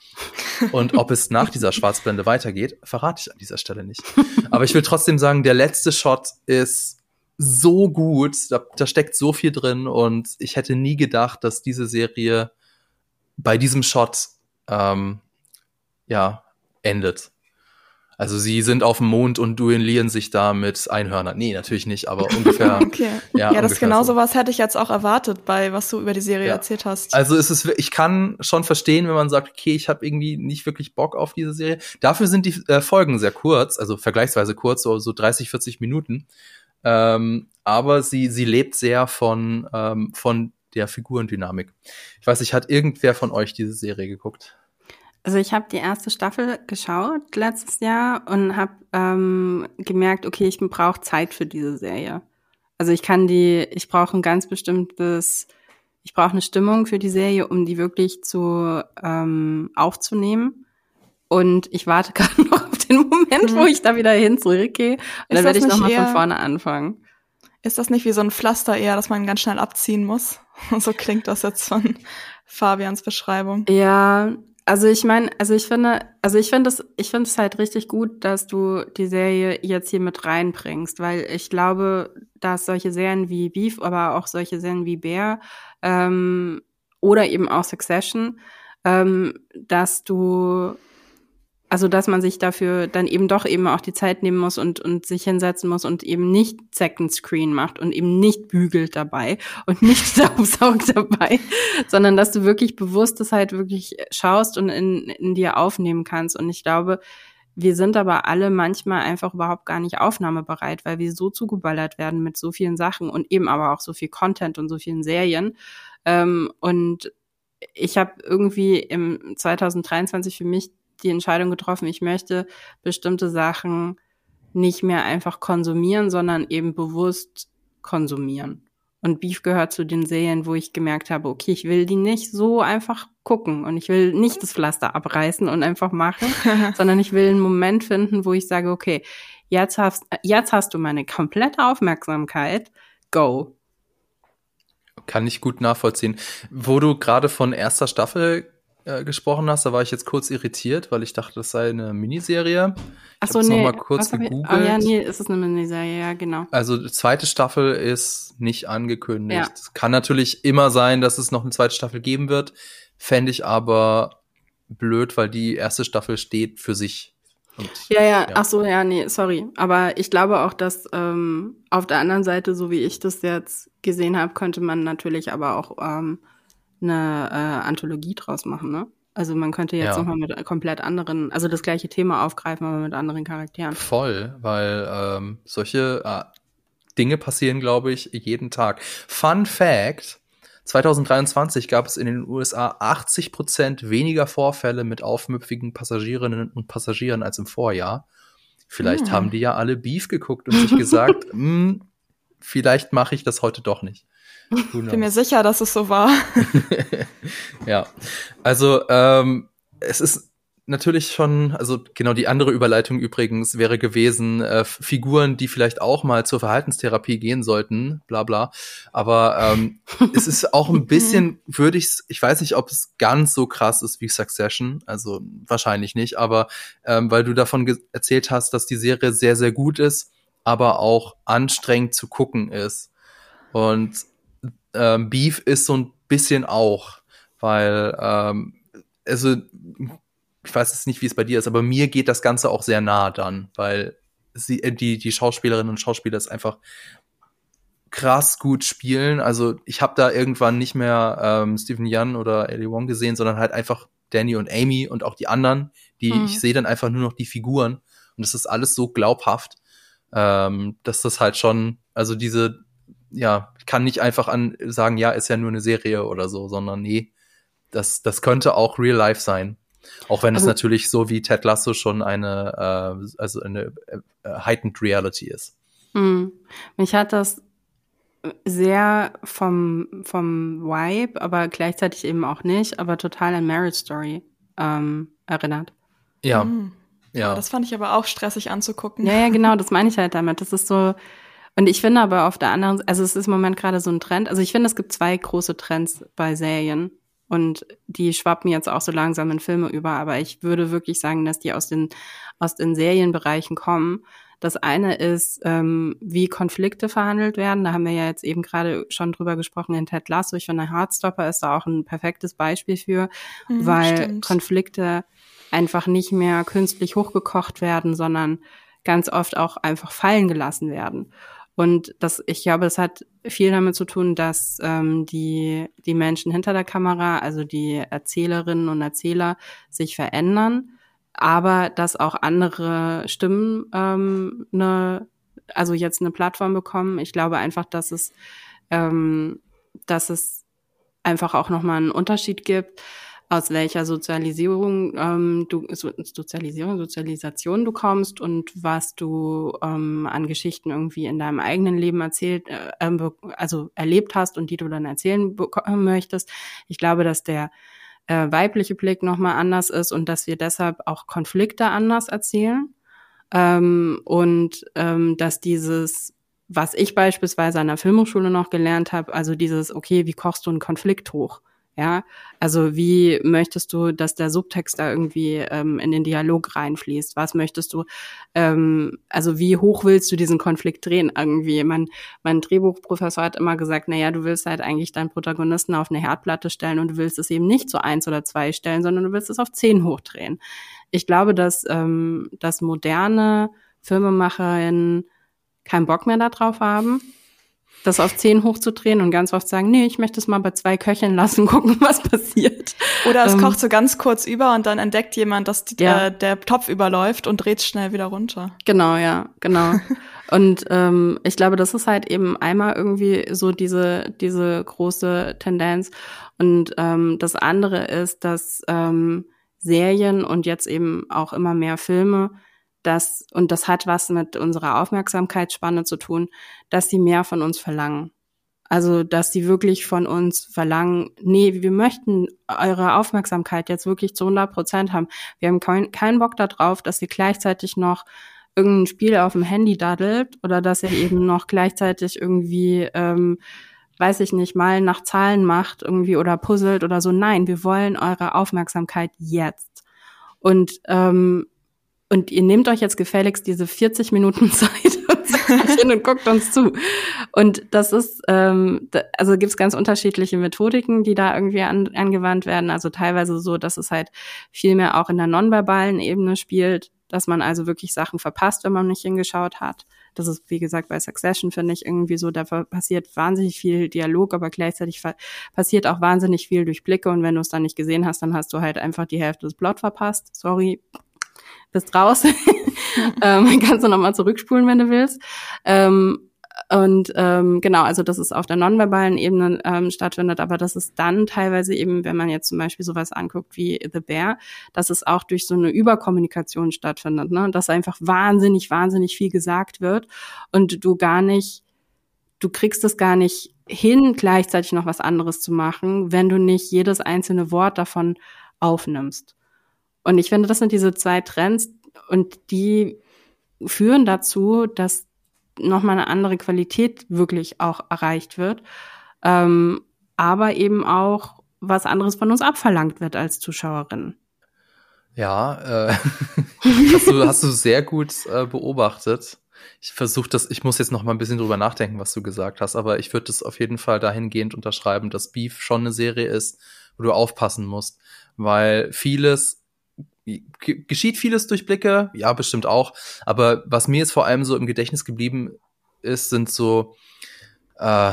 Und ob es nach dieser Schwarzblende weitergeht, verrate ich an dieser Stelle nicht. Aber ich will trotzdem sagen, der letzte Shot ist so gut, da, da steckt so viel drin und ich hätte nie gedacht, dass diese Serie bei diesem Shot ähm, ja endet. Also sie sind auf dem Mond und duellieren sich da mit Einhörnern. Nee, natürlich nicht, aber ungefähr. okay. Ja, ja das genau so was hätte ich jetzt auch erwartet bei was du über die Serie ja. erzählt hast. Also es ist ich kann schon verstehen, wenn man sagt, okay, ich habe irgendwie nicht wirklich Bock auf diese Serie. Dafür sind die äh, Folgen sehr kurz, also vergleichsweise kurz, so, so 30, 40 Minuten. Ähm, aber sie sie lebt sehr von ähm, von der Figurendynamik. Ich weiß nicht, hat irgendwer von euch diese Serie geguckt? Also ich habe die erste Staffel geschaut letztes Jahr und habe ähm, gemerkt, okay, ich brauche Zeit für diese Serie. Also ich kann die, ich brauche ein ganz bestimmtes, ich brauche eine Stimmung für die Serie, um die wirklich zu ähm, aufzunehmen. Und ich warte gerade noch auf den Moment, mhm. wo ich da wieder hin zurückgehe. Und dann werde ich nochmal von vorne anfangen. Ist das nicht wie so ein Pflaster eher, dass man ganz schnell abziehen muss? so klingt das jetzt von Fabians Beschreibung. Ja, also ich meine, also ich finde, also ich finde es, ich finde es halt richtig gut, dass du die Serie jetzt hier mit reinbringst, weil ich glaube, dass solche Serien wie Beef, aber auch solche Serien wie Bear ähm, oder eben auch Succession, ähm, dass du also, dass man sich dafür dann eben doch eben auch die Zeit nehmen muss und, und sich hinsetzen muss und eben nicht Second Screen macht und eben nicht bügelt dabei und nicht staubsaugt dabei, sondern dass du wirklich bewusst das halt wirklich schaust und in, in dir aufnehmen kannst. Und ich glaube, wir sind aber alle manchmal einfach überhaupt gar nicht aufnahmebereit, weil wir so zugeballert werden mit so vielen Sachen und eben aber auch so viel Content und so vielen Serien. Ähm, und ich habe irgendwie im 2023 für mich die Entscheidung getroffen, ich möchte bestimmte Sachen nicht mehr einfach konsumieren, sondern eben bewusst konsumieren. Und Beef gehört zu den Serien, wo ich gemerkt habe, okay, ich will die nicht so einfach gucken und ich will nicht das Pflaster abreißen und einfach machen, sondern ich will einen Moment finden, wo ich sage, okay, jetzt hast, jetzt hast du meine komplette Aufmerksamkeit, go. Kann ich gut nachvollziehen. Wo du gerade von erster Staffel äh, gesprochen hast, da war ich jetzt kurz irritiert, weil ich dachte, das sei eine Miniserie. Ach so, nee. Noch mal kurz gegoogelt. Oh ja, nee, ist es eine Miniserie, ja, genau. Also die zweite Staffel ist nicht angekündigt. Ja. Es kann natürlich immer sein, dass es noch eine zweite Staffel geben wird. Fände ich aber blöd, weil die erste Staffel steht für sich. Und, ja, ja, ja, ach so, ja, nee, sorry. Aber ich glaube auch, dass ähm, auf der anderen Seite, so wie ich das jetzt gesehen habe, könnte man natürlich aber auch ähm, eine äh, Anthologie draus machen, ne? Also man könnte jetzt ja. nochmal mit komplett anderen, also das gleiche Thema aufgreifen, aber mit anderen Charakteren. Voll, weil ähm, solche äh, Dinge passieren, glaube ich, jeden Tag. Fun Fact: 2023 gab es in den USA 80 Prozent weniger Vorfälle mit aufmüpfigen Passagierinnen und Passagieren als im Vorjahr. Vielleicht hm. haben die ja alle Beef geguckt und sich gesagt, hm, vielleicht mache ich das heute doch nicht. Ich bin mir sicher, dass es so war. ja, also ähm, es ist natürlich schon, also genau die andere Überleitung übrigens wäre gewesen, äh, Figuren, die vielleicht auch mal zur Verhaltenstherapie gehen sollten, bla bla. Aber ähm, es ist auch ein bisschen, würde ich, ich weiß nicht, ob es ganz so krass ist wie Succession, also wahrscheinlich nicht, aber ähm, weil du davon erzählt hast, dass die Serie sehr, sehr gut ist, aber auch anstrengend zu gucken ist. Und ähm, Beef ist so ein bisschen auch, weil ähm, also ich weiß jetzt nicht, wie es bei dir ist, aber mir geht das Ganze auch sehr nah dann, weil sie, äh, die, die Schauspielerinnen und Schauspieler es einfach krass gut spielen. Also ich habe da irgendwann nicht mehr ähm, Stephen Young oder Ellie Wong gesehen, sondern halt einfach Danny und Amy und auch die anderen, die mhm. ich sehe dann einfach nur noch die Figuren und es ist alles so glaubhaft, ähm, dass das halt schon, also diese, ja, ich kann nicht einfach an sagen, ja, ist ja nur eine Serie oder so, sondern nee, das, das könnte auch real life sein. Auch wenn also, es natürlich so wie Ted Lasso schon eine, äh, also eine äh, heightened Reality ist. Mh. Mich hat das sehr vom, vom Vibe, aber gleichzeitig eben auch nicht, aber total an Marriage Story ähm, erinnert. Ja. Mhm. Ja. Das fand ich aber auch stressig anzugucken. Ja, ja, genau, das meine ich halt damit. Das ist so, und ich finde aber auf der anderen, also es ist im Moment gerade so ein Trend. Also ich finde, es gibt zwei große Trends bei Serien. Und die schwappen jetzt auch so langsam in Filme über. Aber ich würde wirklich sagen, dass die aus den, aus den Serienbereichen kommen. Das eine ist, ähm, wie Konflikte verhandelt werden. Da haben wir ja jetzt eben gerade schon drüber gesprochen in Ted Lasso. Ich finde, Heartstopper ist da auch ein perfektes Beispiel für, mhm, weil stimmt. Konflikte einfach nicht mehr künstlich hochgekocht werden, sondern ganz oft auch einfach fallen gelassen werden. Und das, ich glaube, es hat viel damit zu tun, dass ähm, die, die Menschen hinter der Kamera, also die Erzählerinnen und Erzähler, sich verändern, aber dass auch andere Stimmen ähm, eine, also jetzt eine Plattform bekommen. Ich glaube einfach, dass es, ähm, dass es einfach auch nochmal einen Unterschied gibt aus welcher Sozialisierung ähm, du so, Sozialisierung, Sozialisation du kommst und was du ähm, an Geschichten irgendwie in deinem eigenen Leben erzählt, äh, ähm, also erlebt hast und die du dann erzählen möchtest. Ich glaube, dass der äh, weibliche Blick nochmal anders ist und dass wir deshalb auch Konflikte anders erzählen. Ähm, und ähm, dass dieses was ich beispielsweise an der Filmhochschule noch gelernt habe, also dieses, okay, wie kochst du einen Konflikt hoch? Ja, also wie möchtest du, dass der Subtext da irgendwie ähm, in den Dialog reinfließt? Was möchtest du, ähm, also wie hoch willst du diesen Konflikt drehen irgendwie? Mein, mein Drehbuchprofessor hat immer gesagt, na ja, du willst halt eigentlich deinen Protagonisten auf eine Herdplatte stellen und du willst es eben nicht zu eins oder zwei stellen, sondern du willst es auf zehn hochdrehen. Ich glaube, dass, ähm, dass moderne Filmemacherinnen keinen Bock mehr darauf haben das auf zehn hochzudrehen und ganz oft sagen, nee, ich möchte es mal bei zwei köcheln lassen, gucken, was passiert. Oder es ähm, kocht so ganz kurz über und dann entdeckt jemand, dass die, ja. äh, der Topf überläuft und dreht schnell wieder runter. Genau, ja, genau. und ähm, ich glaube, das ist halt eben einmal irgendwie so diese, diese große Tendenz. Und ähm, das andere ist, dass ähm, Serien und jetzt eben auch immer mehr Filme dass, und das hat was mit unserer Aufmerksamkeitsspanne zu tun, dass sie mehr von uns verlangen. Also, dass sie wirklich von uns verlangen, nee, wir möchten eure Aufmerksamkeit jetzt wirklich zu 100 Prozent haben. Wir haben keinen kein Bock darauf, dass ihr gleichzeitig noch irgendein Spiel auf dem Handy daddelt oder dass ihr eben noch gleichzeitig irgendwie, ähm, weiß ich nicht, mal nach Zahlen macht irgendwie oder puzzelt oder so. Nein, wir wollen eure Aufmerksamkeit jetzt. Und ähm, und ihr nehmt euch jetzt gefälligst diese 40 Minuten Zeit und guckt uns zu. Und das ist, ähm, also gibt es ganz unterschiedliche Methodiken, die da irgendwie an, angewandt werden. Also teilweise so, dass es halt viel mehr auch in der nonverbalen Ebene spielt, dass man also wirklich Sachen verpasst, wenn man nicht hingeschaut hat. Das ist, wie gesagt, bei Succession finde ich irgendwie so, da passiert wahnsinnig viel Dialog, aber gleichzeitig passiert auch wahnsinnig viel durch Blicke und wenn du es dann nicht gesehen hast, dann hast du halt einfach die Hälfte des Plot verpasst. Sorry, bist raus. ähm, kannst du nochmal zurückspulen, wenn du willst. Ähm, Und ähm, genau, also dass es auf der nonverbalen Ebene ähm, stattfindet, aber dass es dann teilweise eben, wenn man jetzt zum Beispiel sowas anguckt wie The Bear, dass es auch durch so eine Überkommunikation stattfindet, ne? dass einfach wahnsinnig, wahnsinnig viel gesagt wird und du gar nicht, du kriegst es gar nicht hin, gleichzeitig noch was anderes zu machen, wenn du nicht jedes einzelne Wort davon aufnimmst. Und ich finde, das sind diese zwei Trends und die führen dazu, dass nochmal eine andere Qualität wirklich auch erreicht wird, ähm, aber eben auch was anderes von uns abverlangt wird als Zuschauerinnen. Ja, äh, hast, du, hast du sehr gut äh, beobachtet. Ich versuche das, ich muss jetzt noch mal ein bisschen drüber nachdenken, was du gesagt hast, aber ich würde das auf jeden Fall dahingehend unterschreiben, dass Beef schon eine Serie ist, wo du aufpassen musst, weil vieles geschieht vieles durch Blicke, ja, bestimmt auch. Aber was mir jetzt vor allem so im Gedächtnis geblieben ist, sind so, äh,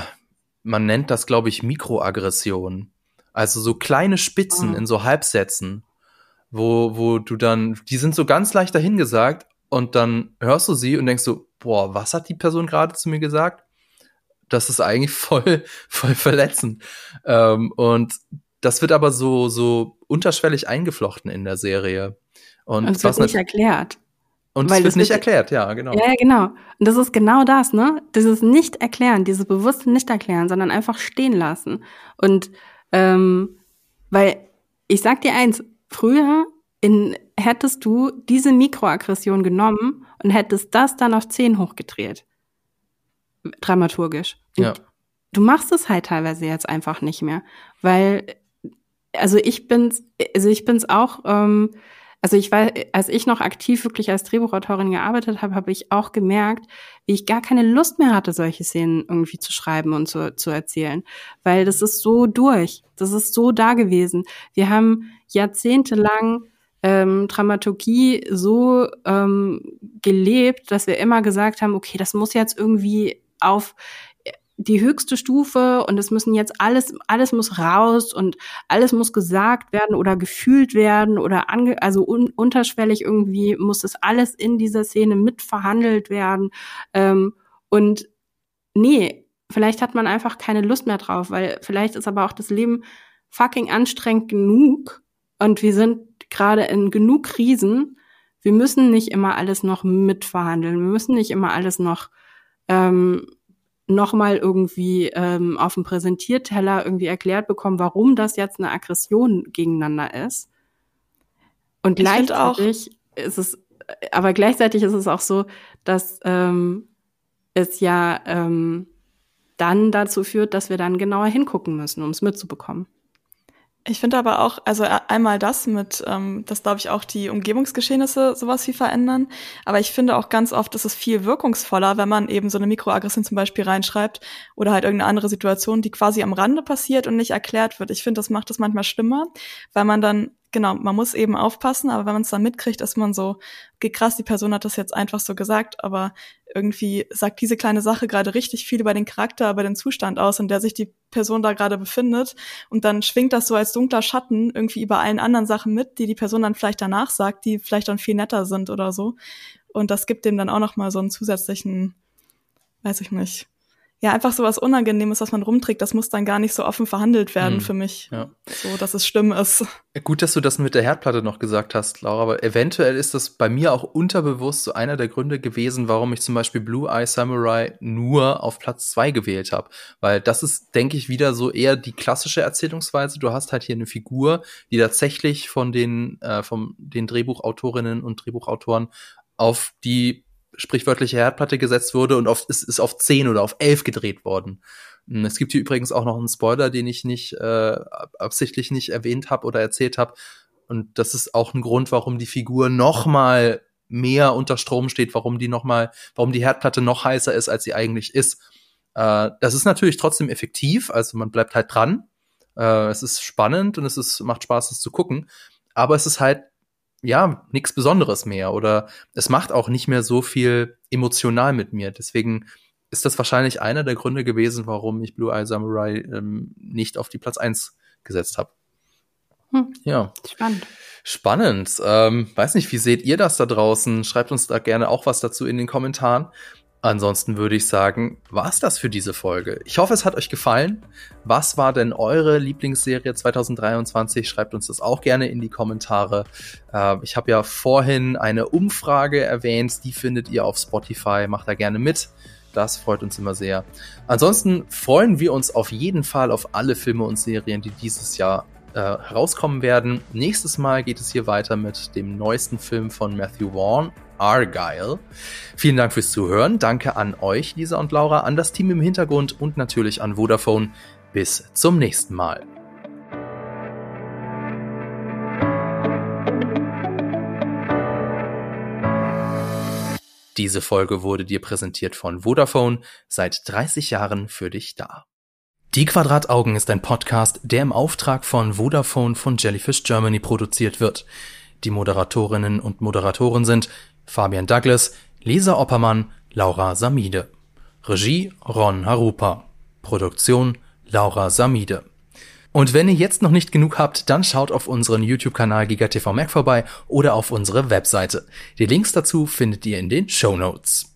man nennt das, glaube ich, Mikroaggressionen. Also so kleine Spitzen oh. in so Halbsätzen, wo, wo du dann, die sind so ganz leicht dahingesagt und dann hörst du sie und denkst so, boah, was hat die Person gerade zu mir gesagt? Das ist eigentlich voll, voll verletzend. Ähm, und das wird aber so, so unterschwellig eingeflochten in der Serie. Und, und es wird nicht erklärt. Und Weil es wird nicht erklärt, ja, genau. Ja, genau. Und das ist genau das, ne? Dieses Nicht-Erklären, dieses bewusste Nicht-Erklären, sondern einfach stehen lassen. Und ähm, weil ich sag dir eins, früher in, hättest du diese Mikroaggression genommen und hättest das dann auf 10 hochgedreht. Dramaturgisch. Und ja. Du machst es halt teilweise jetzt einfach nicht mehr, weil also ich bin's, also ich bin's auch, ähm, also ich war, als ich noch aktiv wirklich als Drehbuchautorin gearbeitet habe, habe ich auch gemerkt, wie ich gar keine Lust mehr hatte, solche Szenen irgendwie zu schreiben und zu, zu erzählen. Weil das ist so durch. Das ist so da gewesen. Wir haben jahrzehntelang ähm, Dramaturgie so ähm, gelebt, dass wir immer gesagt haben, okay, das muss jetzt irgendwie auf die höchste Stufe und es müssen jetzt alles, alles muss raus und alles muss gesagt werden oder gefühlt werden oder ange, also un, unterschwellig irgendwie muss das alles in dieser Szene mitverhandelt werden. Ähm, und nee, vielleicht hat man einfach keine Lust mehr drauf, weil vielleicht ist aber auch das Leben fucking anstrengend genug und wir sind gerade in genug Krisen. Wir müssen nicht immer alles noch mitverhandeln. Wir müssen nicht immer alles noch ähm, nochmal irgendwie ähm, auf dem Präsentierteller irgendwie erklärt bekommen, warum das jetzt eine Aggression gegeneinander ist. Und gleichzeitig ist es, aber gleichzeitig ist es auch so, dass ähm, es ja ähm, dann dazu führt, dass wir dann genauer hingucken müssen, um es mitzubekommen. Ich finde aber auch, also e-, einmal das mit, ähm, dass glaube ich auch die Umgebungsgeschehnisse sowas wie verändern. Aber ich finde auch ganz oft ist es viel wirkungsvoller, wenn man eben so eine Mikroaggression zum Beispiel reinschreibt oder halt irgendeine andere Situation, die quasi am Rande passiert und nicht erklärt wird. Ich finde, das macht es manchmal schlimmer, weil man dann genau, man muss eben aufpassen, aber wenn man es dann mitkriegt, ist man so, okay, krass, die Person hat das jetzt einfach so gesagt, aber irgendwie sagt diese kleine Sache gerade richtig viel über den Charakter, über den Zustand aus, in der sich die Person da gerade befindet. Und dann schwingt das so als dunkler Schatten irgendwie über allen anderen Sachen mit, die die Person dann vielleicht danach sagt, die vielleicht dann viel netter sind oder so. Und das gibt dem dann auch noch mal so einen zusätzlichen, weiß ich nicht, ja, einfach so was Unangenehmes, was man rumträgt, das muss dann gar nicht so offen verhandelt werden mhm. für mich. Ja. So, dass es schlimm ist. Gut, dass du das mit der Herdplatte noch gesagt hast, Laura, aber eventuell ist das bei mir auch unterbewusst so einer der Gründe gewesen, warum ich zum Beispiel Blue Eye Samurai nur auf Platz zwei gewählt habe. Weil das ist, denke ich, wieder so eher die klassische Erzählungsweise. Du hast halt hier eine Figur, die tatsächlich von den, äh, von den Drehbuchautorinnen und Drehbuchautoren auf die sprichwörtliche Herdplatte gesetzt wurde und auf, ist, ist auf 10 oder auf 11 gedreht worden. Hm, es gibt hier übrigens auch noch einen Spoiler, den ich nicht äh, absichtlich nicht erwähnt habe oder erzählt habe. Und das ist auch ein Grund, warum die Figur noch mal mehr unter Strom steht, warum die noch mal, warum die Herdplatte noch heißer ist, als sie eigentlich ist. Äh, das ist natürlich trotzdem effektiv, also man bleibt halt dran. Äh, es ist spannend und es ist, macht Spaß, es zu gucken. Aber es ist halt ja, nichts Besonderes mehr oder es macht auch nicht mehr so viel emotional mit mir. Deswegen ist das wahrscheinlich einer der Gründe gewesen, warum ich Blue Eye Samurai ähm, nicht auf die Platz eins gesetzt habe. Hm. Ja. Spannend. Spannend. Ähm, weiß nicht, wie seht ihr das da draußen? Schreibt uns da gerne auch was dazu in den Kommentaren. Ansonsten würde ich sagen, war's das für diese Folge. Ich hoffe, es hat euch gefallen. Was war denn eure Lieblingsserie 2023? Schreibt uns das auch gerne in die Kommentare. Äh, ich habe ja vorhin eine Umfrage erwähnt, die findet ihr auf Spotify. Macht da gerne mit. Das freut uns immer sehr. Ansonsten freuen wir uns auf jeden Fall auf alle Filme und Serien, die dieses Jahr äh, herauskommen werden. Nächstes Mal geht es hier weiter mit dem neuesten Film von Matthew Vaughn, Argyle. Vielen Dank fürs Zuhören. Danke an euch, Lisa und Laura, an das Team im Hintergrund und natürlich an Vodafone. Bis zum nächsten Mal. Diese Folge wurde dir präsentiert von Vodafone, seit 30 Jahren für dich da. Die Quadrataugen ist ein Podcast, der im Auftrag von Vodafone von Jellyfish Germany produziert wird. Die Moderatorinnen und Moderatoren sind Fabian Douglas, Lisa Oppermann, Laura Samide. Regie Ron Harupa. Produktion Laura Samide. Und wenn ihr jetzt noch nicht genug habt, dann schaut auf unseren YouTube-Kanal GigaTV Mac vorbei oder auf unsere Webseite. Die Links dazu findet ihr in den Show Notes.